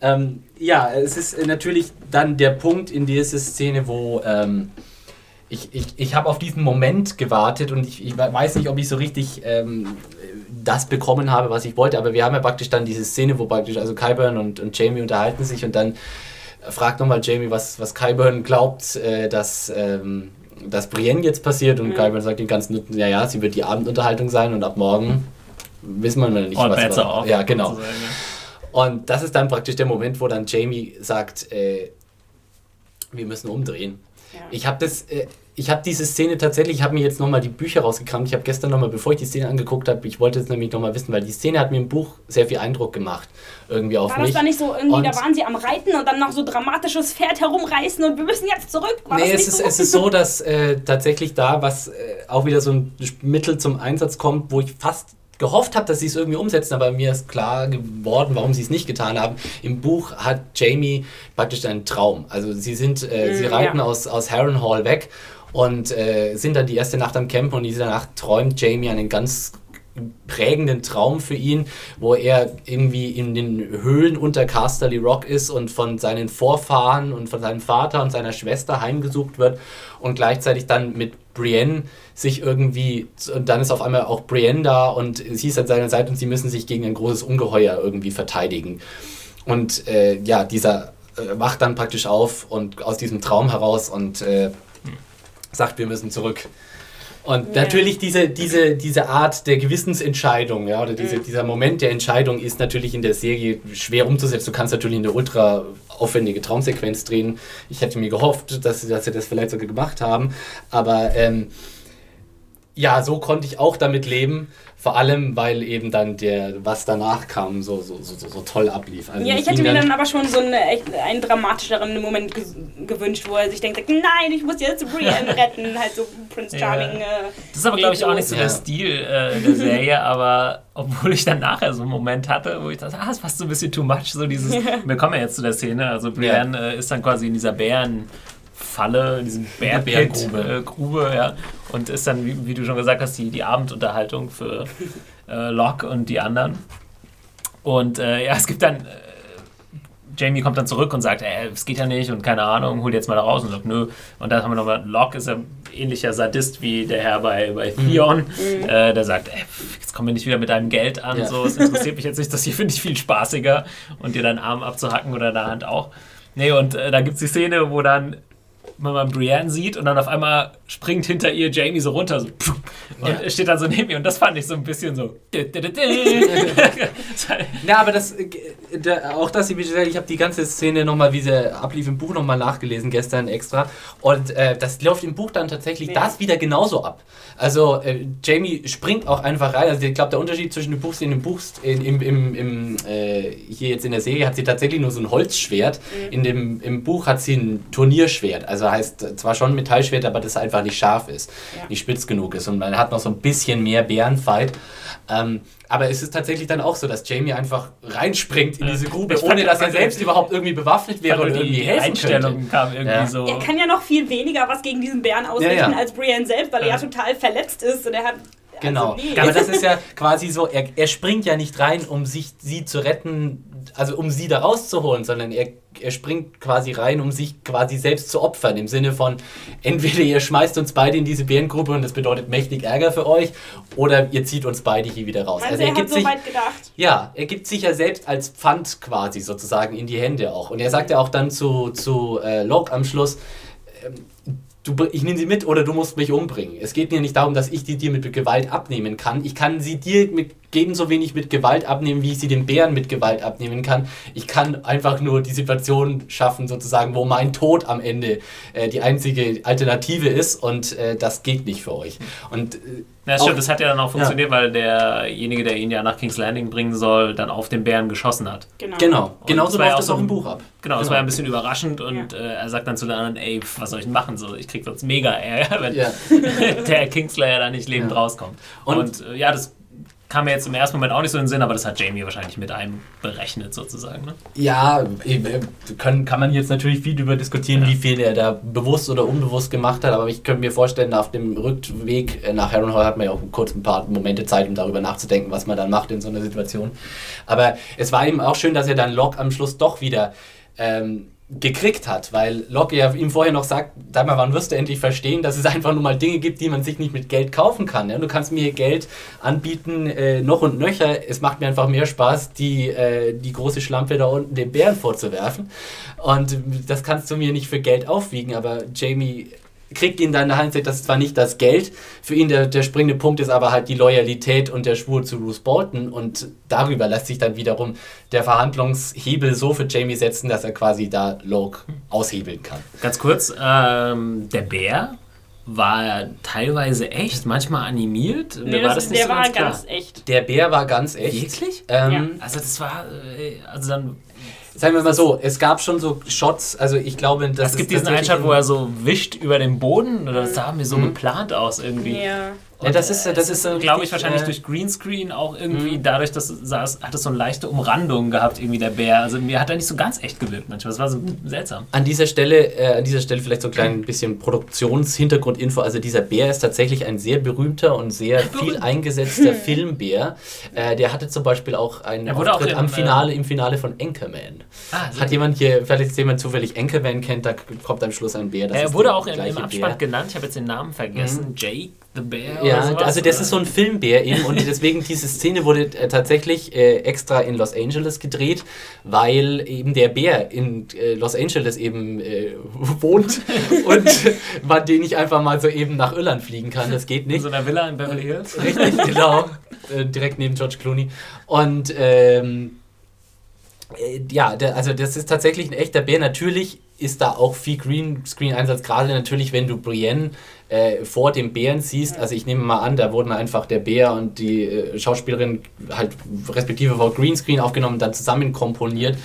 Ähm, ja, es ist natürlich dann der Punkt in dieser Szene, wo ähm, ich, ich, ich habe auf diesen Moment gewartet und ich, ich weiß nicht, ob ich so richtig ähm, das bekommen habe, was ich wollte, aber wir haben ja praktisch dann diese Szene, wo praktisch also Kyburn und, und Jamie unterhalten sich und dann fragt nochmal Jamie, was, was Kyburn glaubt, äh, dass, ähm, dass Brienne jetzt passiert und mhm. Kyburn sagt ihm ganz nützlich, ja, ja, sie wird die Abendunterhaltung sein und ab morgen wissen wir nicht, All was war. Ja, genau. Und das ist dann praktisch der Moment, wo dann Jamie sagt, äh, wir müssen umdrehen. Ja. Ich habe das, äh, ich habe diese Szene tatsächlich, ich habe mir jetzt nochmal die Bücher rausgekramt. Ich habe gestern nochmal, bevor ich die Szene angeguckt habe, ich wollte es nämlich nochmal wissen, weil die Szene hat mir im Buch sehr viel Eindruck gemacht. Irgendwie auf War mich. das da nicht so irgendwie, und da waren sie am Reiten und dann noch so dramatisches Pferd herumreißen und wir müssen jetzt zurück? War nee, es ist, so? es ist so, dass äh, tatsächlich da was äh, auch wieder so ein Mittel zum Einsatz kommt, wo ich fast gehofft habe, dass sie es irgendwie umsetzen, aber mir ist klar geworden, warum sie es nicht getan haben. Im Buch hat Jamie praktisch einen Traum. Also sie sind, äh, mm, sie reiten ja. aus, aus Harrenhal weg und äh, sind dann die erste Nacht am Camp und diese Nacht träumt Jamie einen ganz prägenden Traum für ihn, wo er irgendwie in den Höhlen unter Casterly Rock ist und von seinen Vorfahren und von seinem Vater und seiner Schwester heimgesucht wird und gleichzeitig dann mit Brienne sich irgendwie, und dann ist auf einmal auch Brienne da und sie ist an seiner Seite und sie müssen sich gegen ein großes Ungeheuer irgendwie verteidigen. Und äh, ja, dieser äh, wacht dann praktisch auf und aus diesem Traum heraus und äh, sagt, wir müssen zurück. Und ja. natürlich diese, diese, diese Art der Gewissensentscheidung, ja, oder diese, mhm. dieser Moment der Entscheidung ist natürlich in der Serie schwer umzusetzen. Du kannst natürlich eine ultra aufwendige Traumsequenz drehen. Ich hätte mir gehofft, dass, dass sie das vielleicht sogar gemacht haben. Aber ähm, ja, so konnte ich auch damit leben. Vor allem, weil eben dann der, was danach kam, so, so, so, so toll ablief. Also ja, ich hätte mir dann, aber schon so einen, einen dramatischeren Moment gewünscht, wo er sich denkt, nein, ich muss jetzt Brienne retten, halt so Prince Charming. Ja. Äh, das ist aber, glaube ich, auch nicht so ja. der Stil äh, der Serie, aber obwohl ich dann nachher so einen Moment hatte, wo ich dachte, ah, das ist fast so ein bisschen too much, so dieses, wir kommen ja jetzt zu der Szene, also Brienne ja. äh, ist dann quasi in dieser Bären- Falle, in diesem Bärgrube, äh, Grube, ja. Und ist dann, wie, wie, du schon gesagt hast, die, die Abendunterhaltung für äh, Locke und die anderen. Und äh, ja, es gibt dann. Äh, Jamie kommt dann zurück und sagt, ey, es geht ja nicht und keine Ahnung, hol jetzt mal da raus und sagt, nö. Und dann haben wir nochmal, Locke ist ja ähnlicher Sadist wie der Herr bei, bei mhm. Theon. Mhm. Äh, der sagt, ey, jetzt kommen wir nicht wieder mit deinem Geld an, ja. so, es interessiert mich jetzt nicht, das hier finde ich viel spaßiger und dir deinen Arm abzuhacken oder deine Hand auch. Nee, und äh, da gibt es die Szene, wo dann man mal Brienne sieht und dann auf einmal springt hinter ihr Jamie so runter so, und ja. steht dann so neben ihr und das fand ich so ein bisschen so. ja, aber das, äh, auch das, ich habe die ganze Szene nochmal, wie sie ablief im Buch nochmal nachgelesen gestern extra und äh, das läuft im Buch dann tatsächlich ja. das wieder genauso ab. Also äh, Jamie springt auch einfach rein. Also ich glaube, der Unterschied zwischen dem Buchszene und dem Buch, in, im, im, im äh, hier jetzt in der Serie hat sie tatsächlich nur so ein Holzschwert. Mhm. In dem, Im Buch hat sie ein Turnierschwert. Also heißt zwar schon ein Metallschwert, aber das einfach nicht scharf ist, ja. nicht spitz genug ist. Und man hat noch so ein bisschen mehr Bärenfight. Ähm, aber es ist tatsächlich dann auch so, dass Jamie einfach reinspringt in diese Grube, ohne dass er selbst überhaupt irgendwie bewaffnet wäre oder irgendwie helfen Einstellung könnte. kam irgendwie ja. so. Er kann ja noch viel weniger was gegen diesen Bären ausrichten ja, ja. als Brienne selbst, weil er ja total verletzt ist und er hat Genau. Also nee. Aber das ist ja quasi so, er, er springt ja nicht rein, um sich sie zu retten, also um sie da rauszuholen, sondern er, er springt quasi rein, um sich quasi selbst zu opfern. Im Sinne von, entweder ihr schmeißt uns beide in diese Bärengruppe und das bedeutet mächtig Ärger für euch, oder ihr zieht uns beide hier wieder raus. Also, also er, gibt so sich, weit gedacht. Ja, er gibt sich ja selbst als Pfand quasi sozusagen in die Hände auch. Und er sagt ja auch dann zu, zu äh, Locke am Schluss, ähm, du, ich nehme sie mit oder du musst mich umbringen. Es geht mir nicht darum, dass ich die dir mit Gewalt abnehmen kann. Ich kann sie dir mit, ebenso wenig mit Gewalt abnehmen, wie ich sie den Bären mit Gewalt abnehmen kann. Ich kann einfach nur die Situation schaffen, sozusagen, wo mein Tod am Ende äh, die einzige Alternative ist und äh, das geht nicht für euch. Und äh, ja, stimmt, das hat ja dann auch funktioniert, ja. weil derjenige, der ihn ja nach King's Landing bringen soll, dann auf den Bären geschossen hat. Genau, genau. genauso läuft das auch im Buch ab. Genau, genau. das war ja ein bisschen überraschend und ja. äh, er sagt dann zu den anderen, ey, was soll ich denn machen? So, ich krieg sonst mega Ärger, wenn der Kingslayer da nicht lebend rauskommt. Und, und äh, ja, das kam mir jetzt im ersten Moment auch nicht so in den Sinn, aber das hat Jamie wahrscheinlich mit einem berechnet sozusagen. Ne? Ja, können, kann man jetzt natürlich viel darüber diskutieren, ja. wie viel er da bewusst oder unbewusst gemacht hat, aber ich könnte mir vorstellen, auf dem Rückweg äh, nach Harrenhal hat man ja auch kurz ein paar Momente Zeit, um darüber nachzudenken, was man dann macht in so einer Situation. Aber es war ihm auch schön, dass er dann Locke am Schluss doch wieder ähm, gekriegt hat, weil Locke ja ihm vorher noch sagt, sag mal, wann wirst du endlich verstehen, dass es einfach nur mal Dinge gibt, die man sich nicht mit Geld kaufen kann. Ja? Du kannst mir Geld anbieten, äh, noch und nöcher. Es macht mir einfach mehr Spaß, die, äh, die große Schlampe da unten dem Bären vorzuwerfen. Und das kannst du mir nicht für Geld aufwiegen, aber Jamie kriegt ihn dann in der Hand, das ist zwar nicht das Geld, für ihn der, der springende Punkt ist aber halt die Loyalität und der Schwur zu Bruce Bolton und darüber lässt sich dann wiederum der Verhandlungshebel so für Jamie setzen, dass er quasi da Loke aushebeln kann. Ganz kurz, ähm, der Bär war teilweise echt, manchmal animiert. Nee, war das, das der so war ganz, ganz echt. Der Bär war ganz echt. Wirklich? Ähm, ja. Also das war, äh, also dann Sagen wir mal so, es gab schon so Shots, also ich glaube, dass es gibt diesen Einschlag, wo er so wischt über den Boden, oder das sah mir so mhm. geplant aus irgendwie. Ja. Ja, das ist, das ist, glaube ich, wahrscheinlich äh, durch Greenscreen auch irgendwie, mhm. dadurch, dass saß, hat es so eine leichte Umrandung gehabt, irgendwie der Bär. Also mir hat er nicht so ganz echt gewirkt manchmal. Das war so seltsam. An dieser Stelle, äh, an dieser Stelle vielleicht so ein klein bisschen Produktionshintergrundinfo. Also dieser Bär ist tatsächlich ein sehr berühmter und sehr viel eingesetzter Filmbär. Äh, der hatte zum Beispiel auch einen Auftritt auch im, am Finale, im Finale von Anchorman. Ah, hat jemand hier, vielleicht jemand zufällig Anchorman kennt, da kommt am Schluss ein Bär. er wurde auch im, im Abspann Bär. genannt, ich habe jetzt den Namen vergessen. Mhm. Jake the Bear. Ja, also das ist so ein Filmbär eben und deswegen diese Szene wurde äh, tatsächlich äh, extra in Los Angeles gedreht, weil eben der Bär in äh, Los Angeles eben äh, wohnt und man den nicht einfach mal so eben nach Irland fliegen kann. Das geht nicht. In so einer Villa in Beverly Hills. Richtig, genau. Äh, direkt neben George Clooney. Und ähm, äh, ja, der, also das ist tatsächlich ein echter Bär. Natürlich ist da auch viel Greenscreen-Einsatz, gerade natürlich, wenn du Brienne äh, vor dem Bären siehst. Also ich nehme mal an, da wurden einfach der Bär und die äh, Schauspielerin halt respektive vor Greenscreen aufgenommen und dann zusammen komponiert.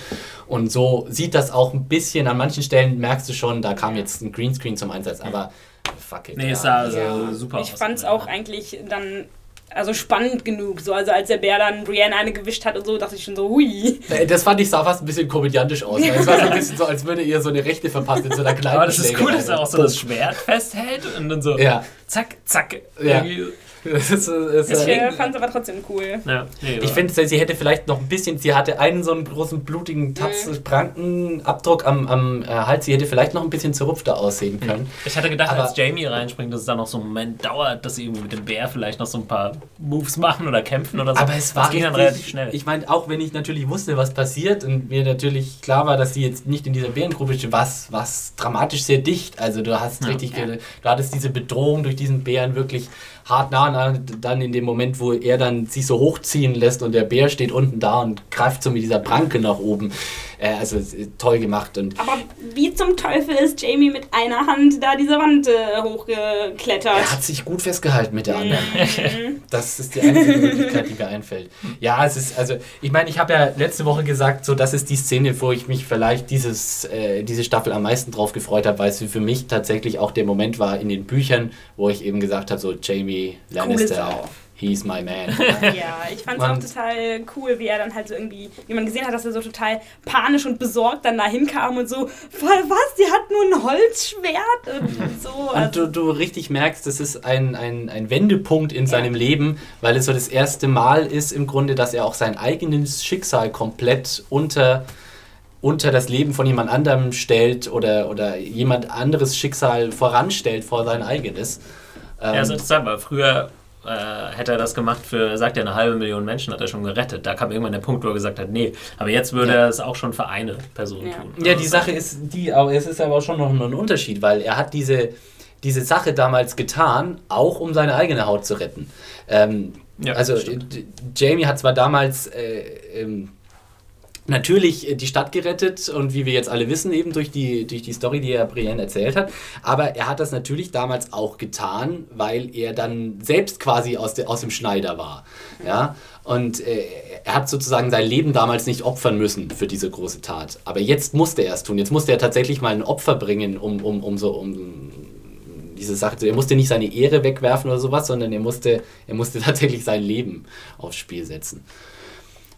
Und so sieht das auch ein bisschen, an manchen Stellen merkst du schon, da kam jetzt ein Greenscreen zum Einsatz, aber fuck it. Nee, ja. ist da also ja. super. Ich fand es auch eigentlich dann also spannend genug. So, also als der Bär dann Brienne eine gewischt hat und so, dachte ich schon so, hui. Das fand ich sah fast ein bisschen komödiantisch aus. Es war so ein bisschen so, als würde ihr so eine Rechte verpassen in so einer kleinen Aber das ist cool, dass er auch so das Schwert festhält und dann so ja. zack, zack. Ja. Irgendwie das ist, ist, ich äh, fand es aber trotzdem cool. Ja, nee, ich finde, sie hätte vielleicht noch ein bisschen, sie hatte einen so einen großen blutigen Prankenabdruck am, am äh, Hals, sie hätte vielleicht noch ein bisschen zerrupfter aussehen mhm. können. Ich hatte gedacht, aber, als Jamie reinspringt, dass es da noch so einen Moment dauert, dass sie irgendwie mit dem Bär vielleicht noch so ein paar Moves machen oder kämpfen oder so. Aber es war das ging dann relativ schnell. Ich meine, auch wenn ich natürlich wusste, was passiert und mir natürlich klar war, dass sie jetzt nicht in dieser Bärengruppe steht, was, was dramatisch sehr dicht. Also du hast ja, richtig, ja. du hattest diese Bedrohung durch diesen Bären wirklich hart nah dann in dem Moment, wo er dann sich so hochziehen lässt und der Bär steht unten da und greift so mit dieser Pranke nach oben. Äh, also toll gemacht. Und Aber wie zum Teufel ist Jamie mit einer Hand da diese Wand äh, hochgeklettert? Er hat sich gut festgehalten mit der anderen. Mhm. das ist die einzige Möglichkeit, die mir einfällt. Ja, es ist, also, ich meine, ich habe ja letzte Woche gesagt, so, das ist die Szene, wo ich mich vielleicht dieses, äh, diese Staffel am meisten drauf gefreut habe, weil es für mich tatsächlich auch der Moment war in den Büchern, wo ich eben gesagt habe, so, Jamie Lannister he's my man. ja, ich fand es auch total cool, wie er dann halt so irgendwie, wie man gesehen hat, dass er so total panisch und besorgt dann da hinkam und so, was, die hat nur ein Holzschwert und so. Und also du, du richtig merkst, das ist ein, ein, ein Wendepunkt in seinem ja. Leben, weil es so das erste Mal ist im Grunde, dass er auch sein eigenes Schicksal komplett unter unter das Leben von jemand anderem stellt oder, oder jemand anderes Schicksal voranstellt vor sein eigenes. Ja, ist ähm, interessant, weil früher äh, hätte er das gemacht für, er sagt ja, eine halbe Million Menschen hat er schon gerettet. Da kam irgendwann der Punkt, wo er gesagt hat, nee, aber jetzt würde ja. er es auch schon für eine Person ja. tun. Ja, die Sache ist die, aber es ist aber auch schon noch ein Unterschied, weil er hat diese, diese Sache damals getan, auch um seine eigene Haut zu retten. Ähm, ja, also Jamie hat zwar damals äh, ähm, natürlich äh, die Stadt gerettet und wie wir jetzt alle wissen, eben durch die, durch die Story, die er Brienne erzählt hat. Aber er hat das natürlich damals auch getan, weil er dann selbst quasi aus, de, aus dem Schneider war. Ja? Und äh, er hat sozusagen sein Leben damals nicht opfern müssen für diese große Tat. Aber jetzt musste er es tun. Jetzt musste er tatsächlich mal ein Opfer bringen, um, um, um so um diese Sache zu. Er musste nicht seine Ehre wegwerfen oder sowas, sondern er musste, er musste tatsächlich sein Leben aufs Spiel setzen.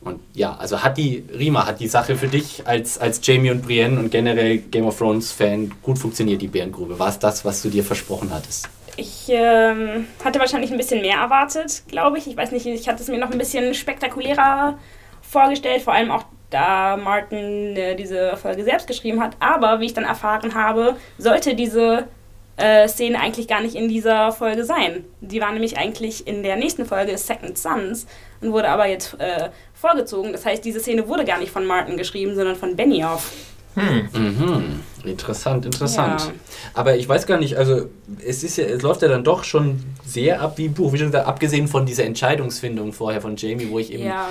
Und ja, also hat die, Rima, hat die Sache für dich als, als Jamie und Brienne und generell Game of Thrones Fan gut funktioniert, die Bärengrube? War es das, was du dir versprochen hattest? Ich ähm, hatte wahrscheinlich ein bisschen mehr erwartet, glaube ich. Ich weiß nicht, ich hatte es mir noch ein bisschen spektakulärer vorgestellt, vor allem auch da Martin äh, diese Folge selbst geschrieben hat. Aber wie ich dann erfahren habe, sollte diese äh, Szene eigentlich gar nicht in dieser Folge sein. Die war nämlich eigentlich in der nächsten Folge Second Sons und wurde aber jetzt äh, vorgezogen. Das heißt, diese Szene wurde gar nicht von Martin geschrieben, sondern von Benioff. Hm. Mhm. Interessant, interessant. Ja. Aber ich weiß gar nicht, also es ist ja, es läuft ja dann doch schon sehr ab wie ein Buch. Wie schon gesagt, abgesehen von dieser Entscheidungsfindung vorher von Jamie, wo ich eben ja.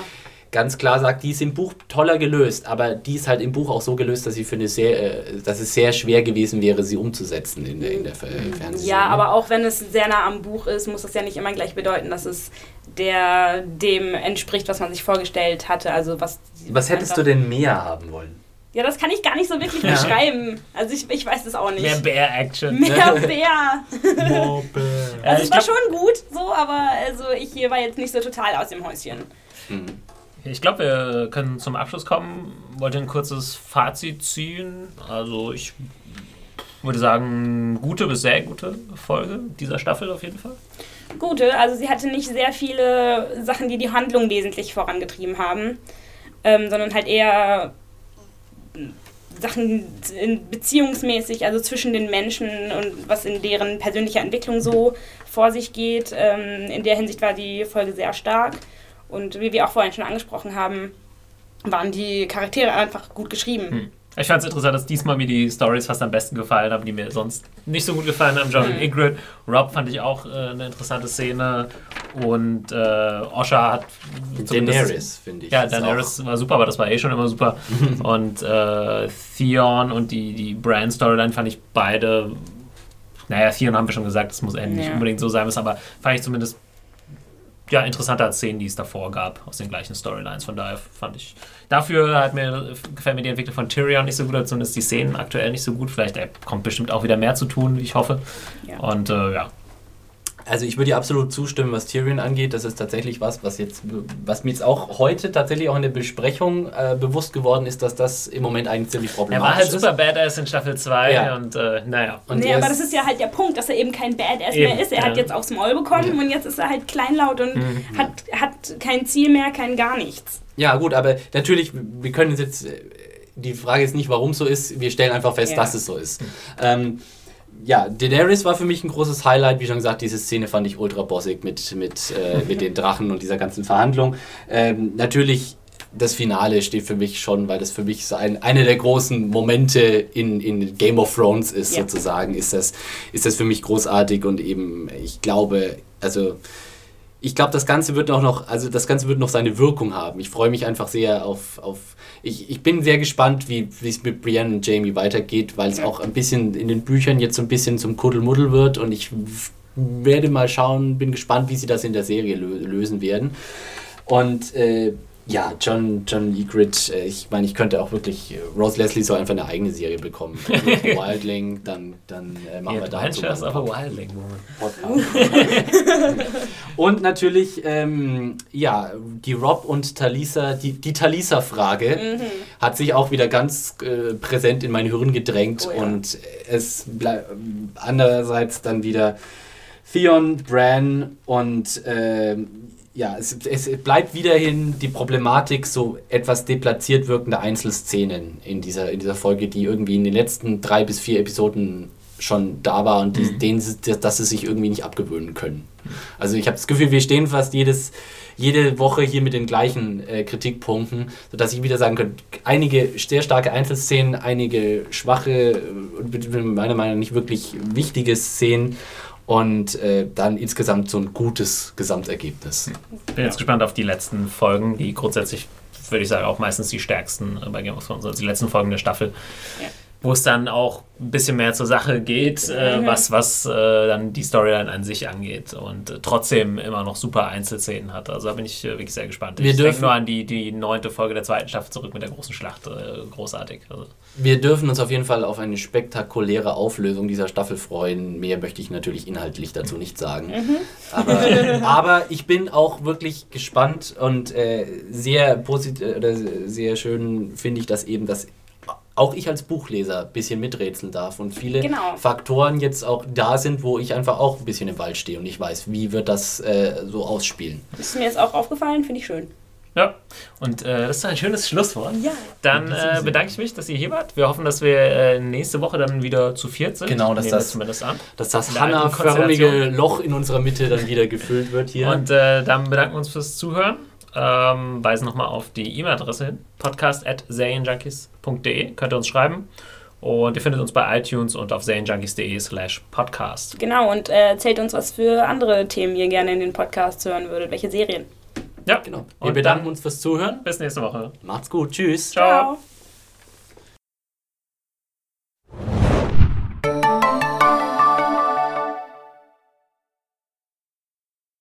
Ganz klar sage, die ist im Buch toller gelöst, aber die ist halt im Buch auch so gelöst, dass ich finde, sehr, äh, dass es sehr schwer gewesen wäre, sie umzusetzen in der, in der Fernsehserie. Ja, aber auch wenn es sehr nah am Buch ist, muss das ja nicht immer gleich bedeuten, dass es der dem entspricht, was man sich vorgestellt hatte. Also was. Was hättest du denn mehr haben wollen? Ja, das kann ich gar nicht so wirklich ja. beschreiben. Also ich, ich weiß es auch nicht. Mehr Bär-Action. Mehr Bär. More Bär. Also es war schon gut, so, aber also ich hier war jetzt nicht so total aus dem Häuschen. Mhm. Ich glaube, wir können zum Abschluss kommen. Wollte ein kurzes Fazit ziehen. Also ich würde sagen, gute bis sehr gute Folge dieser Staffel auf jeden Fall. Gute, also sie hatte nicht sehr viele Sachen, die die Handlung wesentlich vorangetrieben haben, ähm, sondern halt eher Sachen beziehungsmäßig, also zwischen den Menschen und was in deren persönlicher Entwicklung so vor sich geht. Ähm, in der Hinsicht war die Folge sehr stark. Und wie wir auch vorhin schon angesprochen haben, waren die Charaktere einfach gut geschrieben. Hm. Ich fand es interessant, dass diesmal mir die Stories fast am besten gefallen haben, die mir sonst nicht so gut gefallen haben. John mhm. und Ingrid. Rob fand ich auch äh, eine interessante Szene. Und äh, Osha hat. Daenerys, finde ich. Ja, Daenerys war super, aber das war eh schon immer super. und äh, Theon und die, die Brand-Storyline fand ich beide. Naja, Theon haben wir schon gesagt, das muss ja. nicht unbedingt so sein, aber fand ich zumindest ja, interessanter als Szenen, die es davor gab, aus den gleichen Storylines. Von daher fand ich. Dafür hat mir, gefällt mir die Entwicklung von Tyrion nicht so gut, zumindest die Szenen aktuell nicht so gut. Vielleicht kommt bestimmt auch wieder mehr zu tun, wie ich hoffe. Ja. Und äh, ja, also ich würde dir absolut zustimmen, was Tyrion angeht. Das ist tatsächlich was, was jetzt, was mir jetzt auch heute tatsächlich auch in der Besprechung äh, bewusst geworden ist, dass das im Moment eigentlich ziemlich problematisch ist. Er war halt super Badass in Staffel 2 ja. und äh, naja. Und nee, aber das ist ja halt der Punkt, dass er eben kein Badass eben, mehr ist. Er ja. hat jetzt aufs Maul bekommen ja. und jetzt ist er halt kleinlaut und mhm. hat, hat kein Ziel mehr, kein gar nichts. Ja gut, aber natürlich, wir können jetzt, die Frage ist nicht, warum es so ist, wir stellen einfach fest, dass es so ist. Mhm. Ähm, ja, Daenerys war für mich ein großes Highlight. Wie schon gesagt, diese Szene fand ich ultra bossig mit, mit, äh, mit den Drachen und dieser ganzen Verhandlung. Ähm, natürlich, das Finale steht für mich schon, weil das für mich so ein, einer der großen Momente in, in Game of Thrones ist, ja. sozusagen. Ist das, ist das für mich großartig und eben, ich glaube, also ich glaube, das Ganze wird auch noch, also das Ganze wird noch seine Wirkung haben. Ich freue mich einfach sehr auf, auf ich, ich bin sehr gespannt, wie es mit Brienne und Jamie weitergeht, weil es auch ein bisschen in den Büchern jetzt so ein bisschen zum Kuddelmuddel wird und ich werde mal schauen, bin gespannt, wie sie das in der Serie lösen werden. Und äh, ja, John, John Egrid, äh, ich meine, ich könnte auch wirklich, äh, Rose Leslie soll einfach eine eigene Serie bekommen. Wildling, dann, dann äh, machen ja, wir da so aber Wildling Und natürlich, ähm, ja, die Rob und Talisa, die, die Talisa-Frage mhm. hat sich auch wieder ganz äh, präsent in mein Hirn gedrängt oh, ja. und es bleibt andererseits dann wieder Theon, Bran und äh, ja, es, es bleibt wiederhin die Problematik so etwas deplatziert wirkende Einzelszenen in dieser, in dieser Folge, die irgendwie in den letzten drei bis vier Episoden schon da war und die, mhm. denen, dass sie sich irgendwie nicht abgewöhnen können. Also ich habe das Gefühl, wir stehen fast jedes, jede Woche hier mit den gleichen äh, Kritikpunkten, sodass ich wieder sagen könnte, einige sehr starke Einzelszenen, einige schwache, meiner Meinung nach nicht wirklich wichtige Szenen und äh, dann insgesamt so ein gutes Gesamtergebnis. Bin jetzt gespannt auf die letzten Folgen, die grundsätzlich, würde ich sagen, auch meistens die stärksten bei Game of Thrones, also die letzten Folgen der Staffel. Ja wo es dann auch ein bisschen mehr zur Sache geht, äh, mhm. was, was äh, dann die Storyline an sich angeht und äh, trotzdem immer noch super Einzelszenen hat. Also da bin ich äh, wirklich sehr gespannt. Wir ich denke nur an die, die neunte Folge der zweiten Staffel zurück mit der großen Schlacht. Äh, großartig. Also. Wir dürfen uns auf jeden Fall auf eine spektakuläre Auflösung dieser Staffel freuen. Mehr möchte ich natürlich inhaltlich dazu nicht sagen. Mhm. Aber, aber, ich bin auch wirklich gespannt und äh, sehr positiv oder sehr schön finde ich, dass eben das auch ich als Buchleser ein bisschen miträtseln darf und viele genau. Faktoren jetzt auch da sind, wo ich einfach auch ein bisschen im Wald stehe und ich weiß, wie wird das äh, so ausspielen. Das ist mir jetzt auch aufgefallen, finde ich schön. Ja, und äh, das ist ein schönes Schlusswort. Ja. Dann äh, bedanke ich mich, dass ihr hier wart. Wir hoffen, dass wir äh, nächste Woche dann wieder zu viert sind. Genau, dass das, zumindest an. dass das Hanna-förmige Loch in unserer Mitte dann wieder gefüllt wird hier. Und äh, dann bedanken wir uns fürs Zuhören ähm, weisen nochmal auf die E-Mail-Adresse hin: podcast.serienjunkies.de. Könnt ihr uns schreiben. Und ihr findet uns bei iTunes und auf serienjunkies.de slash podcast. Genau, und äh, erzählt uns, was für andere Themen ihr gerne in den Podcasts hören würdet. Welche Serien? Ja, genau. Wir Und bedanken uns fürs Zuhören. Bis nächste Woche. Macht's gut. Tschüss. Ciao. Ciao.